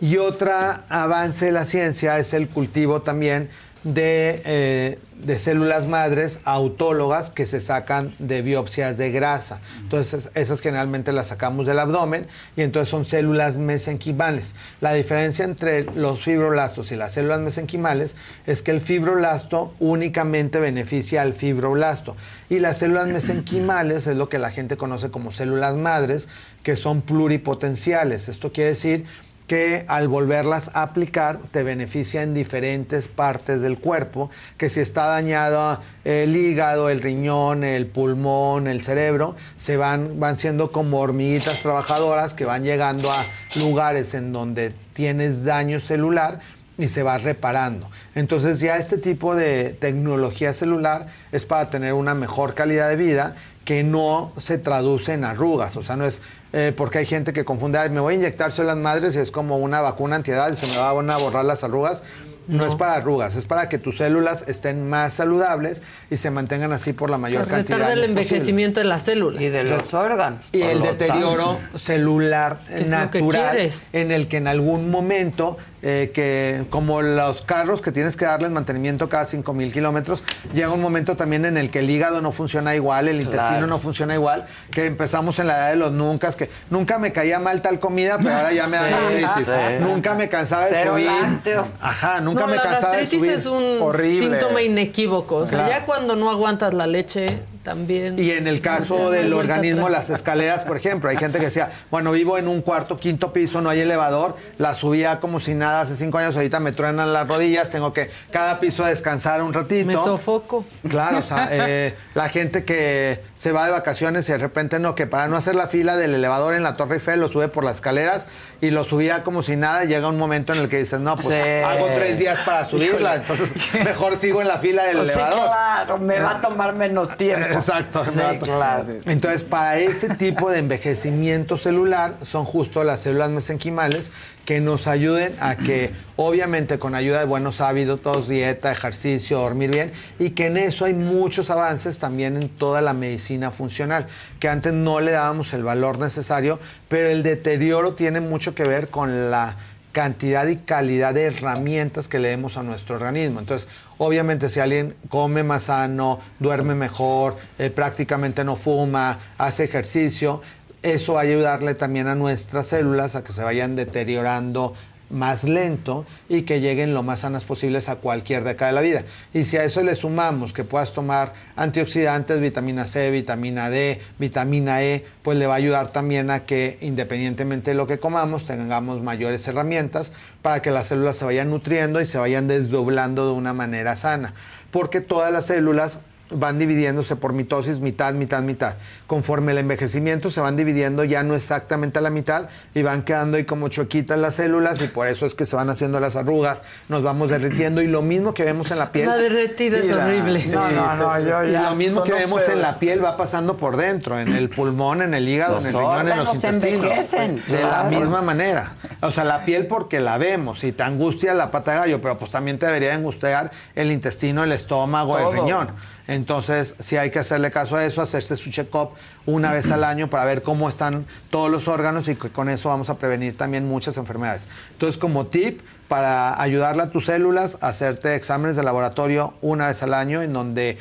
Y otra avance de la ciencia es el cultivo también de, eh, de células madres autólogas que se sacan de biopsias de grasa. Entonces, esas generalmente las sacamos del abdomen y entonces son células mesenquimales. La diferencia entre los fibroblastos y las células mesenquimales es que el fibroblasto únicamente beneficia al fibroblasto y las células mesenquimales es lo que la gente conoce como células madres que son pluripotenciales. Esto quiere decir que al volverlas a aplicar te beneficia en diferentes partes del cuerpo, que si está dañado el hígado, el riñón, el pulmón, el cerebro, se van, van siendo como hormiguitas trabajadoras que van llegando a lugares en donde tienes daño celular y se va reparando. Entonces ya este tipo de tecnología celular es para tener una mejor calidad de vida que no se traduce en arrugas. O sea, no es eh, porque hay gente que confunde, "Ay, me voy a inyectar células madres y es como una vacuna antiedad y se me van a borrar las arrugas. No, es para arrugas, es para que tus células estén más saludables y se mantengan así por la mayor O sea, cantidad el posibles. envejecimiento de las células. Y de los órganos. Y el deterioro tanto. celular natural en el que en algún momento, eh, que como los carros que tienes que darles mantenimiento cada 5 mil kilómetros, llega un momento también en el que el hígado no funciona igual, el Claro. intestino no funciona igual, que empezamos en la edad de los nunca, que nunca me caía mal tal comida, pero ahora ya me da Sí, gastritis. sí. Nunca me cansaba de Cero subir. lácteos. Ajá, nunca no, me la cansaba de gastritis subir. es un Horrible. síntoma inequívoco. O sea, Claro. ya cuando no aguantas la leche, también. Y en el caso del organismo, atrás. las escaleras, por ejemplo, hay gente que decía, bueno, vivo en un cuarto, quinto piso, no hay elevador, la subía como si nada hace cinco años, ahorita me truenan las rodillas, tengo que cada piso descansar un ratito. Me sofoco. Claro, o sea, eh, la gente que se va de vacaciones y de repente no, que para no hacer la fila del elevador en la Torre Eiffel lo sube por las escaleras y lo subía como si nada, y llega un momento en el que dices, no, pues Sí. hago tres días para subirla, entonces mejor sigo en la fila del sí, elevador. claro, me va a tomar menos tiempo. Exacto. Sí, exacto. claro. Entonces, para ese tipo de envejecimiento celular son justo las células mesenquimales que nos ayuden a que, obviamente, con ayuda de buenos hábitos, dieta, ejercicio, dormir bien, y que en eso hay muchos avances también en toda la medicina funcional, que antes no le dábamos el valor necesario, pero el deterioro tiene mucho que ver con la cantidad y calidad de herramientas que le demos a nuestro organismo. Entonces, obviamente si alguien come más sano, duerme mejor, eh, prácticamente no fuma, hace ejercicio, eso va a ayudarle también a nuestras células a que se vayan deteriorando más lento y que lleguen lo más sanas posibles a cualquier década de la vida. Y si a eso le sumamos que puedas tomar antioxidantes, vitamina C, vitamina D, vitamina E, pues le va a ayudar también a que independientemente de lo que comamos, tengamos mayores herramientas para que las células se vayan nutriendo y se vayan desdoblando de una manera sana. Porque todas las células van dividiéndose por mitosis, mitad, mitad, mitad. Conforme el envejecimiento se van dividiendo ya no exactamente a la mitad y van quedando ahí como chuequitas las células y por eso es que se van haciendo las arrugas, nos vamos derritiendo y lo mismo que vemos en la piel. La derretida es la- horrible. sí, No, no, yo y ya lo mismo que vemos en la piel va pasando por dentro, en el pulmón, en el hígado, Los en el riñón, en los intestinos. envejecen, De la misma manera. O sea, la piel porque la vemos y te angustia la pata de gallo, pero pues también te debería angustiar el intestino, el estómago, Todo. el riñón. Entonces, sí hay que hacerle caso a eso, hacerse su check-up una vez al año para ver cómo están todos los órganos y con eso vamos a prevenir también muchas enfermedades. Entonces, como tip, para ayudarle a tus células, hacerte exámenes de laboratorio una vez al año en donde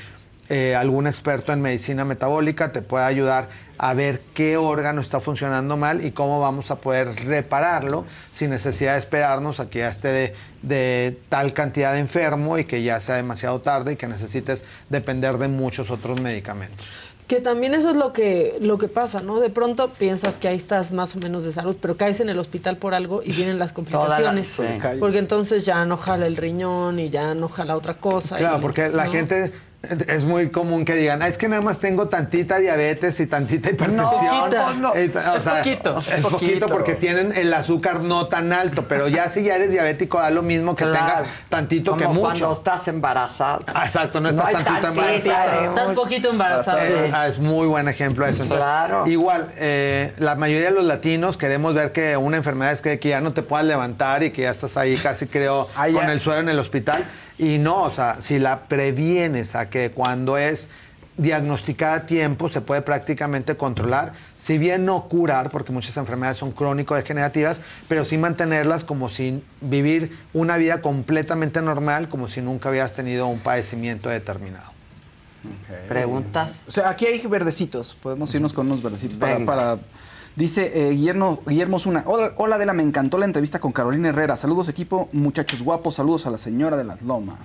eh, algún experto en medicina metabólica te pueda ayudar a ver qué órgano está funcionando mal y cómo vamos a poder repararlo sin necesidad de esperarnos a que ya esté de, de tal cantidad de enfermo y que ya sea demasiado tarde y que necesites depender de muchos otros medicamentos. Que también eso es lo que, lo que pasa, ¿no? De pronto piensas que ahí estás más o menos de salud, pero caes en el hospital por algo y vienen las complicaciones. Sí. Porque entonces ya no jala el riñón y ya no jala otra cosa. Claro, y- porque la ¿no? gente es muy común que digan, "Ah, es que nada más tengo tantita diabetes y tantita hipertensión. No, no, Eh, o es poquito, Es poquito poquito. porque tienen el azúcar no tan alto, pero ya si ya eres diabético da lo mismo que Claro. tengas tantito Como que mucho. cuando estás embarazada. Ah, Exacto, no estás hay tantito tantita embarazada. de Estás poquito embarazada. Sí, ah, es muy buen ejemplo eso. Entonces, Claro. Igual, eh, la mayoría de los latinos queremos ver que una enfermedad es que, que ya no te puedas levantar y que ya estás ahí casi creo Ahí con ya. el suelo en el hospital. Y no, o sea, si la previenes a que cuando es diagnosticada a tiempo se puede prácticamente controlar, si bien no curar, porque muchas enfermedades son crónico-degenerativas, pero sí mantenerlas como sin vivir una vida completamente normal, como si nunca hubieras tenido un padecimiento determinado. ¿Preguntas? O sea, aquí hay verdecitos. Podemos irnos con unos verdecitos para- Dice eh, Guillermo, Guillermo Zuna. Hola, hola, Adela, me encantó la entrevista con Carolina Herrera. Saludos, equipo, muchachos guapos. Saludos a la señora de las lomas.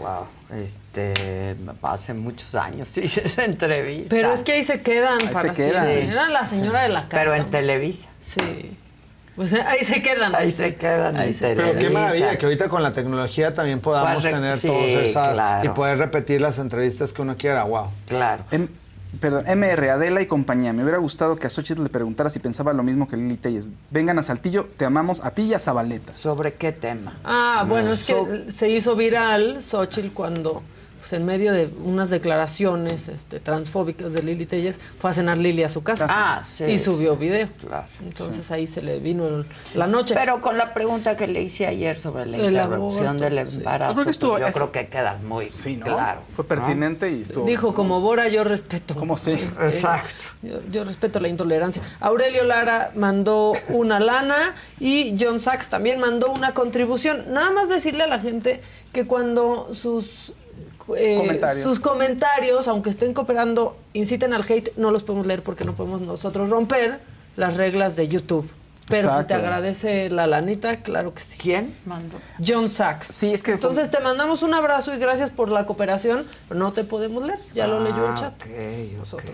Wow, este, hace muchos años hice esa entrevista. Pero es que ahí se quedan. Ahí para se quedan. Sí, Era la señora de la casa. Pero en Televisa. Sí. Pues ahí se quedan. Ahí se quedan Ahí se- Pero qué maravilla que ahorita con la tecnología también podamos Pues, tener sí, todas esas claro. y poder repetir las entrevistas que uno quiera. Wow. Claro. Em, Perdón, MR, Adela y compañía. Me hubiera gustado que a Xochitl le preguntara si pensaba lo mismo que Lili Telles. Vengan a Saltillo, te amamos a ti y a Zabaleta. ¿Sobre qué tema? Ah, bueno, es que se hizo viral Xochitl cuando, pues, en medio de unas declaraciones este, transfóbicas de Lili Telles, fue a cenar Lili a su casa. Ah, sí, Y subió sí, video. claro, Entonces ahí se le vino el- la noche. Pero con la pregunta que le hice ayer sobre la El interrupción aborto, del embarazo, Yo creo que estuvo- pues yo es- creo que queda muy ¿no? claro. Fue ¿no? pertinente y estuvo. Dijo, como Bora, yo respeto. ¿Cómo sí? Exacto. Yo, yo respeto la intolerancia. Aurelio Lara mandó una lana y John Sachs también mandó una contribución. Nada más decirle a la gente que cuando sus eh, Comentarios. sus comentarios, aunque estén cooperando, inciten al hate, no los podemos leer porque no podemos nosotros romper las reglas de YouTube. Pero si te agradece la lanita, claro que sí. ¿Quién mandó? John Sachs. Sí, es que. Entonces te mandamos un abrazo y gracias por la cooperación, pero no te podemos leer. Ya lo leyó el Ah, chat. ok. Nosotros,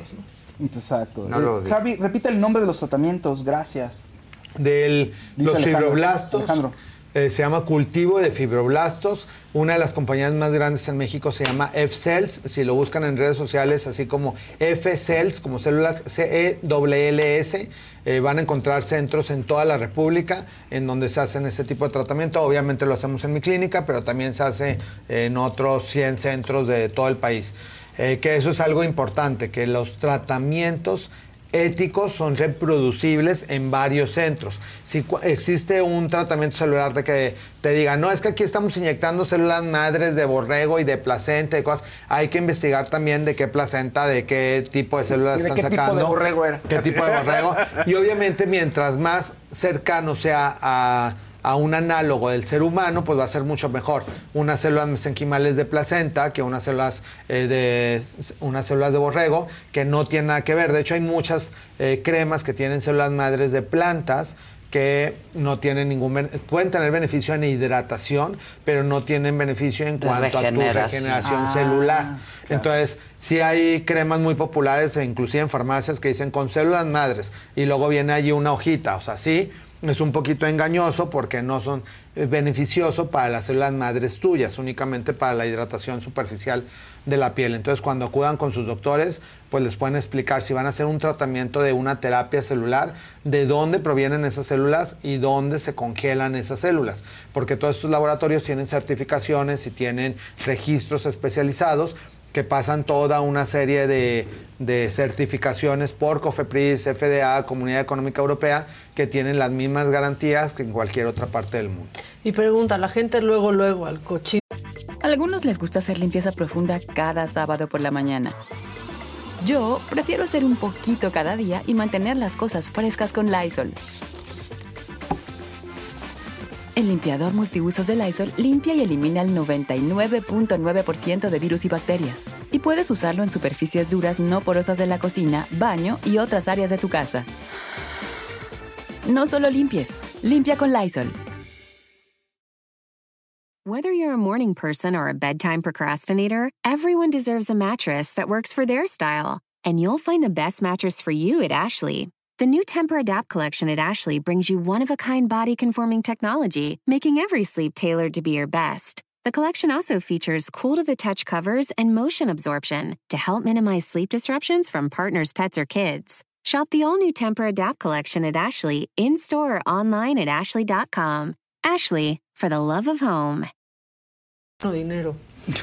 ¿no? Exacto. No lo Eh, vi. Javi, repite el nombre de los tratamientos, gracias. de los Alejandro. fibroblastos. Alejandro. Eh, se llama cultivo de fibroblastos. Una de las compañías más grandes en México se llama F-Cells. Si lo buscan en redes sociales, así como F-Cells, como células C-E-L-L-S, eh, van a encontrar centros en toda la República en donde se hacen este tipo de tratamiento. Obviamente lo hacemos en mi clínica, pero también se hace en otros 100 centros de todo el país. Eh, que eso es algo importante, que los tratamientos éticos son reproducibles en varios centros. Si existe un tratamiento celular de que te diga, no, es que aquí estamos inyectando células madres de borrego y de placenta y cosas, hay que investigar también de qué placenta, de qué tipo de células ¿Y de están qué tipo de sacando. borrego era? ¿Qué tipo de borrego? Y obviamente mientras más cercano sea a a un análogo del ser humano, pues va a ser mucho mejor. Unas células mesenquimales de placenta que unas células eh, de unas células de borrego que no tienen nada que ver. De hecho, hay muchas eh, cremas que tienen células madres de plantas que no tienen ningún pueden tener beneficio en hidratación, pero no tienen beneficio en cuanto a tu regeneración. regeneración Ah, celular. Entonces, sí hay cremas muy populares, e inclusive en farmacias, que dicen con células madres y luego viene allí una hojita. O sea, sí, es un poquito engañoso porque no son eh, beneficioso para las células madres tuyas, únicamente para la hidratación superficial de la piel. Entonces, cuando acudan con sus doctores, pues les pueden explicar si van a hacer un tratamiento de una terapia celular, de dónde provienen esas células y dónde se congelan esas células. Porque todos estos laboratorios tienen certificaciones y tienen registros especializados que pasan toda una serie de, de certificaciones por COFEPRIS, FDA, Comunidad Económica Europea, que tienen las mismas garantías que en cualquier otra parte del mundo. Y pregunta, la gente luego, luego al cochino. A algunos les gusta hacer limpieza profunda cada sábado por la mañana. Yo prefiero hacer un poquito cada día y mantener las cosas frescas con Lysol. El limpiador multiusos de Lysol limpia y elimina el 99.9% de virus y bacterias. Y puedes usarlo en superficies duras no porosas de la cocina, baño y otras áreas de tu casa. No solo limpies, limpia con Lysol. Whether you're a morning person or a bedtime procrastinator, everyone deserves a mattress that works for their style. And you'll find the best mattress for you at Ashley. The new Temper Adapt collection at Ashley brings you one of a kind body conforming technology, making every sleep tailored to be your best. The collection also features cool to the touch covers and motion absorption to help minimize sleep disruptions from partners, pets, or kids. Shop the all new Temper Adapt collection at Ashley in store or online at ashley.com. Ashley, for the love of home. dinero.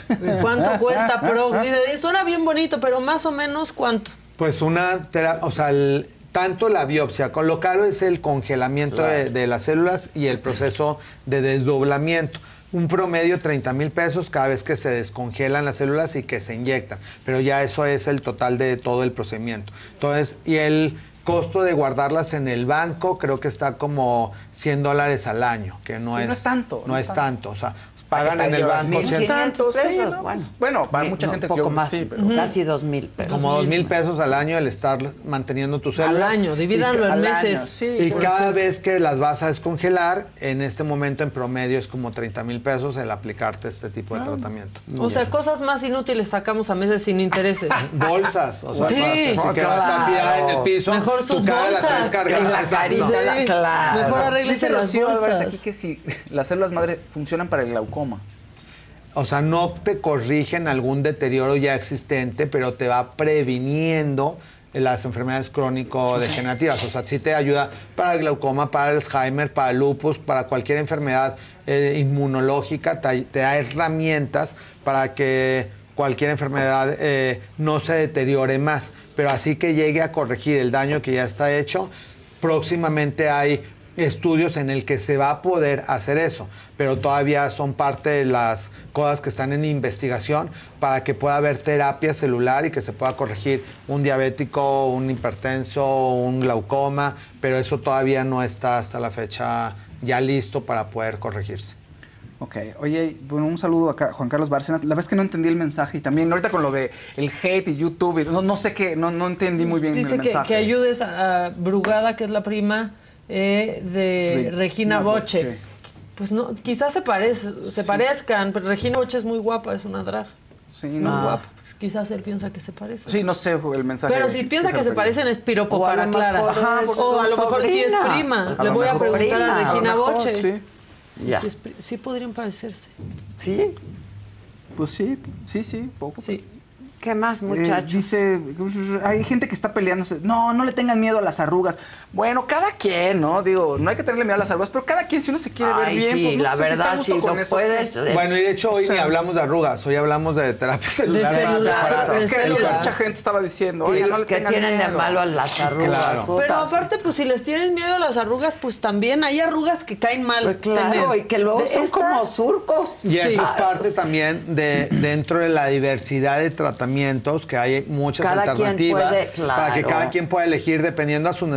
¿Cuánto cuesta Prox? Dice, suena bien bonito, pero más o menos ¿cuánto? Pues una, o sea, el- tanto la biopsia, con lo caro es el congelamiento de, de las células y el proceso de desdoblamiento. Un promedio 30 mil pesos cada vez que se descongelan las células y que se inyectan. Pero ya eso es el total de todo el procedimiento. Entonces, y el costo de guardarlas en el banco creo que está como 100 dólares al año, que no, Sí, es, no es tanto, No, no es es tanto. O sea, pagan Para en el banco mil 100 tantos, sí, ¿no? bueno. Bueno, para Mi- mucha no, gente poco que más, sí, pero Casi dos mil pesos. Como dos mil pesos al año el estar manteniendo tus células. año, divídanlo en al meses. año, Sí, y cada vez que las vas a descongelar, en este momento en promedio es como 30 mil pesos el aplicarte este tipo de tratamiento. O sea, cosas más inútiles sacamos a meses sin intereses. Bolsas, o sea, sí, así que va a estar tirada en el piso. Mejor tu sus cara la bolsas. la la- claro. Mejor arréglese Dice las bolsas. aquí que si las células madre funcionan para el glaucoma. O sea, no te corrigen algún deterioro ya existente, pero te va previniendo las enfermedades crónico-degenerativas. O sea, sí te ayuda para el glaucoma, para el Alzheimer, para el lupus, para cualquier enfermedad eh, inmunológica. Te, da herramientas para que cualquier enfermedad eh, no se deteriore más. Pero así que llegue a corregir el daño que ya está hecho, próximamente hay estudios en el que se va a poder hacer eso, pero todavía son parte de las cosas que están en investigación para que pueda haber terapia celular y que se pueda corregir un diabético, un hipertenso, un glaucoma, pero eso todavía no está hasta la fecha ya listo para poder corregirse. Ok, oye, bueno, un saludo a Juan Carlos Bárcenas. La verdad es que no entendí el mensaje y también ahorita con lo de el hate y YouTube, y no, no sé qué, no, no entendí muy bien Dice el que, mensaje. que ayudes a, Brugada, que es la prima eh, de Re- Regina Regina Boche. Boche. Pues no, quizás se, parece, se parezcan, pero Regina Boche es muy guapa, es una drag. Sí, es no. muy guapa. Pues quizás él piensa que se parece. Sí, no sé el mensaje. Pero si piensa que se parecen es piropo O para Clara. Ajá, o a lo mejor sí es prima. A Le voy a preguntar prima. a Regina mejor, Boche. sí. Sí, sí, es sí podrían parecerse. ¿Sí? Pues sí, sí, sí, poco. Sí. ¿Qué más, Eh, muchachos? dice, hay gente que está peleándose. No, no le tengan miedo a las arrugas. Bueno, cada quien, ¿no? Digo, no hay que tenerle miedo a las arrugas, pero cada quien, si uno se quiere ver Ay, bien, sí, pues no la sé si está a verdad, gusto si con eso. puedes, eh, Bueno, y de hecho hoy O sea, ni hablamos de arrugas, hoy hablamos de terapia celular. De celular, de Es que celular. mucha gente estaba diciendo, Sí, oye, no le que tienen de malo a las arrugas. Claro. Pero aparte, pues si les tienes miedo a las arrugas, pues también hay arrugas que caen mal. Pues claro, tener. y que luego De son esta- como surcos. Y eso Sí. es parte también de dentro de la diversidad de tratamientos que hay muchas Cada quien alternativas puede, para que claro. cada quien pueda elegir dependiendo a sus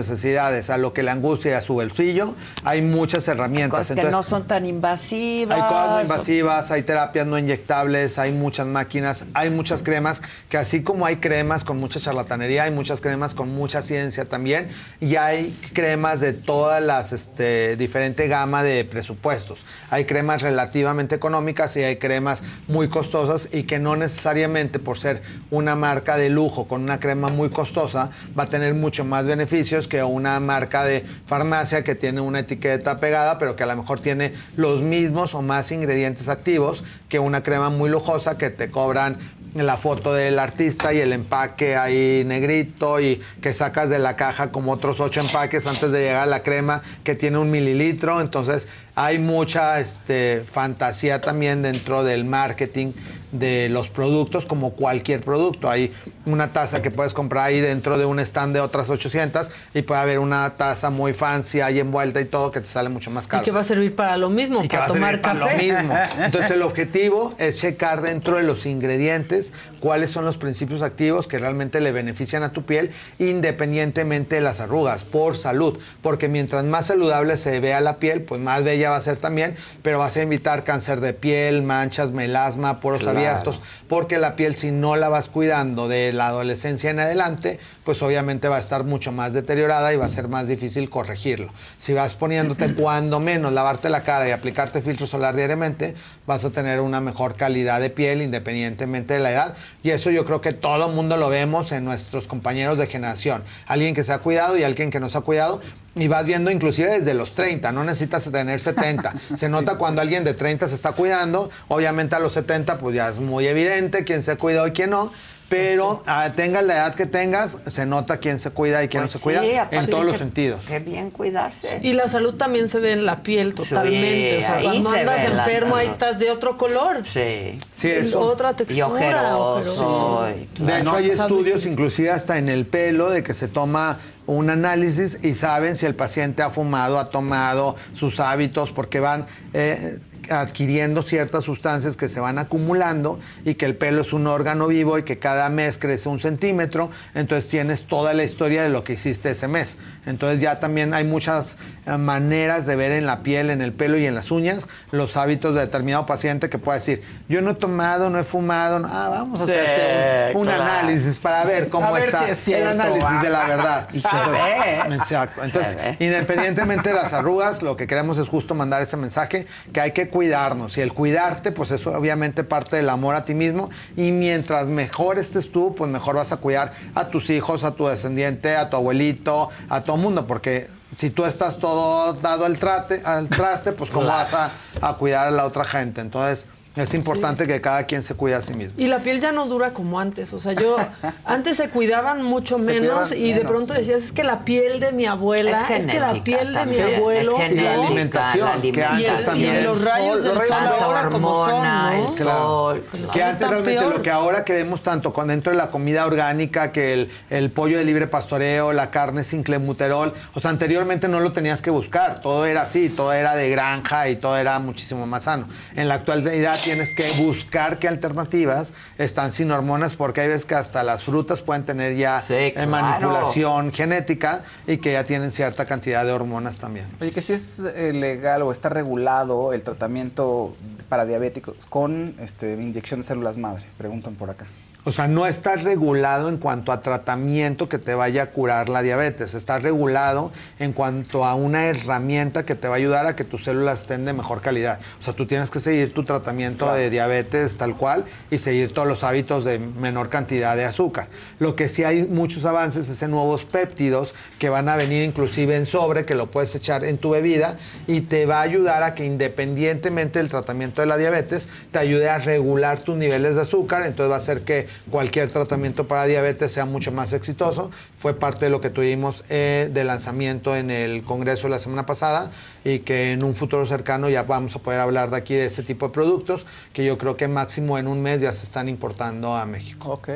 necesidades, a lo que le angustia a su bolsillo. Hay muchas herramientas. Cosas que Entonces, no son tan invasivas. Hay cosas no invasivas, hay terapias no inyectables, hay muchas máquinas, hay muchas cremas, que así como hay cremas con mucha charlatanería, hay muchas cremas con mucha ciencia también, y hay cremas de todas las este, diferente gama de presupuestos. Hay cremas relativamente económicas y hay cremas muy costosas y que no necesariamente por ser una marca de lujo con una crema muy costosa va a tener mucho más beneficios que una marca de farmacia que tiene una etiqueta pegada, pero que a lo mejor tiene los mismos o más ingredientes activos que una crema muy lujosa que te cobran la foto del artista y el empaque ahí negrito y que sacas de la caja como otros ocho empaques antes de llegar a la crema que tiene un mililitro. Entonces hay mucha este, fantasía también dentro del marketing de los productos como cualquier producto. Hay una taza que puedes comprar ahí dentro de un stand de otras 800 y puede haber una taza muy fancy ahí envuelta y todo que te sale mucho más Y caro. que va a servir para lo mismo, Y que para a tomar servir para café. lo mismo. Entonces el objetivo es checar dentro de los ingredientes cuáles son los principios activos que realmente le benefician a tu piel independientemente de las arrugas, por salud. Porque mientras más saludable se vea la piel, pues más bella va a ser también, pero vas a evitar cáncer de piel, manchas, melasma, poros Claro. abiertos, porque la piel si no la vas cuidando de la adolescencia en adelante, pues obviamente va a estar mucho más deteriorada y va a ser más difícil corregirlo. Si vas poniéndote cuando menos lavarte la cara y aplicarte filtro solar diariamente, vas a tener una mejor calidad de piel independientemente de la edad. Y eso yo creo que todo el mundo lo vemos en nuestros compañeros de generación. Alguien que se ha cuidado y alguien que no se ha cuidado. Y vas viendo inclusive desde los 30, no necesitas tener 70. Se nota cuando alguien de 30 se está cuidando, obviamente a los 70 pues ya es muy evidente quién se cuidó y quién no, pero ah, tengas la edad que tengas, se nota quién se cuida y quién Pues no se cuida sí, en aparte todos que- los sentidos. Qué bien cuidarse. Y la salud también se ve en la piel totalmente. o sea, ahí cuando se andas enfermo, ahí estás de otro color. Sí. Sí, Es eso. otra textura. ojeroso, ojeroso. y De hecho, hay Pues, estudios inclusive hasta en el pelo de que se toma un análisis y saben si el paciente ha fumado, ha tomado sus hábitos, porque van eh, adquiriendo ciertas sustancias que se van acumulando y que el pelo es un órgano vivo y que cada mes crece un centímetro, entonces tienes toda la historia de lo que hiciste ese mes. Entonces ya también hay muchas eh, maneras de ver en la piel, en el pelo y en las uñas los hábitos de determinado paciente que puede decir, yo no he tomado, no he fumado, no- ah, vamos a Sí, hacerte un, un claro. análisis para ver cómo ver está si es cierto, el análisis de la ah. verdad. Y se ve. Exacto. Entonces, independientemente de las arrugas, lo que queremos es justo mandar ese mensaje que hay que cuidarnos. Y el cuidarte, pues eso obviamente parte del amor a ti mismo. Y mientras mejor estés tú, pues mejor vas a cuidar a tus hijos, a tu descendiente, a tu abuelito, a todo mundo. Porque si tú estás todo dado al, trate, al traste, pues cómo vas a, a cuidar a la otra gente. Entonces, Es importante que cada quien se cuide a sí mismo. Y la piel ya no dura como antes. O sea, yo antes se cuidaban mucho Se menos cuidaban y de pronto sí. decías, es que la piel de mi abuela, Es es, que la genética piel de mi abuelo. es genética, ¿no? la alimentación, que y, antes el- también. y los rayos del sol Tanta ahora como son, el Claro. sol. El sol Que antes realmente peor. lo que ahora queremos tanto con dentro de la comida orgánica, que el, el pollo de libre pastoreo, la carne sin clenbuterol, o sea, anteriormente no lo tenías que buscar, todo era así, todo era de granja y todo era muchísimo más sano. En la actualidad tienes que buscar qué alternativas están sin hormonas, porque hay veces que hasta las frutas pueden tener ya eh, claro. manipulación genética y que ya tienen cierta cantidad de hormonas también. Oye, que si es eh, legal o está regulado el tratamiento para diabéticos con este, inyección de células madre, preguntan por acá. O sea, no está regulado en cuanto a tratamiento que te vaya a curar la diabetes. Está regulado en cuanto a una herramienta que te va a ayudar a que tus células estén de mejor calidad. O sea, tú tienes que seguir tu tratamiento de diabetes tal cual y seguir todos los hábitos de menor cantidad de azúcar. Lo que sí hay muchos avances es en nuevos péptidos que van a venir inclusive en sobre, que lo puedes echar en tu bebida y te va a ayudar a que independientemente del tratamiento de la diabetes, te ayude a regular tus niveles de azúcar. Entonces va a hacer que cualquier tratamiento para diabetes sea mucho más exitoso. Fue parte de lo que tuvimos eh, de lanzamiento en el Congreso la semana pasada y que en un futuro cercano ya vamos a poder hablar de aquí de ese tipo de productos que yo creo que máximo en un mes ya se están importando a México. Ok.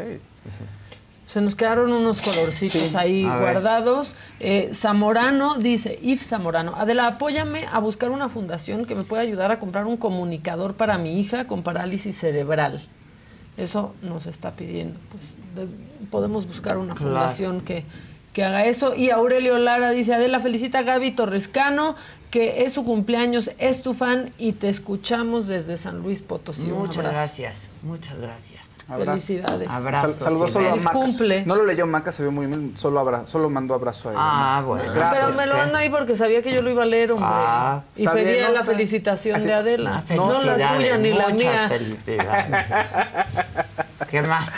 Se nos quedaron unos colorcitos Sí, ahí guardados. Eh, Zamorano dice, If Zamorano, Adela, apóyame a buscar una fundación que me pueda ayudar a comprar un comunicador para mi hija con parálisis cerebral. Eso nos está pidiendo. Pues de- podemos buscar una Claro. fundación que, que haga eso. Y Aurelio Lara dice, Adela, felicita a Gaby Torrescano, que es su cumpleaños, es tu fan y te escuchamos desde San Luis Potosí. Muchas gracias, muchas gracias. Felicidades. Abrazo. Sal- saludó sí, solo a. Maca. cumple. No lo leyó Maca, se vio muy bien. Solo, abra- solo mandó abrazo a ella. Ah, bueno. Gracias. Pero me lo mando ahí porque sabía que yo lo iba a leer, hombre. Ah, y pedía bien, ¿no? la Está- felicitación Así- de Adela. No la tuya ni la muchas mía. felicidades. ¿Qué más?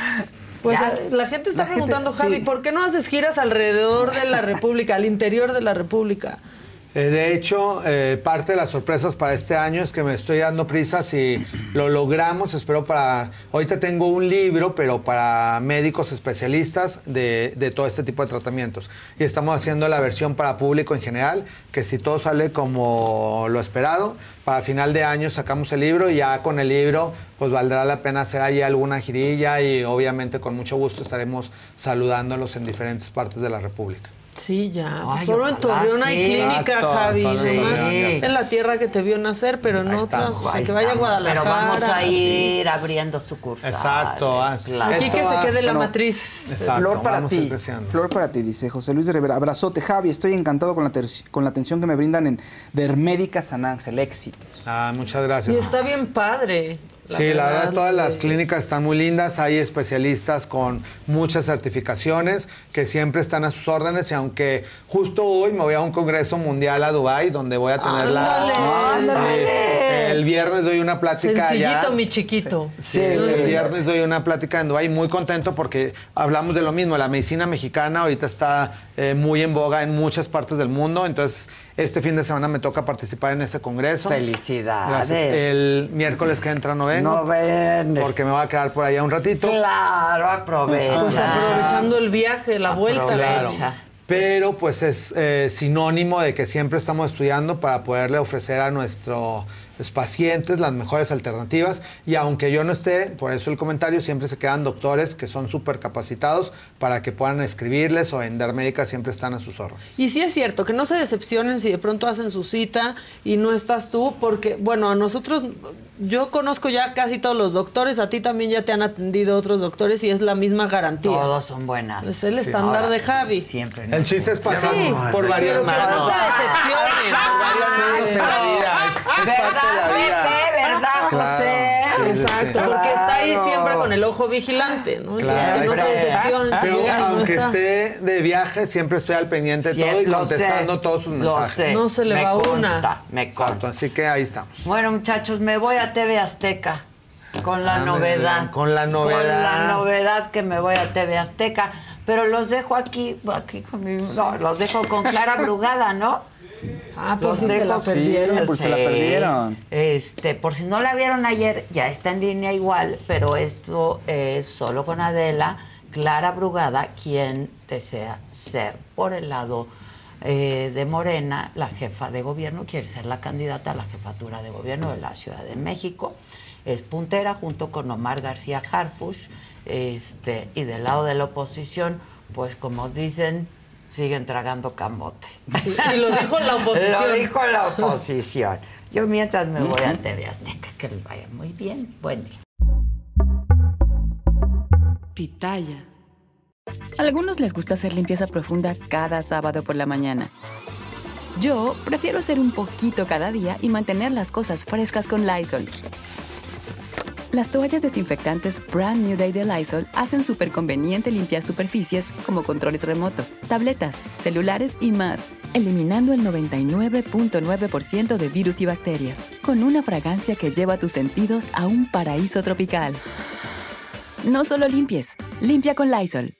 Pues Ya. eh, la gente está La gente- preguntando, Javi, sí. ¿por qué no haces giras alrededor de la República, al interior de la República? Eh, de hecho, eh, parte de las sorpresas para este año es que me estoy dando prisa si lo logramos. Espero para. Ahorita tengo un libro, pero para médicos especialistas de, de todo este tipo de tratamientos. Y estamos haciendo la versión para público en general, que si todo sale como lo esperado, para final de año sacamos el libro y ya con el libro, pues valdrá la pena hacer ahí alguna girilla y obviamente con mucho gusto estaremos saludándolos en diferentes partes de la República. Sí, ya. Pues Ay, solo en Torreón hay sí. clínica, Exacto, Javi. sé. en la tierra que te vio nacer, pero en Ahí otras. o sea, que vaya a Guadalajara. Pero vamos a sí. ir abriendo sucursales. Exacto, ah, claro. Aquí que se quede la matriz. Exacto, Flor para ti. Flor para ti, dice José Luis de Rivera. Abrazote, Javi. Estoy encantado con la, ter- con la atención que me brindan en Dermédica San Ángel. Éxitos. Ah, muchas Y gracias. está bien padre. Sí, la verdad, todas las clínicas están muy lindas. Hay especialistas con muchas certificaciones que siempre están a sus órdenes. Y aunque justo hoy me voy a un congreso mundial a Dubai donde voy a tener Ándale, la. ándale. El viernes doy una plática allá. Sencillito, mi chiquito. Sí, el viernes doy una plática en Dubái, muy contento porque hablamos de lo mismo. La medicina mexicana ahorita está eh, muy en boga en muchas partes del mundo. Entonces, este fin de semana me toca participar en ese congreso. Felicidades. Gracias. El miércoles que entra no vengo. No vienes. Porque me voy a quedar por allá un ratito. Claro, aprovecha. Pues aprovechando el viaje, la vuelta. Claro. Pero pues es eh, sinónimo de que siempre estamos estudiando para poderle ofrecer a nuestros pacientes las mejores alternativas. Y aunque yo no esté, por eso el comentario, siempre se quedan doctores que son súper capacitados para que puedan escribirles o en Dermédica siempre están a sus órdenes. Y sí es cierto, que no se decepcionen si de pronto hacen su cita y no estás tú, porque, bueno, a nosotros, yo conozco ya casi todos los doctores, a ti también ya te han atendido otros doctores y es la misma garantía. Todos son buenas. Es el Sí. estándar Ahora, de Javi. Siempre. El chiste es pasar Sí, por varias que no manos. se decepcionen. Manos en la vida. Es, es parte de la ¿Verdad, vida. ¿Verdad, Claro, José? sí, Exacto, sí. porque está ahí siempre con el ojo vigilante, ¿no? Entonces, Claro, que no se exacto. decepcionen. Pero no aunque esté de viaje, siempre estoy al pendiente de todo y contestando sé, todos sus lo mensajes. sé. No se le me va una. consta, Me Exacto, consta. así que ahí estamos. Bueno, muchachos, me voy a TV Azteca con la Ándale, novedad. con la Con novedad. la novedad que me voy a TV Azteca. Pero los dejo aquí, aquí con mi, no, los dejo con Clara Brugada, ¿no? Ah, pues Los sí se la dejo- perdieron. Sí, pues se la perdieron. Este, por si no la vieron ayer, ya está en línea igual, pero esto es solo con Adela, Clara Brugada, quien desea ser por el lado eh, de Morena, la jefa de gobierno, quiere ser la candidata a la jefatura de gobierno de la Ciudad de México. Es puntera junto con Omar García Harfush, este, y del lado de la oposición, pues como dicen, siguen tragando camote. Sí, y lo dijo la oposición. Lo dijo la oposición. Yo mientras me voy a TV Azteca, que les vaya muy bien. Buen día. Pitaya. Algunos les gusta hacer limpieza profunda cada sábado por la mañana. Yo prefiero hacer un poquito cada día y mantener las cosas frescas con Lysol. Las toallas desinfectantes Brand New Day de Lysol hacen súper conveniente limpiar superficies como controles remotos, tabletas, celulares y más, eliminando el 99.9% de virus y bacterias, con una fragancia que lleva tus sentidos a un paraíso tropical. No solo limpies, limpia con Lysol.